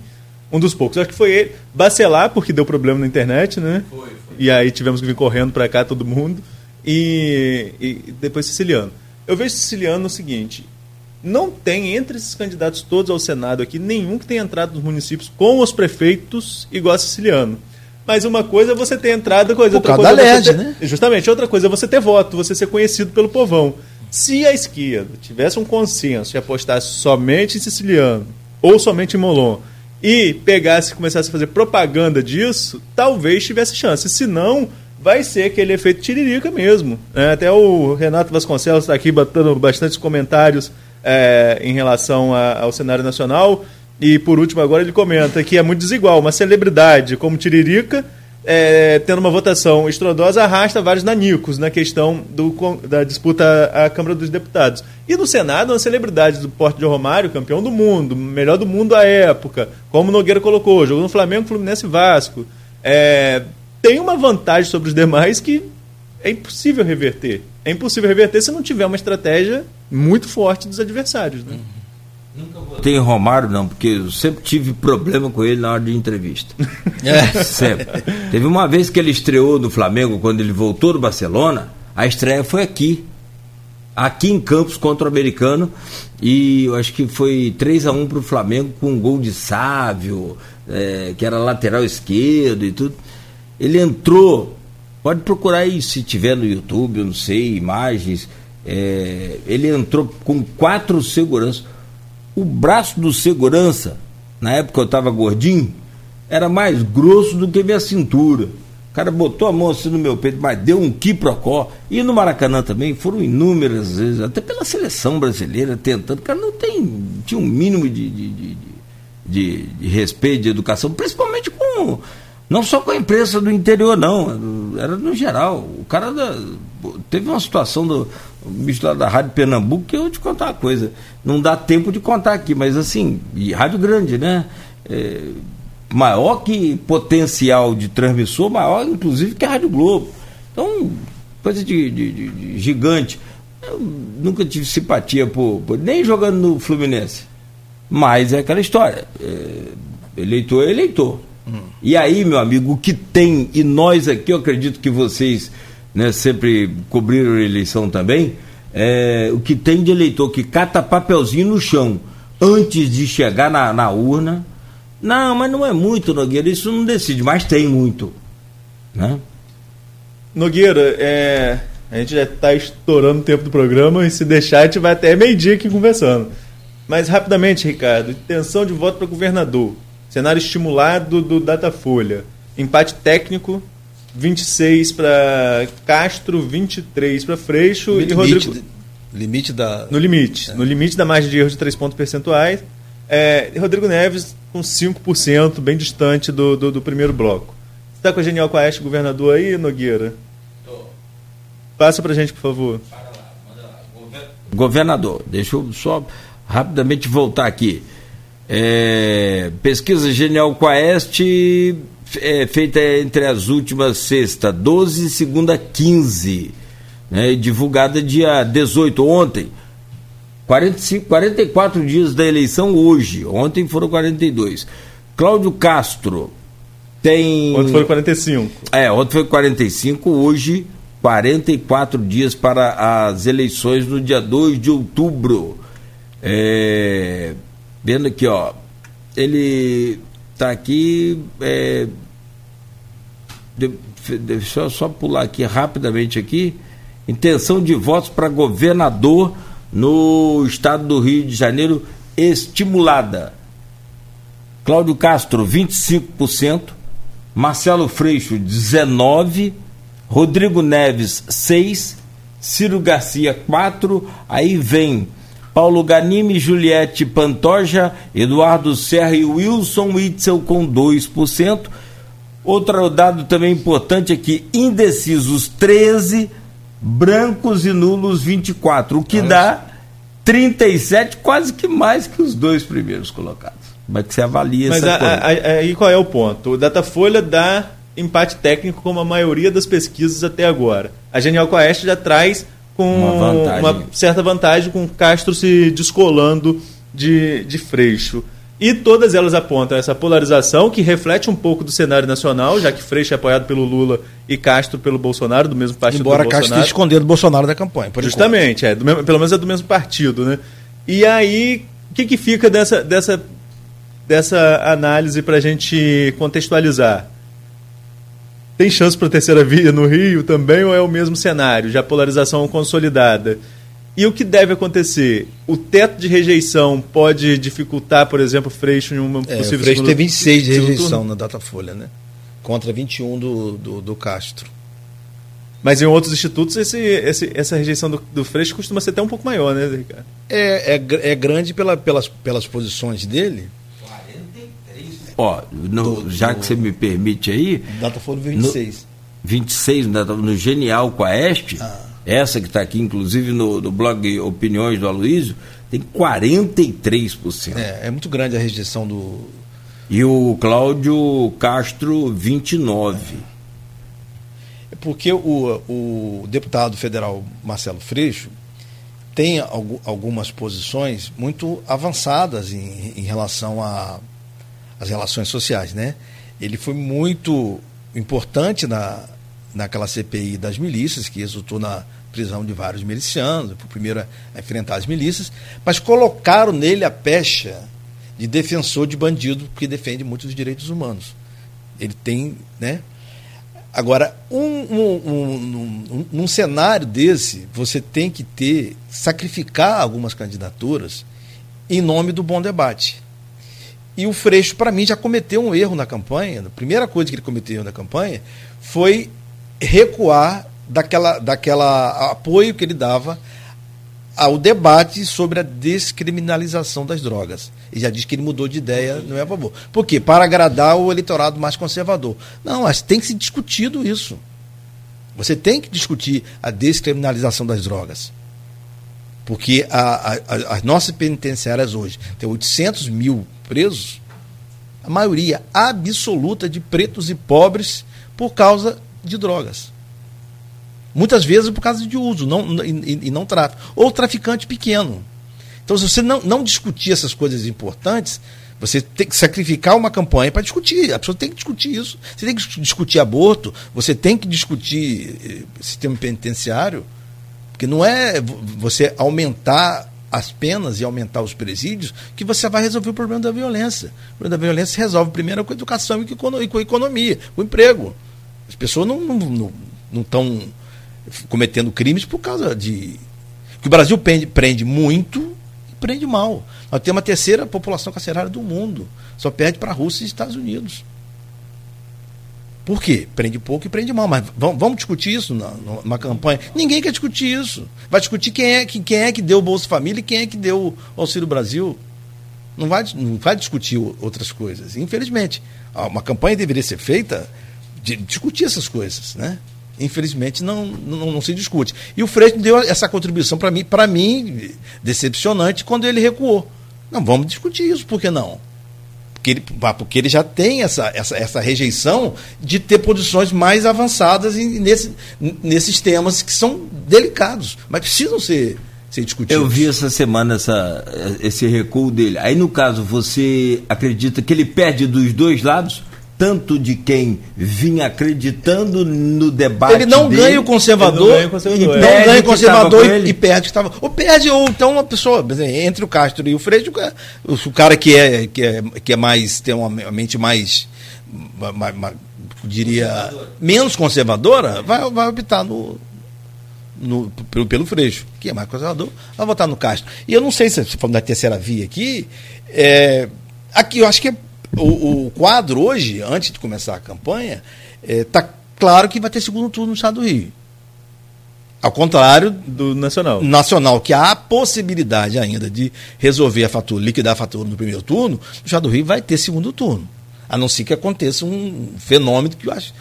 Um dos poucos. Acho que foi ele. Bacelar, porque deu problema na internet, né? Foi, E aí tivemos que vir correndo para cá todo mundo. E, e depois Siciliano. Eu vejo Siciliano no seguinte: não tem entre esses candidatos todos ao Senado aqui nenhum que tenha entrado nos municípios com os prefeitos igual a Siciliano. Mas uma coisa é você ter entrado, coisa, outra causa coisa da é LED, ter- né? Justamente, outra coisa é você ter voto, você ser conhecido pelo povão. Se a esquerda tivesse um consenso e apostasse somente em Siciliano ou somente em Molon e pegasse e começasse a fazer propaganda disso, talvez tivesse chance. Se não, vai ser aquele efeito tiririca mesmo. né? até o Renato Vasconcelos está aqui batendo bastantes comentários é, em relação a- ao cenário nacional. E por último, agora ele comenta que é muito desigual. Uma celebridade como Tiririca, é, tendo uma votação estrondosa, arrasta vários nanicos na questão do, da disputa à Câmara dos Deputados. E no Senado, uma celebridade do porte de Romário, campeão do mundo, melhor do mundo à época, como Nogueira colocou, jogou no Flamengo, Fluminense e Vasco. É, tem uma vantagem sobre os demais que é impossível reverter. É impossível reverter se não tiver uma estratégia muito forte dos adversários. Né? Tem Romário, não, porque eu sempre tive problema com ele na hora de entrevista. É. Sempre. Teve uma vez que ele estreou no Flamengo, quando ele voltou do Barcelona, a estreia foi aqui. Aqui em Campos contra o americano. E eu acho que foi 3 a 1 para o Flamengo com um gol de Sávio, é, que era lateral esquerdo e tudo. Ele entrou, pode procurar aí se tiver no YouTube, eu não sei, imagens. é, ele entrou com quatro seguranças. O braço do segurança, na época eu estava gordinho, era mais grosso do que minha cintura. O cara botou a mão assim no meu peito, mas deu um quiprocó. E no Maracanã também foram inúmeras vezes, até pela seleção brasileira tentando. O cara não tem, tinha um mínimo de, de, de, de, de respeito, de educação, principalmente com. Não só com a imprensa do interior, não. Era no geral. O cara da, teve uma situação do bicho da Rádio Pernambuco que eu te contar uma coisa. Não dá tempo de contar aqui, mas assim, e rádio grande, né? É, maior que potencial de transmissor, maior inclusive que a Rádio Globo. Então, coisa de, de, de, de gigante. Eu nunca tive simpatia por, por, nem jogando no Fluminense. Mas é aquela história. É, eleitor é eleitor. E aí, meu amigo, o que tem, e nós aqui, eu acredito que vocês né, sempre cobriram a eleição também, é, o que tem de eleitor que cata papelzinho no chão antes de chegar na, na urna. Não, mas não é muito, Nogueira, isso não decide, mas tem muito. Né? Nogueira, é, a gente já está estourando o tempo do programa e se deixar a gente vai até meio-dia aqui conversando. Mas rapidamente, Ricardo, intenção de voto para governador. Cenário estimulado do Datafolha. Empate técnico, 26 para Castro, 23 para Freixo limite, e Rodrigo. Limite da. No limite. É. No limite da margem de erro de 3 pontos percentuais. É, Rodrigo Neves com 5%, bem distante do, do, do primeiro bloco. Você está com a Genial Quaest, governador aí, Nogueira? Passa para a gente, por favor. Governador, deixa eu só rapidamente voltar aqui. É, pesquisa Genial Quaest é, feita entre as últimas sexta 12 e segunda 15, né, divulgada dia 18, ontem. 45, 44 dias da eleição hoje, ontem foram 42. Cláudio Castro tem. Ontem foi 45. É, ontem foi 45, hoje 44 dias para as eleições no dia 2 de outubro. É, vendo aqui, ó, ele está aqui. É, deixa eu só pular aqui rapidamente aqui. Intenção de votos para governador no estado do Rio de Janeiro estimulada. Cláudio Castro, 25%, Marcelo Freixo, 19%, Rodrigo Neves, 6%, Ciro Garcia, 4%, aí vem Paulo Ganime, Juliette Pantoja, Eduardo Serra e Wilson Witzel com 2%. Outro dado também importante é que indecisos 13, brancos e nulos 24, o que Nossa. dá 37, quase que mais que os dois primeiros colocados. Como é que você avalia Mas essa a, aí qual é o ponto? O Datafolha dá empate técnico como a maioria das pesquisas até agora. A Genial Coeste já traz com uma, uma, certa vantagem com Castro se descolando de, de Freixo. E todas elas apontam essa polarização que reflete um pouco do cenário nacional, já que Freixo é apoiado pelo Lula e Castro pelo Bolsonaro, do mesmo partido Embora do Castro esteja escondendo o Bolsonaro da campanha. Justamente, é, mesmo, pelo menos é do mesmo partido. Né? E aí, o que, que fica dessa, dessa, dessa análise para a gente contextualizar? Tem chance para a terceira via no Rio também ou é o mesmo cenário, já polarização consolidada? E o que deve acontecer? O teto de rejeição pode dificultar, por exemplo, Freixo em uma é, possível. O Freixo tem 26 de rejeição turno? na Datafolha, né? Contra 21 do, do, do, Castro. Mas em outros institutos, esse, esse, essa rejeição do, do Freixo costuma ser até um pouco maior, né, Ricardo? É, é, é grande pela, pelas, pelas posições dele. Ó, no, do, já do, que você me permite aí. Datafolha 26. No, 26, no, no Genial com a Este. Ah essa que está aqui, inclusive no, no blog Opiniões do Aloysio, tem 43%. É, é muito grande a rejeição do. E o Cláudio Castro, 29%. É porque o, o deputado federal Marcelo Freixo tem algumas posições muito avançadas em, em relação às relações sociais, né? Ele foi muito importante na, naquela CPI das milícias, que resultou na prisão de vários milicianos, o primeiro a enfrentar as milícias, mas colocaram nele a pecha de defensor de bandido, que defende muitos direitos humanos. Ele tem, né? Agora, um, um, um, num cenário desse, você tem que ter, sacrificar algumas candidaturas em nome do bom debate. E o Freixo, para mim, já cometeu um erro na campanha. A primeira coisa que ele cometeu na campanha foi recuar daquela, daquela apoio que ele dava ao debate sobre a descriminalização das drogas. Ele já diz que ele mudou de ideia, não é a favor. Por quê? Para agradar o eleitorado mais conservador. Não, mas tem que ser discutido isso. Você tem que discutir a descriminalização das drogas. Porque a, a, as nossas penitenciárias hoje têm 800 mil presos, a maioria absoluta de pretos e pobres por causa de drogas. Muitas vezes por causa de uso não, e, e não tráfico. Ou traficante pequeno. Então, se você não, não discutir essas coisas importantes, você tem que sacrificar uma campanha para discutir. A pessoa tem que discutir isso. Você tem que discutir aborto, você tem que discutir eh, sistema penitenciário, porque não é você aumentar as penas e aumentar os presídios que você vai resolver o problema da violência. O problema da violência se resolve primeiro com a educação e com a economia, com o emprego. As pessoas não estão não, não, não cometendo crimes por causa de. Que o Brasil prende, prende muito e prende mal. Nós temos a terceira população carcerária do mundo. Só perde para a Rússia e Estados Unidos. Por quê? Prende pouco e prende mal. Mas vamos, vamos discutir isso na, numa campanha? Ninguém quer discutir isso. Vai discutir quem é, quem é que deu o Bolsa Família e quem é que deu o Auxílio Brasil. Não vai, não vai discutir outras coisas. Infelizmente. Uma campanha deveria ser feita de discutir essas coisas, né? Infelizmente não, não, não, se discute. E o Freixo deu essa contribuição para mim, para mim, decepcionante quando ele recuou. Não, vamos discutir isso, por que não? Porque ele, porque ele já tem essa, essa, essa rejeição de ter posições mais avançadas em, nesse, nesses temas que são delicados, mas precisam ser, ser discutidos. Eu vi essa semana essa, esse recuo dele. Aí, no caso, você acredita que ele perde dos dois lados? Tanto de quem vinha acreditando no debate. Ele não dele, ganha o conservador, não ganha o conservador, e, não ganha o conservador e, e, perde que estava. Ou perde, ou então uma pessoa, entre o Castro e o Freixo, o cara que é, que é, que é mais, tem uma mente mais, mais, mais diria, menos conservadora, vai, vai optar no, no, pelo, pelo Freixo, que é mais conservador, vai votar no Castro. E eu não sei se, se falando da terceira via aqui, é, aqui eu acho que é o, o quadro hoje, antes de começar a campanha, está é, claro que vai ter segundo turno no estado do Rio. Ao contrário do Nacional. Nacional, que há a possibilidade ainda de resolver a fatura, liquidar a fatura no primeiro turno, no estado do Rio vai ter segundo turno. A não ser que aconteça um fenômeno que eu acho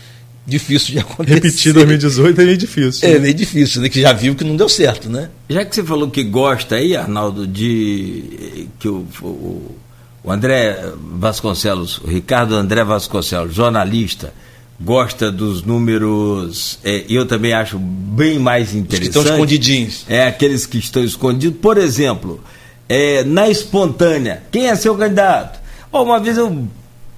difícil de acontecer. Repetir 2018 é meio difícil. É meio difícil, né? Que já viu que não deu certo, né? Já que você falou que gosta aí, Arnaldo, de que o, o o André Vasconcelos, o Ricardo André Vasconcelos, jornalista, gosta dos números, é, eu também acho bem mais interessante. Os que estão escondidinhos. É, aqueles que estão escondidos. Por exemplo, é, na espontânea, quem é seu candidato? Oh, uma vez eu,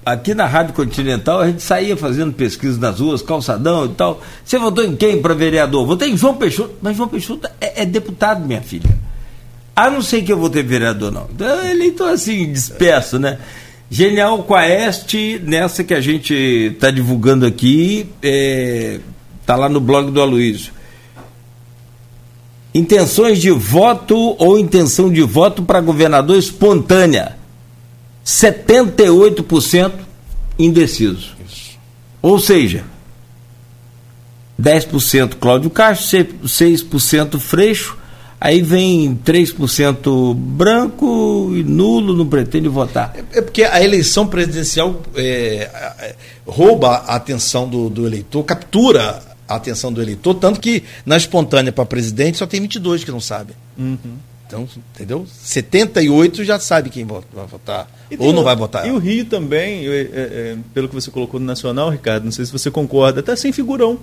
aqui na Rádio Continental, a gente saía fazendo pesquisa nas ruas, calçadão e tal. Você votou em quem para vereador? Votei em João Peixoto. Mas João Peixoto é, é deputado, minha filha. A não ser que eu vou ter vereador, não. Então, eleitor assim, disperso, né? Genial Quaest, nessa que a gente está divulgando aqui, está é, lá no blog do Aloysio. Intenções de voto ou intenção de voto para governador espontânea. 78% indeciso. Ou seja, 10% Cláudio Castro, 6% Freixo, Aí vem 3% branco e nulo, não pretende votar. É, é porque a eleição presidencial é, é, rouba a atenção do, do, eleitor, captura a atenção do eleitor, tanto que na espontânea para presidente só tem 22 que não sabem. Uhum. Então, entendeu? 78 já sabe quem vai votar ou não vai votar. E o Rio também, é, é, pelo que você colocou no Nacional, Ricardo, não sei se você concorda, até sem figurão.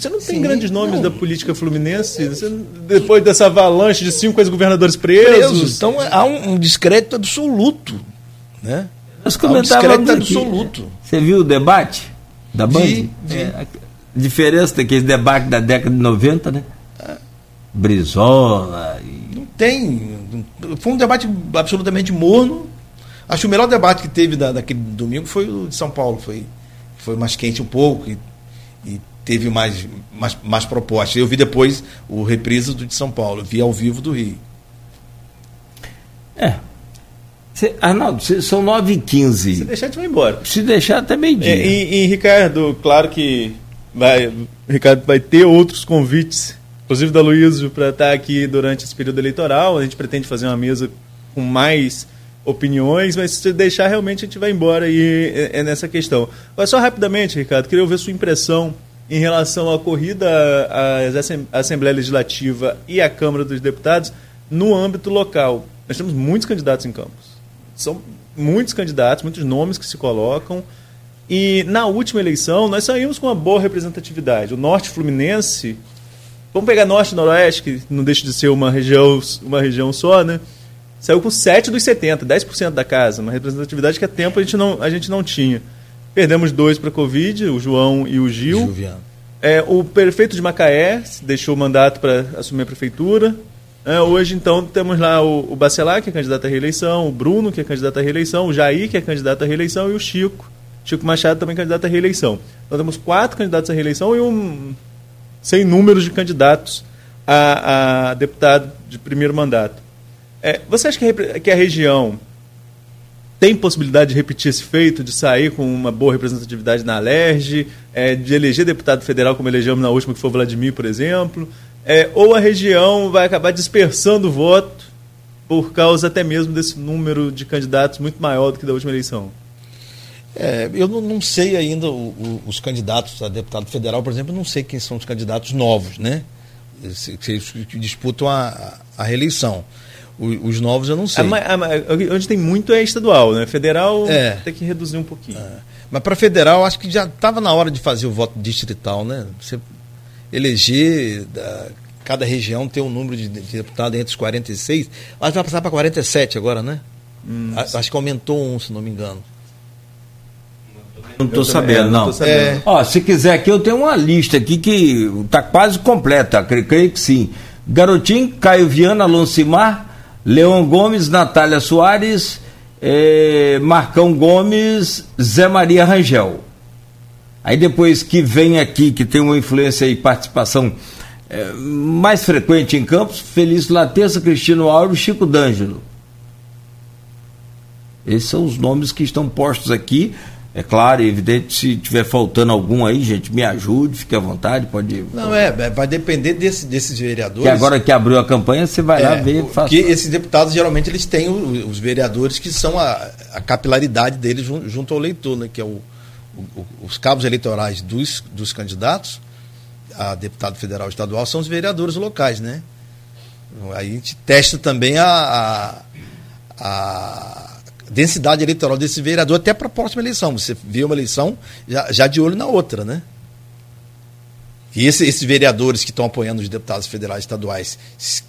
Você não tem Sim, grandes nomes não. da política fluminense você, depois dessa avalanche de cinco ex-governadores presos. presos. Então há um, um descrédito absoluto. Né? Nós comentávamos um absoluto. Você viu o debate da Band? Vi, vi. É, a diferença daquele debate da década de 90, né? É. Brizola. E... Não tem. Foi um debate absolutamente morno. Acho que o melhor debate que teve da, daquele domingo foi o de São Paulo. Foi, foi mais quente um pouco. E teve mais, mais, mais propostas. Eu vi depois o reprise do de São Paulo, vi ao vivo do Rio. É. Cê, Arnaldo, cê, são 9h15. Se deixar, a gente vai embora. Se deixar, até meio-dia. É, e, e, Ricardo, claro que vai, Ricardo vai ter outros convites, inclusive da Luísio, para estar aqui durante esse período eleitoral. A gente pretende fazer uma mesa com mais opiniões, mas se deixar, realmente a gente vai embora aí é, é nessa questão. Mas só rapidamente, Ricardo, queria ouvir sua impressão em relação à corrida à Assembleia Legislativa e à Câmara dos Deputados no âmbito local. Nós temos muitos candidatos em Campos. São muitos candidatos, muitos nomes que se colocam. E na última eleição nós saímos com uma boa representatividade. O Norte Fluminense Vamos pegar Norte e Noroeste, que não deixa de ser uma região, uma região só, né? Saiu com 7 dos 70, 10% da casa, uma representatividade que há tempo a gente não, a gente não tinha. Perdemos dois para a Covid, o João e o Gil. É, o prefeito de Macaé deixou o mandato para assumir a prefeitura. É, hoje, então, temos lá o, o Bacelar, que é candidato à reeleição, o Bruno, que é candidato à reeleição, o Jair, que é candidato à reeleição, e o Chico, Chico Machado, também candidato à reeleição. Então, temos quatro candidatos à reeleição e um sem números de candidatos a, a deputado de primeiro mandato. É, você acha que a, que a região tem possibilidade de repetir esse feito, de sair com uma boa representatividade na Alerj, é, de eleger deputado federal como elegemos na última, que foi Vladimir, por exemplo? É, ou a região vai acabar dispersando o voto por causa até mesmo desse número de candidatos muito maior do que da última eleição? É, eu não, não, sei ainda o, o, os candidatos a deputado federal, por exemplo, não sei quem são os candidatos novos, né? Que disputam a, a reeleição. Os, novos eu não sei. A, a, onde tem muito é estadual, né? Federal é. tem que reduzir um pouquinho. É. Mas para federal, acho que já estava na hora de fazer o voto distrital, né? Você eleger da, cada região ter um número de, de deputados entre os 46. Acho que vai passar para 47 agora, né? Hum, acho que aumentou um, se não me engano. Não estou sabendo, não. não. É. Ó, se quiser aqui, eu tenho uma lista aqui que está quase completa, creio que sim. Garotinho, Caio Viana, Alonso Leon Gomes, Natália Soares, eh, Marcão Gomes, Zé Maria Rangel. Aí depois que vem aqui, que tem uma influência e participação eh, mais frequente em campos, Felício Latessa, Cristino Auro, Chico D'Angelo. Esses são os nomes que estão postos aqui. É claro, é evidente, se tiver faltando algum aí, gente, me ajude, fique à vontade, pode. Não, é, é vai depender desse, desses vereadores. Que agora que abriu a campanha, você vai é, lá ver. Porque esses deputados, geralmente, eles têm os, vereadores que são a, a capilaridade deles junto, junto, ao eleitor, né? Que é o, o, os cabos eleitorais dos, dos candidatos a deputado federal e estadual são os vereadores locais, né? Aí a gente testa também a, a, a densidade eleitoral desse vereador até para a próxima eleição. Você vê uma eleição já, já de olho na outra, né? E esse, esses vereadores que estão apoiando os deputados federais e estaduais,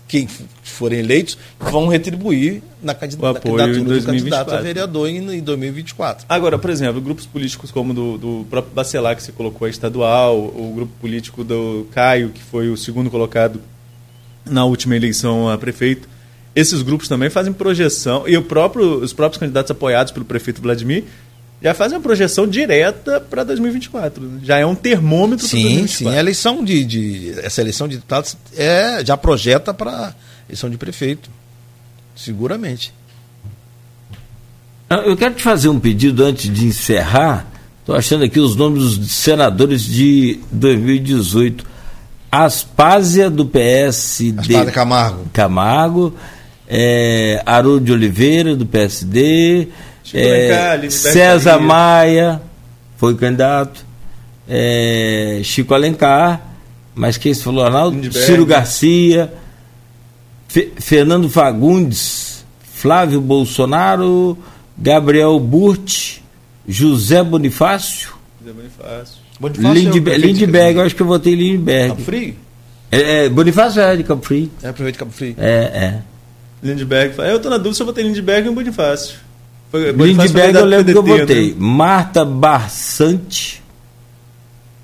quem forem eleitos, vão retribuir na, candidatura, do candidato a vereador em, em 2024. Agora, por exemplo, grupos políticos como do, do próprio Bacelar, que você colocou a estadual, o grupo político do Caio, que foi o segundo colocado na última eleição a prefeito, esses grupos também fazem projeção, e o próprio, os próprios candidatos apoiados pelo prefeito Vladimir já fazem uma projeção direta para 2024. Né? Já é um termômetro para 2024. Sim, a eleição de, de, essa eleição de deputados é, já projeta para eleição de prefeito, seguramente. Ah, eu quero te fazer um pedido antes de encerrar. Estou achando aqui os nomes dos senadores de 2018. Aspásia do PSD. Aspásia Camargo. Camargo é, Haroldo de Oliveira, do PSD, é, César Maia, foi candidato, é, Chico Alencar, mas quem se falou, Arnaldo? Lindbergh. Ciro Garcia, Fe, Fernando Fagundes, Flávio Bolsonaro, Gabriel Burti, José Bonifácio. José Bonifácio. Bonifácio Lindbergh, é Lindbergh, eu acho que eu votei Lindbergh. Campo Frio? É, é, Bonifácio é de Campo Frio. É, prefeito de Campo Frio. É, é. Lindbergh. Eu tô na dúvida se eu votei Lindbergh ou Bonifácio. Lindbergh eu lembro que eu votei. Né? Marta Barçante,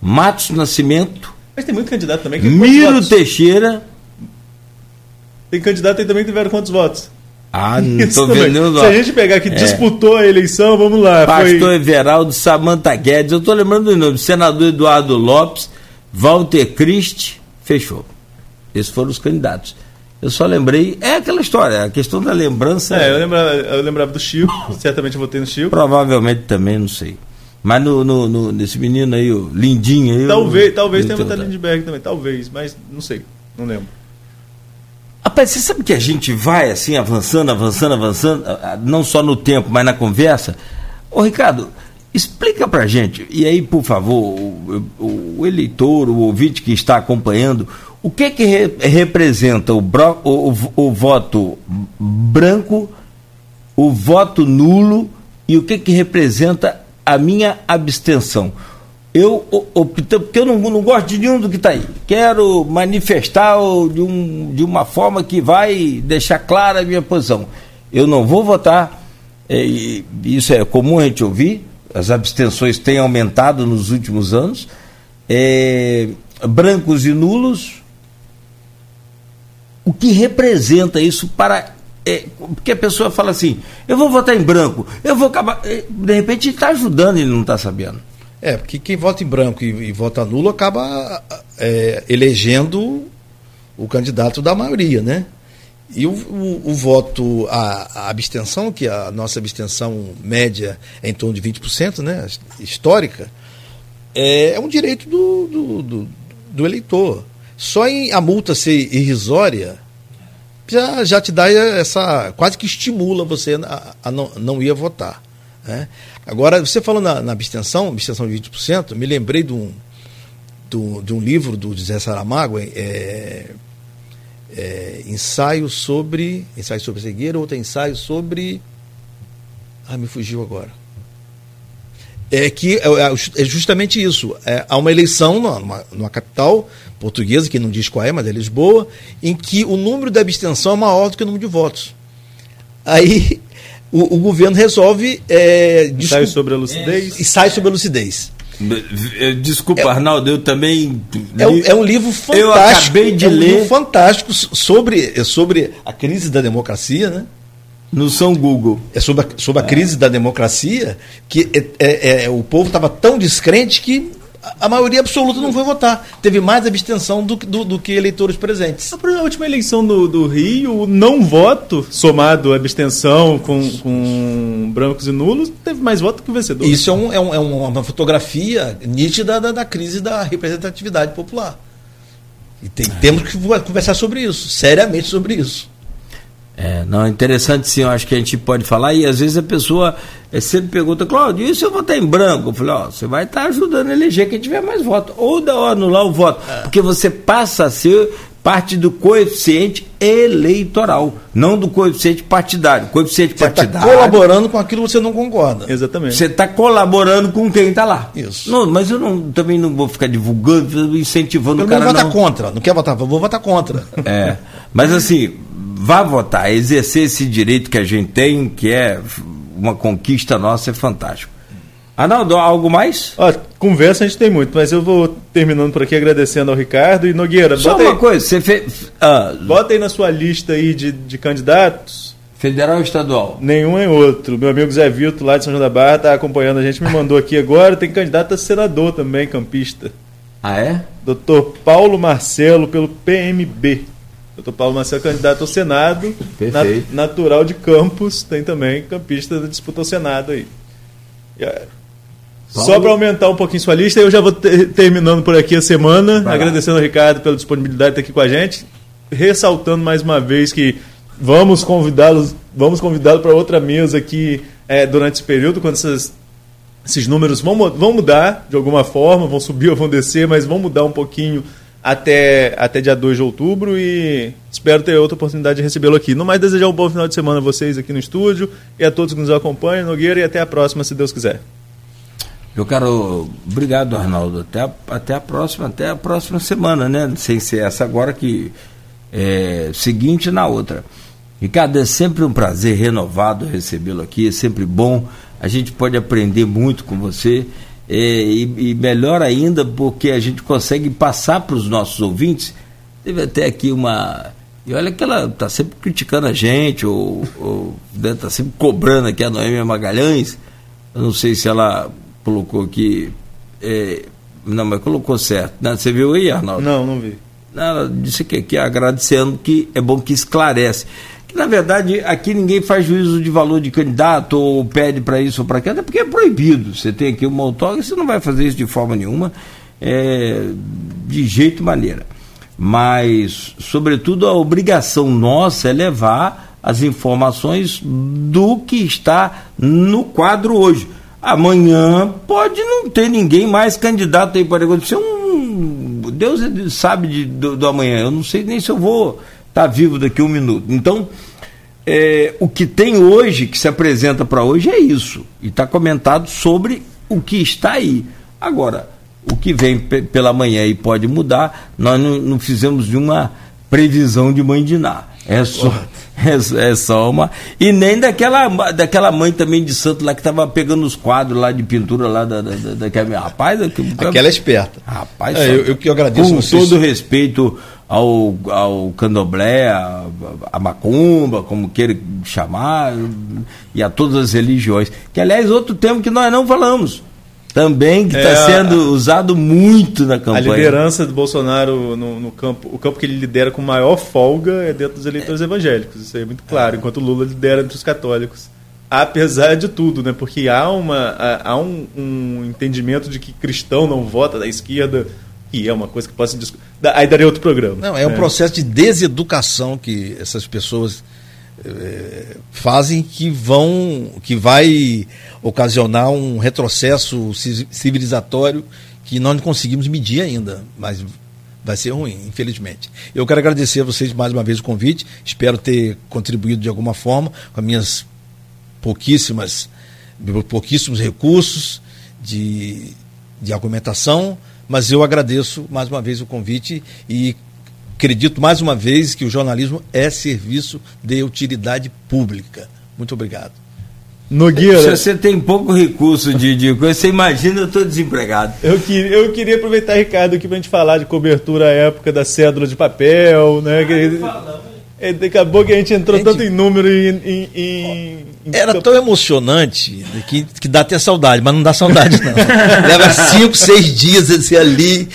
Matos Nascimento. Mas tem muito candidato também. Que Miro Teixeira. Tem candidato aí também que tiveram quantos votos? Ah, não tô vendo. Se a gente pegar que é. disputou a eleição, vamos lá. Pastor foi... Everaldo, Samanta Guedes, eu tô lembrando do nome. Senador Eduardo Lopes, Walter Christ, fechou. Esses foram os candidatos. Eu só lembrei. É aquela história, a questão da lembrança. É, eu lembrava, eu lembrava do Chico, certamente eu votei no Chico. Provavelmente também, não sei. Mas no, no, no nesse menino aí, o Lindinho aí. Talvez, eu, talvez tenha votado Lindbergh também, talvez, mas não sei, não lembro. Rapaz, você sabe que a gente vai assim, avançando, avançando, avançando, não só no tempo, mas na conversa. Ô Ricardo, explica pra gente, e aí, por favor, o, o, o eleitor, o ouvinte que está acompanhando, o que que re, representa o, bro, o, o, o, voto branco, o voto nulo e o que que representa a minha abstenção? eu optei, porque eu não, não gosto de nenhum do que está aí. Quero manifestar de, um, de uma forma que vai deixar clara a minha posição. Eu não vou votar, é, isso é comum a gente ouvir, as abstenções têm aumentado nos últimos anos. É, brancos e nulos, o que representa isso para. É, porque a pessoa fala assim, eu vou votar em branco, eu vou acabar. É, de repente está ajudando e não está sabendo. É, porque quem vota em branco e, e vota nulo acaba é, elegendo o candidato da maioria, né? E o, o, o voto, a, a, abstenção, que a nossa abstenção média é em torno de 20%, né? Histórica, é, é um direito do, do, do, do, eleitor. Só em a multa ser irrisória já, já te dá essa. quase que estimula você a, a não, não ir votar. Né? Agora, você falou na, na, abstenção, abstenção de 20%, me lembrei de um, do, de um livro do José Saramago, é, é, ensaio sobre. Ensaio sobre cegueira, outro ensaio sobre. Ah, me fugiu agora. É que é, é, é justamente isso. É, há uma eleição numa, numa, capital portuguesa, que não diz qual é, mas é Lisboa, em que o número de abstenção é maior do que o número de votos. Aí o, o governo resolve. É, ensaio sobre a lucidez? Ensaio sobre a lucidez. Desculpa, é, Arnaldo, eu também. É, é, um livro fantástico. Eu acabei de é um ler. livro fantástico sobre, sobre a crise da democracia, né? No São Google. É sobre a, sobre a crise da democracia, que é, é, é o povo estava tão descrente que a maioria absoluta não foi votar. Teve mais abstenção do, do, do que eleitores presentes. Na última eleição do, do Rio, o não voto, somado à abstenção com, com brancos e nulos, teve mais voto que o vencedor. Isso é, um, é, um, é uma fotografia nítida da, da crise da representatividade popular. E tem, temos que conversar sobre isso, seriamente sobre isso. É, não, é interessante sim, eu acho que a gente pode falar, e às vezes a pessoa é, sempre pergunta, Cláudio, e se eu votar em branco? Eu falei, ó, você vai estar tá ajudando a eleger quem tiver mais voto, ou da anular o voto, é. porque você passa a ser parte do coeficiente eleitoral, não do coeficiente partidário. Coeficiente você tá partidário. Está colaborando com aquilo que você não concorda. Exatamente. Você está colaborando com quem está lá. Isso. Não, mas eu não, também não vou ficar divulgando, incentivando o cara. Não votar contra, não quer votar, vou votar contra. É. Mas assim, vá votar, exercer esse direito que a gente tem, que é uma conquista nossa, é fantástico. Arnaldo, algo mais? Ó, conversa a gente tem muito, mas eu vou terminando por aqui agradecendo ao Ricardo e Nogueira. Só uma aí, coisa, você fez. Ah, bota aí na sua lista aí de, de candidatos. Federal ou estadual? Nenhum é outro. Meu amigo Zé Vilto, lá de São João da Barra, está acompanhando a gente, me mandou aqui agora. Tem candidato a senador também, campista. Ah, é? Doutor Paulo Marcelo, pelo PMB. Doutor Paulo Marcelo, candidato ao Senado, Perfeito. Nat natural de Campos, tem também campista da disputa ao Senado aí. Só para aumentar um pouquinho sua lista, eu já vou ter, terminando por aqui a semana, Vai agradecendo lá. ao Ricardo pela disponibilidade de estar aqui com a gente, ressaltando mais uma vez que vamos convidá-los, vamos convidá-lo para outra mesa aqui é, durante esse período, quando essas, esses números vão, vão mudar de alguma forma, vão subir ou vão descer, mas vão mudar um pouquinho até, até dia 2 de outubro e espero ter outra oportunidade de recebê-lo aqui. No mais, desejar um bom final de semana a vocês aqui no estúdio e a todos que nos acompanham, Nogueira, e até a próxima, se Deus quiser. Eu quero. Obrigado, Arnaldo. Até a, até a próxima, até a próxima semana, né? Sem ser essa agora que é seguinte na outra. Ricardo, é sempre um prazer renovado recebê-lo aqui, é sempre bom. A gente pode aprender muito com você. É, e, e, melhor ainda porque a gente consegue passar para os nossos ouvintes. Teve até aqui uma. E olha que ela está sempre criticando a gente, ou está né, sempre cobrando aqui a Noêmia Magalhães. Eu não sei se ela colocou aqui. É, não, mas colocou certo. Né? Você viu aí, Arnaldo? Não, não vi. Ela disse que aqui agradecendo que é bom que esclarece na verdade, aqui ninguém faz juízo de valor de candidato ou pede para isso ou para aquilo, até porque é proibido. Você tem aqui uma autógrafa, você não vai fazer isso de forma nenhuma, é, de jeito maneira. Mas, sobretudo, a obrigação nossa é levar as informações do que está no quadro hoje. Amanhã pode não ter ninguém mais candidato aí para ser um. Deus sabe de, do, do amanhã. Eu não sei nem se eu vou estar tá vivo daqui a um minuto. Então, é, o que tem hoje, que se apresenta para hoje, é isso. E está comentado sobre o que está aí. Agora, o que vem pela manhã e pode mudar, nós não, não fizemos nenhuma previsão de mãe de Ná. É só, é, é, só uma. E nem daquela, daquela mãe também de santo lá que estava pegando os quadros lá de pintura lá da, da, da, daquela. Rapaz, aquela é esperta. Rapaz, é, eu, eu que agradeço Com vocês. todo respeito ao, ao candomblé, a, a macumba, como queira chamar, e a todas as religiões. Que, aliás, outro tema que nós não falamos. Também que está é, sendo usado muito na campanha. A liderança do Bolsonaro no, no, campo, o campo que ele lidera com maior folga é dentro dos eleitores é. evangélicos. Isso aí é muito claro, é. enquanto Lula lidera entre os católicos. Apesar de tudo, né? Porque há, uma, há um, um entendimento de que cristão não vota da esquerda e é uma coisa que pode se discutir. Aí daria outro programa. Não, é um é. processo de deseducação que essas pessoas é, fazem que vão que vai ocasionar um retrocesso civilizatório que nós não conseguimos medir ainda, mas vai ser ruim, infelizmente. Eu quero agradecer a vocês mais uma vez o convite, espero ter contribuído de alguma forma com as minhas pouquíssimas pouquíssimos recursos de, de argumentação mas eu agradeço mais uma vez o convite e acredito mais uma vez que o jornalismo é serviço de utilidade pública. Muito obrigado. Nogueira. Se você tem pouco recurso de, de coisa, você imagina eu estou desempregado. Eu queria, eu queria aproveitar, Ricardo, aqui para a gente falar de cobertura à época da cédula de papel, né? Ah, é, daqui a pouco a gente entrou gente, tanto em número e em, em, em, Era tão emocionante que, que dá até saudade, mas não dá saudade, não. Leva cinco, seis dias assim, ali.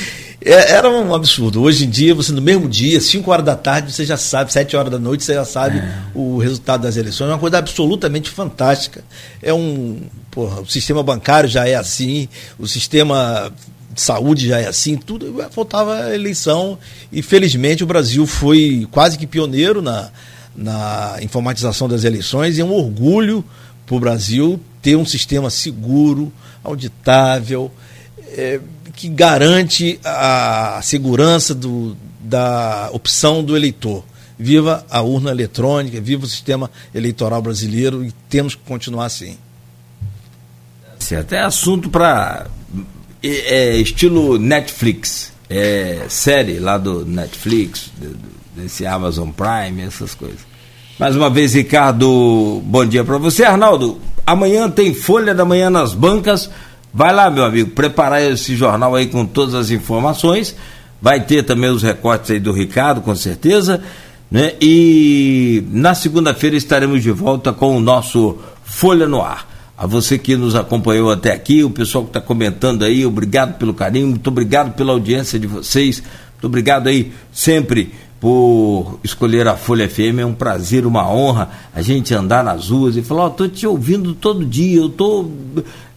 É, era um absurdo. Hoje em dia, você no mesmo dia, 5 horas da tarde, você já sabe, 7 horas da noite, você já sabe é. o resultado das eleições. É uma coisa absolutamente fantástica. É um. Porra, o sistema bancário já é assim, o sistema saúde já é assim, tudo. Faltava eleição e felizmente o Brasil foi quase que pioneiro na, na informatização das eleições e é um orgulho para o Brasil ter um sistema seguro, auditável, é, que garante a segurança do, da opção do eleitor. Viva a urna eletrônica, viva o sistema eleitoral brasileiro e temos que continuar assim. Certo, é assunto para é, estilo Netflix, é, série lá do Netflix, desse Amazon Prime, essas coisas. Mais uma vez, Ricardo, bom dia para você. Arnaldo, amanhã tem Folha da Manhã nas bancas. Vai lá, meu amigo, preparar esse jornal aí com todas as informações. Vai ter também os recortes aí do Ricardo, com certeza. Né? E na segunda-feira estaremos de volta com o nosso Folha no Ar a você que nos acompanhou até aqui, o pessoal que está comentando aí, obrigado pelo carinho, muito obrigado pela audiência de vocês, muito obrigado aí sempre por escolher a Folha FM, é um prazer, uma honra a gente andar nas ruas e falar, ó, oh, tô te ouvindo todo dia, eu tô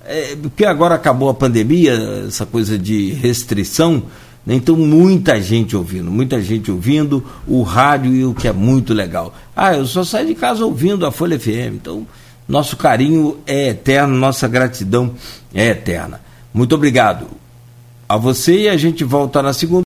é, porque agora acabou a pandemia, essa coisa de restrição, né? então muita gente ouvindo, muita gente ouvindo o rádio e o que é muito legal. Ah, eu só saio de casa ouvindo a Folha FM, então nosso carinho é eterno, nossa gratidão é eterna. Muito obrigado a você e a gente volta na segunda.